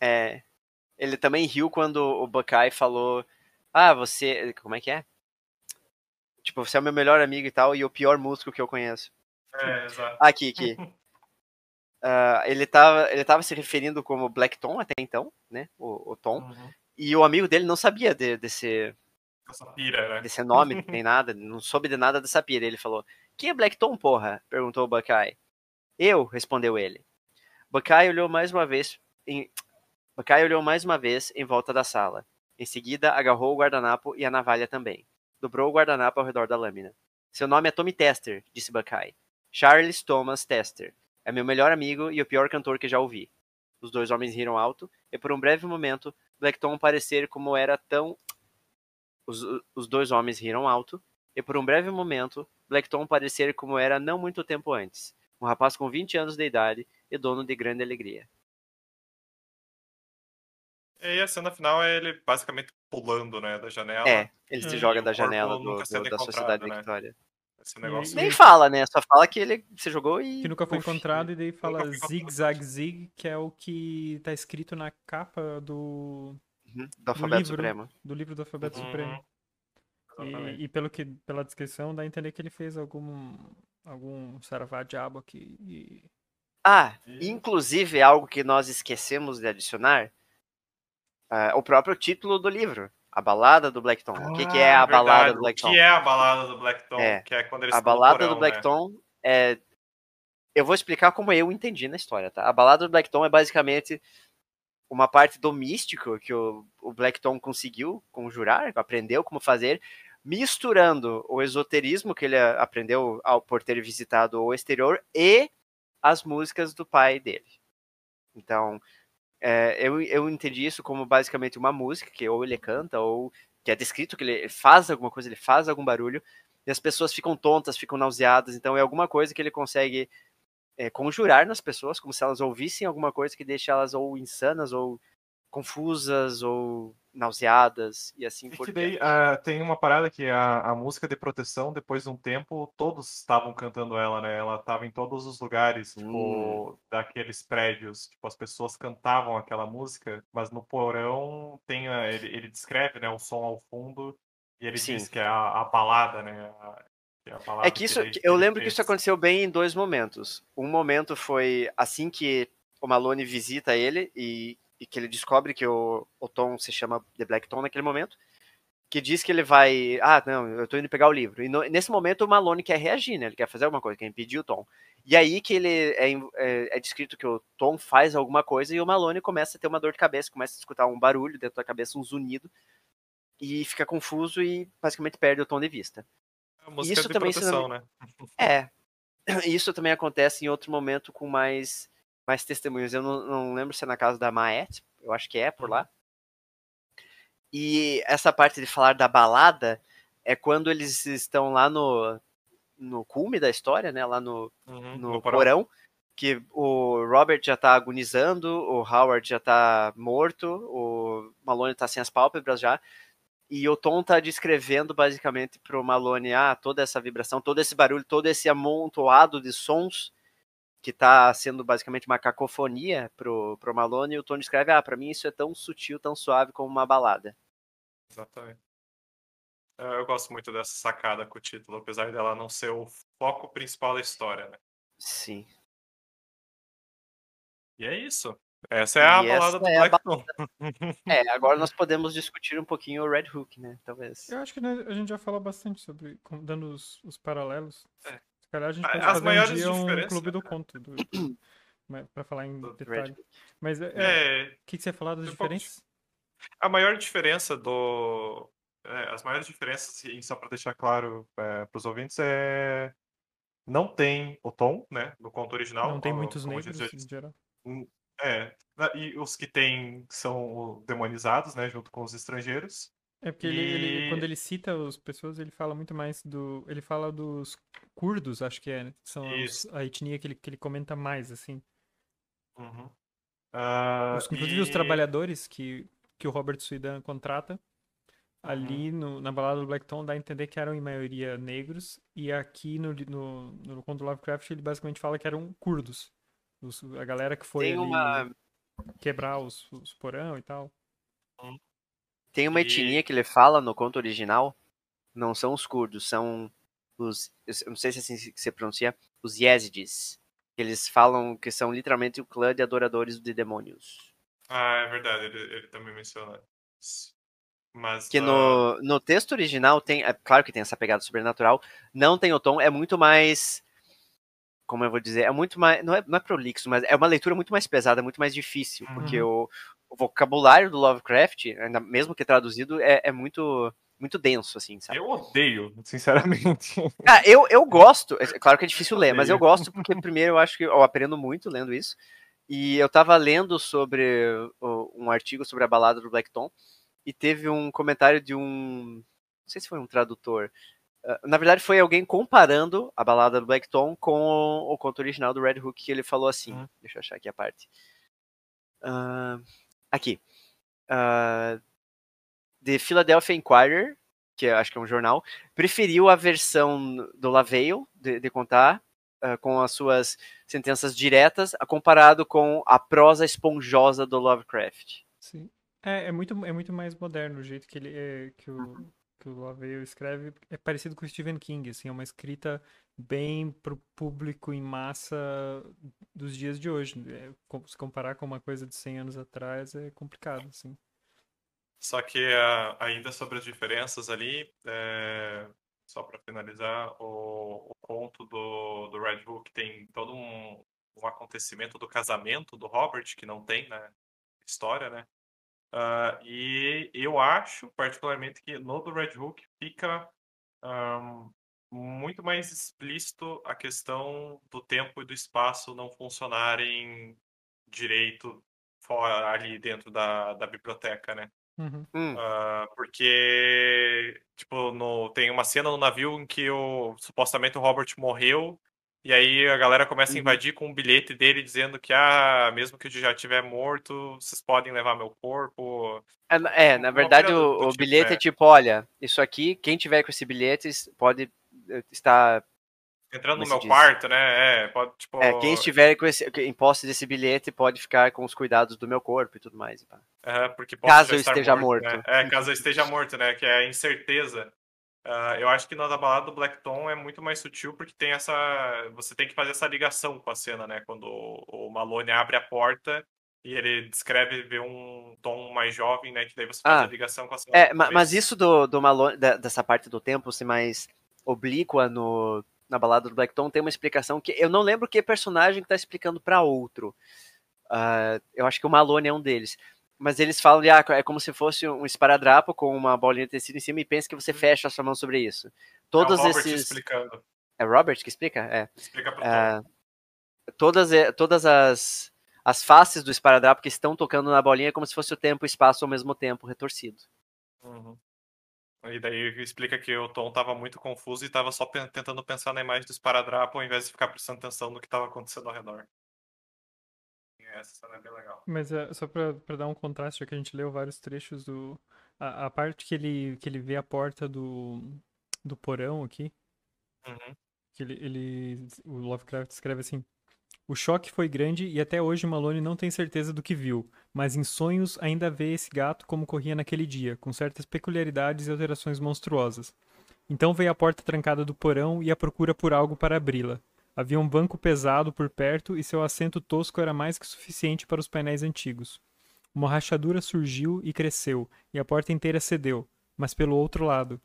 É, ele também riu quando o Buckeye falou: Ah, você. Como é que é? Tipo, você é o meu melhor amigo e tal, e o pior músico que eu conheço. É, exato. Aqui, aqui. Ah, ele, tava, ele tava se referindo como Black Tom até então, né? O, o Tom. Uhum. E o amigo dele não sabia de- desse, Essa pira, né? desse nome, nem nada, não soube de nada dessa pira. Ele falou: Quem é Black Tom, porra? perguntou o Buckeye. Eu, respondeu ele. Buckeye olhou mais uma vez em. Buckeye olhou mais uma vez em volta da sala. Em seguida, agarrou o guardanapo e a navalha também. Dobrou o guardanapo ao redor da lâmina. Seu nome é Tommy Tester, disse Buckeye. Charles Thomas Tester. É meu melhor amigo e o pior cantor que já ouvi. Os dois homens riram alto, e por um breve momento, Black Tom parecer como era tão. Os, os dois homens riram alto, e por um breve momento, Black Tom parecer como era não muito tempo antes. Um rapaz com 20 anos de idade e dono de grande alegria. E aí a cena final é ele basicamente pulando, né, da janela. É, ele se É. joga da janela do- do- da Sociedade né? Victória. Esse negócio. Nem fala, né? Só fala que ele se jogou e. Que nunca foi Uf. encontrado, e daí fala. Zig Zag Zig, que é o que tá escrito na capa do, Uhum, do Alfabeto livro. Supremo. do livro do Alfabeto Uhum. Supremo. Exatamente. E, e pelo que, pela descrição, dá a entender que ele fez algum, algum saravá diabo aqui. E... Ah, E- inclusive algo que nós esquecemos de adicionar. Ah, o próprio título do livro. A balada do Black Tom. o que, que é Ah, a balada verdade. do Black O que é a balada do Black Tom? É. Que é quando eles A balada porão, do Black né? Tom é. Eu vou explicar como eu entendi na história, tá? A balada do Black Tom é basicamente uma parte do místico que o, o Black Tom conseguiu conjurar, aprendeu como fazer, misturando o esoterismo que ele aprendeu ao, por ter visitado o exterior e as músicas do pai dele. Então, é, eu, eu entendi isso como basicamente uma música que ou ele canta ou que é descrito que ele faz alguma coisa, ele faz algum barulho e as pessoas ficam tontas, ficam nauseadas. Então é alguma coisa que ele consegue é, conjurar nas pessoas, como se elas ouvissem alguma coisa que deixa elas ou insanas ou confusas ou nauseadas e assim E por que diante. ah, tem uma parada que a, a música de proteção, depois de um tempo, todos estavam cantando ela, né? Ela estava em todos os lugares, tipo, Hum. daqueles prédios. Tipo, as pessoas cantavam aquela música, mas no porão tem a- ele, ele descreve, né, o som ao fundo e ele Sim. diz que é a, a balada, né? é, É que isso, ele- que eu lembro que isso aconteceu bem em dois momentos. Um momento foi assim que o Malone visita ele e, e que ele descobre que o, o Tom se chama The Black Tom naquele momento, que diz que ele vai, ah, não, eu tô indo pegar o livro. E no- nesse momento o Malone quer reagir, né? Ele quer fazer alguma coisa, quer impedir o Tom. E aí que ele é, é, é descrito que o Tom faz alguma coisa e o Malone começa a ter uma dor de cabeça, começa a escutar um barulho dentro da cabeça, um zunido, e fica confuso e basicamente perde o Tom de vista. Música isso de também proteção, né? É. Isso também acontece em outro momento com mais, mais testemunhos. Eu não, não lembro se é na casa da Maet, eu acho que é por lá. E essa parte de falar da balada é quando eles estão lá no, no cume da história, né? Lá no, Uhum, no no porão. que o Robert já tá agonizando, o Howard já tá morto, o Malone tá sem as pálpebras já. E o Tom tá descrevendo basicamente pro Malone, ah, toda essa vibração, todo esse barulho, todo esse amontoado de sons que tá sendo basicamente uma cacofonia pro, pro Malone, e o Tom descreve, ah, pra mim isso é tão sutil, tão suave como uma balada. Exatamente. É, Eu gosto muito dessa sacada com o título, apesar dela não ser o foco principal da história, né? Sim. E é isso. Essa é a E balada essa do é Black Tom. É, agora nós podemos discutir um pouquinho o Red Hook, né? Talvez. Eu acho que né, a gente já falou bastante sobre, dando os, os paralelos. É. Calhar a gente pode as fazer um maiores dia um clube do né? conto, do, pra falar em detalhe. Mas é, é, o É, que, que você ia falar das pouco diferenças? a maior diferença do. é, as maiores diferenças, e só para deixar claro para os ouvintes, é. Não tem o tom, né? No conto original. Não tem como- muitos como negros em geral. É, na- e os que tem são demonizados, né, junto com os estrangeiros. É porque ele, ele- E- quando ele cita as pessoas, ele fala muito mais do. Ele fala dos curdos, acho que é, né? São os- a etnia que ele, que ele comenta mais, assim. Uhum. Ah, Os, inclusive os e- trabalhadores que, que o Robert Suidan contrata, ali Uhum. no- na balada do Blackton dá a entender que eram em maioria negros, e aqui no, no, no conto do Lovecraft ele basicamente fala que eram curdos. Os- a galera que foi uma, quebrar os, os porão e tal. Tem uma E- etnia que ele fala no conto original, não são os curdos, são os, eu não sei se é assim que se pronuncia, os Yazidis. Eles falam que são literalmente o clã de adoradores de demônios. Ah, é verdade, ele, ele também menciona. isso. Mas Que ah, no, no texto original tem, é claro que tem essa pegada sobrenatural, não tem o tom, é muito mais, como eu vou dizer, é muito mais, não é, não é prolixo, mas é uma leitura muito mais pesada, muito mais difícil, porque o, o vocabulário do Lovecraft, ainda mesmo que traduzido, é, é muito, muito denso, assim, sabe? eu odeio, sinceramente. Ah, eu, eu gosto, é claro que é difícil ler, mas eu Odeio. gosto porque primeiro eu acho que eu aprendo muito lendo isso, e eu tava lendo sobre um artigo sobre a balada do Black Tom, e teve um comentário de um, não sei se foi um tradutor, ah, na verdade foi alguém comparando a balada do Black Tom com o, o conto original do Red Hook, que ele falou assim, Uhum. deixa eu achar aqui a parte, Ah, aqui, Ah, The Philadelphia Inquirer, que eu acho que é um jornal, preferiu a versão do Lavale de, de contar ah, com as suas sentenças diretas, a- comparado com a prosa esponjosa do Lovecraft. Sim. É, é muito, é muito mais moderno o jeito que ele é, que o, Uhum. Que o Lavelle escreve. É parecido com o Stephen King, assim, é uma escrita bem pro público em massa dos dias de hoje. É, se comparar com uma coisa de 100 anos atrás é complicado, assim. Só que ah, ainda sobre as diferenças ali, é, só para finalizar, o, o conto do, do Red Hook tem todo um, um acontecimento do casamento do Robert, que não tem na história, né? Ah, e eu acho, particularmente, que no do Red Hook fica ahn, muito mais explícito a questão do tempo e do espaço não funcionarem direito fora ali dentro da, da biblioteca, né? Uhum. Hum, Ah, porque, tipo, no, tem uma cena no navio em que o, supostamente o Robert morreu, e aí a galera começa a Uhum. invadir com um bilhete dele dizendo que, ah, mesmo que eu já estiver morto, vocês podem levar meu corpo. é, na- é, na verdade do- o, do o tipo, bilhete é é. tipo, olha, isso aqui, quem tiver com esse bilhete pode eh, estar, Entrando no Como meu diz? quarto, né? É, pode, tipo. é, quem estiver com esse, em posse desse bilhete pode ficar com os cuidados do meu corpo e tudo mais. é, porque Caso eu esteja né? morto. É, caso eu esteja morto, né? Que é a incerteza. Ah, eu acho que na da balada do Blackton é muito mais sutil porque tem essa. Você tem que fazer essa ligação com a cena, né? Quando o o Malone abre a porta e ele descreve ver um tom mais jovem, né? Que daí você faz Ah, a ligação com a cena. É, mas isso do, do Malone, da- dessa parte do tempo ser mais oblíqua no, na balada do Blackton tem uma explicação que eu não lembro que personagem que tá explicando para outro. Ah, eu acho que o Malone é um deles. Mas eles falam de, ah, é como se fosse um esparadrapo com uma bolinha de tecido em cima e pensa que você fecha a sua mão sobre isso. é Todos o Robert esses. explicando. É Robert que explica? É. Explica Tom. Ah, todas todas as, as faces do esparadrapo que estão tocando na bolinha é como se fosse o tempo e o espaço ao mesmo tempo, retorcido. Uhum. E daí explica que o Tom tava muito confuso e tava só tentando pensar na imagem do esparadrapo ao invés de ficar prestando atenção no que tava acontecendo ao redor. Essa cena é bem legal. Mas é, só pra, pra dar um contraste, já que a gente leu vários trechos do. A, a parte que ele, que ele vê a porta do, do porão aqui, Uhum. que ele, ele. O Lovecraft escreve assim. O choque foi grande e até hoje Malone não tem certeza do que viu, mas em sonhos ainda vê esse gato como corria naquele dia, com certas peculiaridades e alterações monstruosas. Então veio a porta trancada do porão e a procura por algo para abri-la. Havia um banco pesado por perto e seu assento tosco era mais que suficiente para os painéis antigos. Uma rachadura surgiu e cresceu, e a porta inteira cedeu, mas pelo outro lado.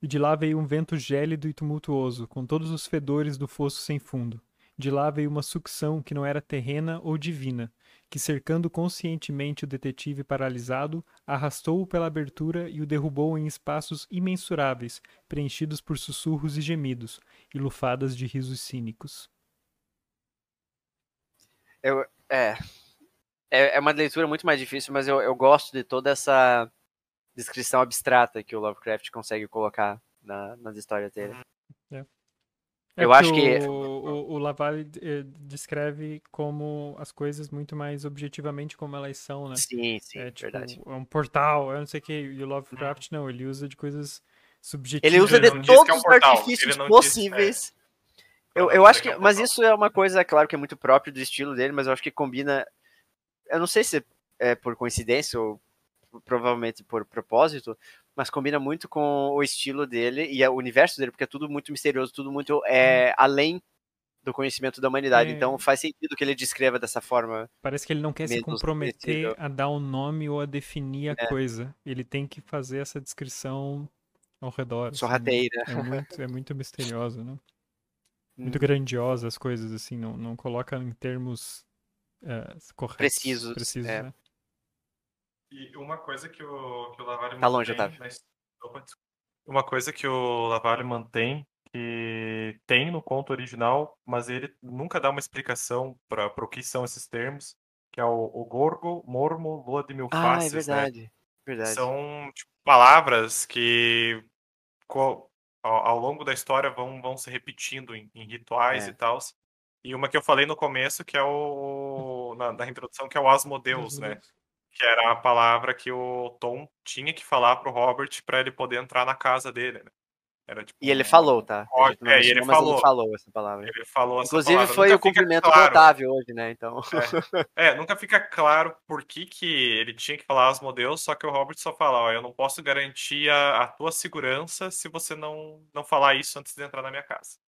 E de lá veio um vento gélido e tumultuoso, com todos os fedores do fosso sem fundo. De lá veio uma sucção que não era terrena ou divina, que cercando conscientemente o detetive paralisado, arrastou-o pela abertura e o derrubou em espaços imensuráveis, preenchidos por sussurros e gemidos, e lufadas de risos cínicos. Eu, é, é. É uma leitura muito mais difícil, mas eu, eu gosto de toda essa descrição abstrata que o Lovecraft consegue colocar na- nas histórias dele. É, É Eu acho que- O, o, o Lavalle eh, descreve como as coisas muito mais objetivamente como elas são, né? Sim, sim, é tipo, verdade. é um portal, é não sei o que. E o Lovecraft não, ele usa de coisas subjetivas. Ele usa Ele de é todos um os portal, artifícios diz, possíveis. Eu, Pra eu acho que. que é um Mas isso é uma coisa, claro, que é muito próprio do estilo dele, mas eu acho que combina. Eu não sei se é por coincidência ou provavelmente por propósito, mas combina muito com o estilo dele e o universo dele, porque é tudo muito misterioso, tudo muito é, além do conhecimento da humanidade. É. Então faz sentido que ele descreva dessa forma. Parece que ele não quer se comprometer a dar um nome ou a definir a É. coisa. Ele tem que fazer essa descrição ao redor. assim, Sorrateira. É muito, é muito misteriosa, né? Muito Hum. grandiosa as coisas, assim, não, não coloca em termos eh, corretos. Precisos, precisos é. né? E uma coisa que o, que o Lavalli Tá longe, mantém. Otávio. his- Opa, desculpa. Uma coisa que o Lavalli mantém, que tem no conto original, mas ele nunca dá uma explicação para o que são esses termos, que é o, o Gorgo, Mormo, Lua de Mil Ah, é Faces, né? verdade. Verdade. São tipo, palavras que ao, ao longo da história vão, vão se repetindo em, em rituais É. e tal. E uma que eu falei no começo, que é o. Na, na introdução, que é o Asmodeus, né? Que era a palavra que o Tom tinha que falar pro Robert para ele poder entrar na casa dele, né? Era, tipo, E ele um- falou, tá? Ó, A gente não é, e ele mas falou. ele falou essa palavra. Ele falou Inclusive palavra. foi Nunca o cumprimento do claro. Otávio hoje, né? Então. É, nunca fica claro por que, que ele tinha que falar Asmodeus, só que o Robert só fala, ó, eu não posso garantir a, a tua segurança se você não, não falar isso antes de entrar na minha casa.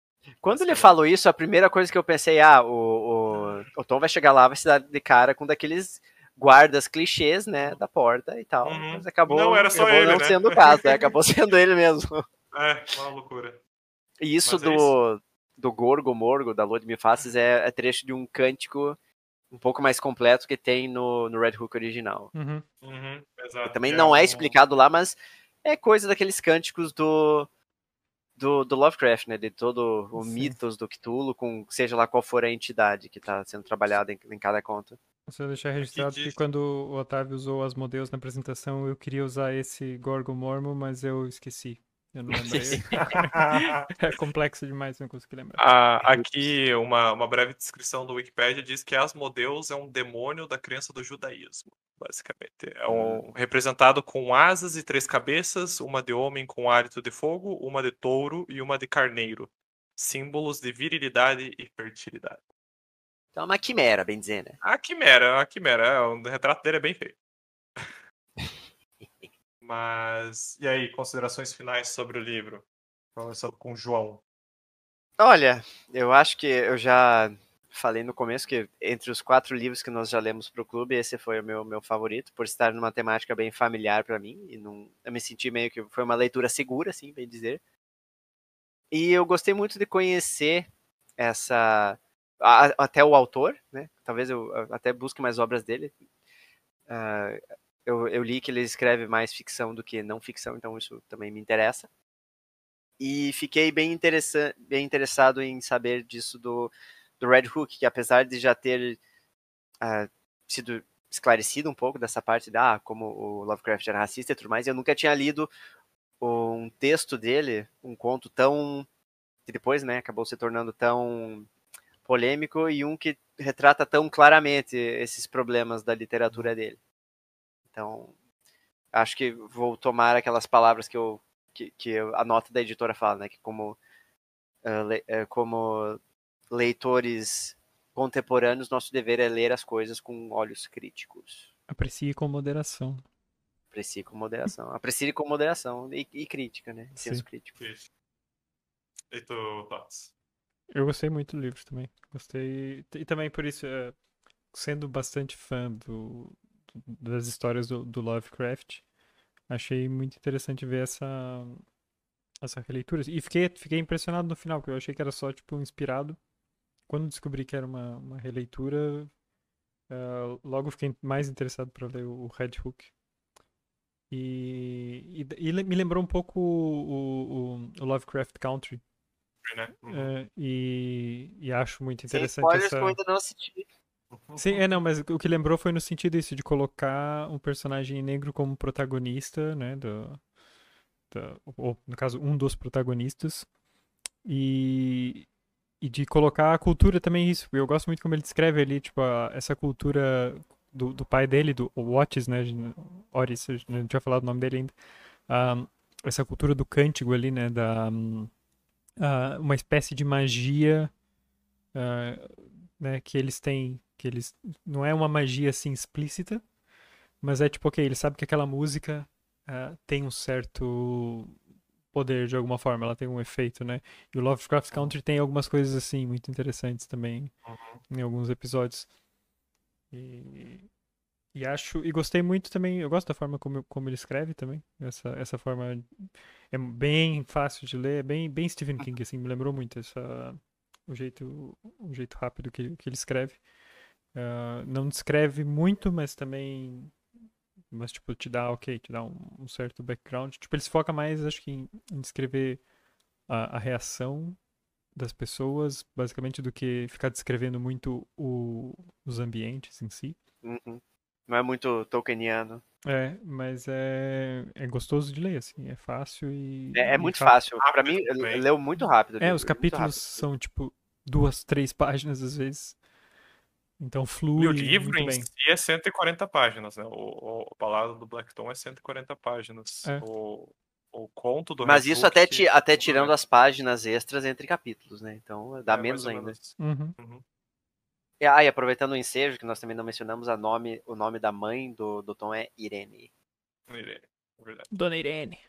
Quando ele Basicamente. falou isso, a primeira coisa que eu pensei, ah, o, o, o Tom vai chegar lá, vai se dar de cara com daqueles guardas clichês, né, da porta e tal. Uhum. Mas acabou Não, era só acabou ele, não né? sendo o caso, né? Acabou sendo ele mesmo. É, uma loucura. E isso Mas é do, do Gorgo Morgo, da Lua de Mil Faces, é, é trecho de um cântico um pouco mais completo que tem no, no Red Hook original. Uhum. Uhum. Também Que não é explicado lá, mas é coisa daqueles cânticos do, do, do Lovecraft, né? De todo o Sim. mitos do Cthulhu, com seja lá qual for a entidade que está sendo trabalhada em, em cada conta. Só deixar registrado que diz- quando o Otávio usou as modelos na apresentação, eu queria usar esse Gorgo Mormo, mas eu esqueci. Eu não lembrei. é complexo demais, não consegui lembrar. Ah, aqui, uma, uma breve descrição do Wikipedia diz que Asmodeus é um demônio da crença do judaísmo, basicamente. É um representado com asas e três cabeças, uma de homem com hálito de fogo, uma de touro e uma de carneiro. Símbolos de virilidade e fertilidade. Então é uma quimera, bem dizer, né? A quimera, a quimera, é, o retrato dele é bem feio. Mas, e aí, considerações finais sobre o livro? Começando com o João. Olha, eu acho que eu já falei no começo que entre os quatro livros que nós já lemos para o clube, esse foi o meu, meu favorito, por estar numa temática bem familiar para mim, e não, eu me senti meio que foi uma leitura segura, assim, bem dizer. E eu gostei muito de conhecer essa a- até o autor, né? Talvez eu até busque mais obras dele. Ah, eu, eu li que ele escreve mais ficção do que não ficção, então isso também me interessa. E fiquei bem, interessa bem interessado em saber disso do, do Red Hook, que apesar de já ter ah, sido esclarecido um pouco dessa parte da ah, como o Lovecraft era racista e tudo mais, eu nunca tinha lido um texto dele, um conto tão que depois, né, acabou se tornando tão polêmico e um que retrata tão claramente esses problemas da literatura dele. Então, acho que vou tomar aquelas palavras que eu que, que eu- a nota da editora fala, né, que como ah, le- eh, como leitores contemporâneos, nosso dever é ler as coisas com olhos críticos. Aprecie com moderação. Aprecie com moderação. Aprecie com moderação e, e crítica, né? Senso crítico. Isso. E tu, Tots? Eu gostei muito do livro também. Gostei. E também por isso, eh, sendo bastante fã do, das histórias do, do Lovecraft, achei muito interessante ver essa, essa releitura. E fiquei, fiquei impressionado no final, porque eu achei que era só, tipo, inspirado. Quando descobri que era uma, uma releitura, eh, logo fiquei mais interessado para ler o Red Hook. E, e, e me lembrou um pouco o, o, o Lovecraft Country. Né? Uhum. É, e, e acho muito Sem interessante spoilers essa... que eu ainda não assisti. Sim, é, não, mas o que lembrou foi no sentido isso, de colocar um personagem negro como protagonista, né, do, da- ou, no caso, um dos protagonistas, e, e de colocar a cultura também isso. Eu gosto muito como ele descreve ali, tipo, a, essa cultura do, do pai dele, do Watts, né? Gente não tinha falado o nome dele ainda. Um, essa cultura do cântigo ali, né? Da, um, uh, uma espécie de magia uh, né, que eles têm. Que eles. Não é uma magia assim explícita, mas é tipo, ok, ele sabe que aquela música uh, tem um certo poder de alguma forma, ela tem um efeito, né? E o Lovecraft Country tem algumas coisas assim muito interessantes também uhum. em alguns episódios. E, e acho e gostei muito também, eu gosto da forma como, como ele escreve também. Essa essa forma é bem fácil de ler, é bem bem Stephen King assim, me lembrou muito essa o jeito o jeito rápido que, que ele escreve. Uh, não descreve muito, mas também mas, tipo, te dá, ok, te dá um, um certo background. Tipo, ele se foca mais, acho que, em, em descrever a, a, reação das pessoas, basicamente, do que ficar descrevendo muito o, os ambientes em si. Uhum. Não é muito Tolkieniano. É, mas é, é gostoso de ler, assim, é fácil e. É, é muito fácil. Pra mim, leu muito rápido. É, os capítulos são, tipo, duas, três páginas às vezes. Então flui. E o livro em bem. si é 140 páginas, né? O, o, Balada do Blackton é 140 páginas. É. O, o conto do Mas isso até, ti, até tirando as páginas extras entre capítulos, né? Então dá é, menos ainda. Uhum. Uhum. E, ah, e aproveitando o ensejo, que nós também não mencionamos, a nome, o nome da mãe do, do Tom é Irene. Irene, verdade. Dona Irene.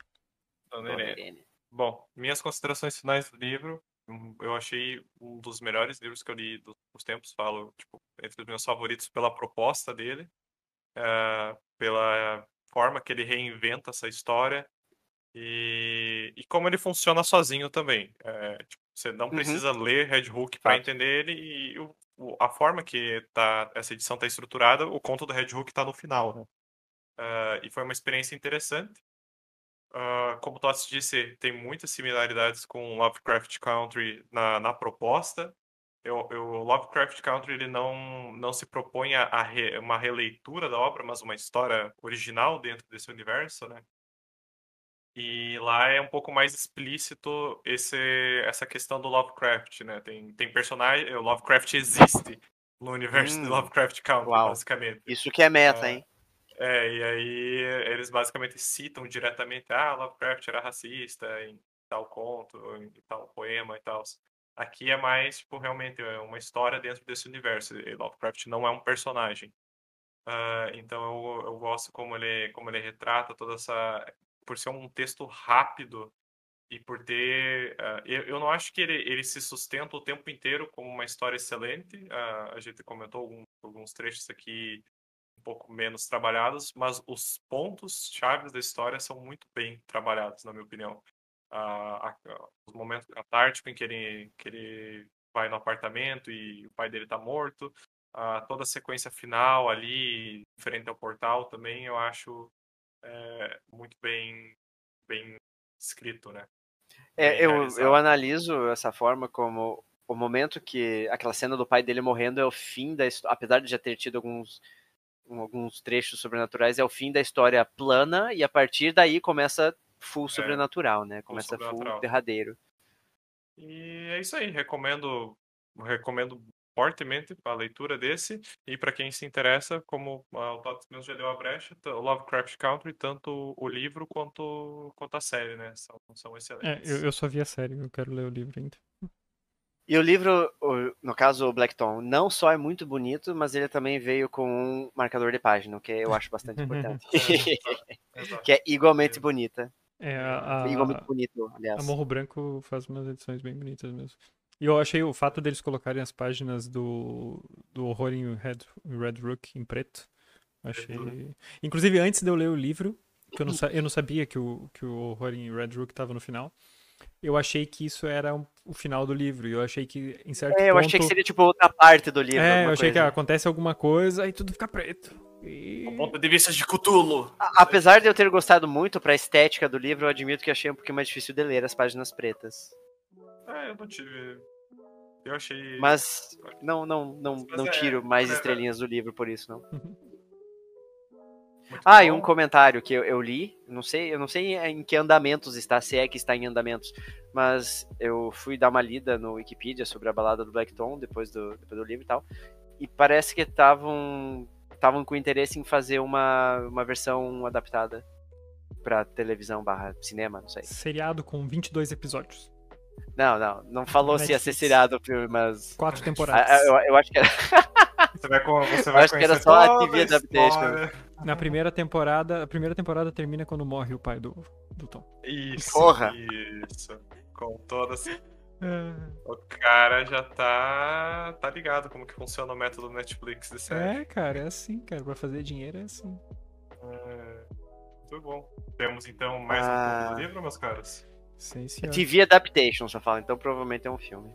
Dona Irene. Dona Irene. Bom, minhas considerações finais do livro eu achei um dos melhores livros que eu li dos tempos, falo, tipo, entre os meus favoritos pela proposta dele, é, pela forma que ele reinventa essa história e, e como ele funciona sozinho também. É, tipo, você não uhum. precisa uhum. ler Red Hook para entender ele e o, a forma que tá, essa edição está estruturada, o conto do Red Hook está no final. Né? Uh, e foi uma experiência interessante. Uh, como Tots disse, tem muitas similaridades com Lovecraft Country na, na proposta. Eu, Lovecraft Country ele não, não se propõe a, a re, uma releitura da obra, mas uma história original dentro desse universo, né? E lá é um pouco mais explícito esse, essa questão do Lovecraft, né? Tem, tem personagem, o Lovecraft existe no universo hum, de Lovecraft Country, uau. basicamente. Isso que é meta, é, hein? É, e aí eles basicamente citam diretamente, ah, Lovecraft era racista em tal conto, em tal poema e tal. Aqui é mais, tipo, realmente é uma história dentro desse universo. E Lovecraft não é um personagem. Uh, então eu, eu gosto como ele, como ele retrata toda essa... Por ser um texto rápido e por ter... Uh, eu, eu não acho que ele, ele se sustenta o tempo inteiro como uma história excelente. Uh, a gente comentou algum, alguns trechos aqui pouco menos trabalhados, mas os pontos chaves da história são muito bem trabalhados, na minha opinião. Ah, a, os momentos catárticos em que ele, que ele vai no apartamento e o pai dele está morto, toda a sequência final ali, frente ao portal, também eu acho é, muito bem, bem escrito, né? É, eu, eu analiso essa forma como o momento que aquela cena do pai dele morrendo é o fim da história, apesar de já ter tido alguns alguns trechos sobrenaturais, é o fim da história plana e a partir daí começa full é, sobrenatural, né? Começa full, full derradeiro. E é isso aí, recomendo recomendo fortemente a leitura desse e para quem se interessa, como o Tots mesmo já deu a brecha, o Lovecraft Country, tanto o livro quanto, quanto a série, né? São, são excelentes. É, eu, eu só vi a série, eu quero ler o livro ainda. E o livro, no caso o Blackton, não só é muito bonito, mas ele também veio com um marcador de página, o que eu acho bastante importante. que é igualmente bonita. É, a, a, igualmente bonito, aliás. A Morro Branco faz umas edições bem bonitas mesmo. E eu achei o fato deles colocarem as páginas do, do Horror em Red, Red Rook em preto. Achei. Inclusive, antes de eu ler o livro, que eu não, eu não sabia que o, que o Horror em Red Rook estava no final eu achei que isso era um, o final do livro. Eu achei que, em certo é, eu ponto... achei que seria, tipo, outra parte do livro. É, eu achei coisa. que ah, acontece alguma coisa e tudo fica preto. E... O ponto de vista de. A, apesar de eu ter gostado muito pra estética do livro, eu admito que achei um pouquinho mais difícil de ler as páginas pretas. É, eu não tive... Eu achei... Mas não, não, não, Mas não é, tiro mais é, estrelinhas do livro por isso, não. Ah, bom. e um comentário que eu, eu, li, não sei, eu não sei em que andamentos está, se é que está em andamentos, mas eu fui dar uma lida no Wikipedia sobre a balada do Blackton depois do, depois do livro e tal. E parece que estavam estavam com interesse em fazer uma, uma versão adaptada pra televisão barra cinema, não sei. Seriado com 22 episódios. Não, não, não falou se ia ser seriado o filme, mas. Quatro temporadas. Ah, eu, eu acho que era. Você vai, você vai acho que era só a TV adaptation. Na primeira temporada, a primeira temporada termina quando morre o pai do, do Tom. Isso, Porra. isso. Com toda essa É, O cara já tá, tá ligado como que funciona o método Netflix de série. É, cara, é assim, cara. Pra fazer dinheiro é assim. É, Muito bom. Temos então mais um Ah. do livro, meus caros? Sim, senhor. TV adaptation, só fala, então provavelmente é um filme.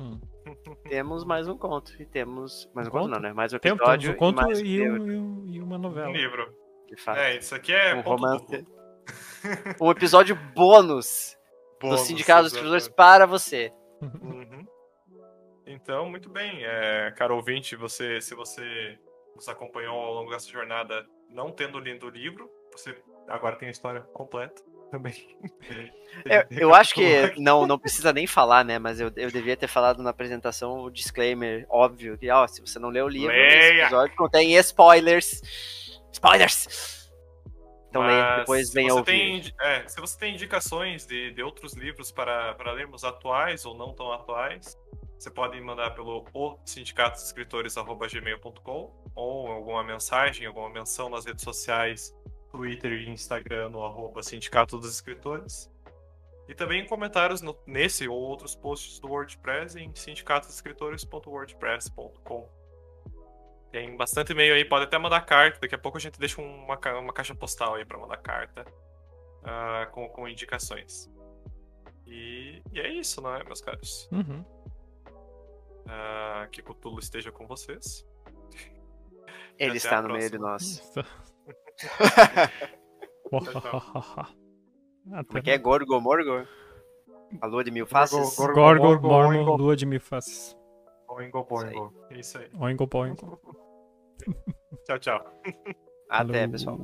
Hum. Temos mais um conto. E temos. Mais um Um conto, conto? não, né? Mais um episódio. temos um conto mais e, um, e, um- e uma novela. Um livro. de fato. É, isso aqui é Um romance. Um episódio bônus, Bônus, do Sindicato dos. Escritores para você. Uhum. Então, muito bem. É, caro ouvinte, você, se você nos acompanhou ao longo dessa jornada não tendo lido o livro, você agora tem a história completa também. Eu, eu acho que não, não precisa nem falar, né? Mas eu, eu devia ter falado na apresentação o disclaimer óbvio que, ó, se você não leu o livro, esse Leia! episódio contém spoilers. Spoilers! Então leia, Mas depois se venha você ouvir. tem é, se você tem indicações de, de outros livros para, para lermos atuais ou não tão atuais, você pode mandar pelo o sindicatosescritores.gmail.com ou alguma mensagem, alguma menção nas redes sociais, Twitter e Instagram no arroba Sindicato dos Escritores. E também em comentários no- nesse ou outros posts do WordPress em sindicatosescritores.wordpress.com. Tem bastante e-mail aí, pode até mandar carta. Daqui a pouco a gente deixa uma, uma caixa postal aí pra mandar carta ah, com, com indicações. E, e é isso, não é, meus caros? Uhum. Ah, que Cthulhu esteja com vocês. Ele está no meio de próxima. nós. Como é que é? Gorgo Morgo? A lua de mil faces? Gorgo- Gorgo, Oingo. Lua de Mil Faces. Boingo, boingo. É isso aí. Oingo, boingo. Tchau, tchau. Até, pessoal.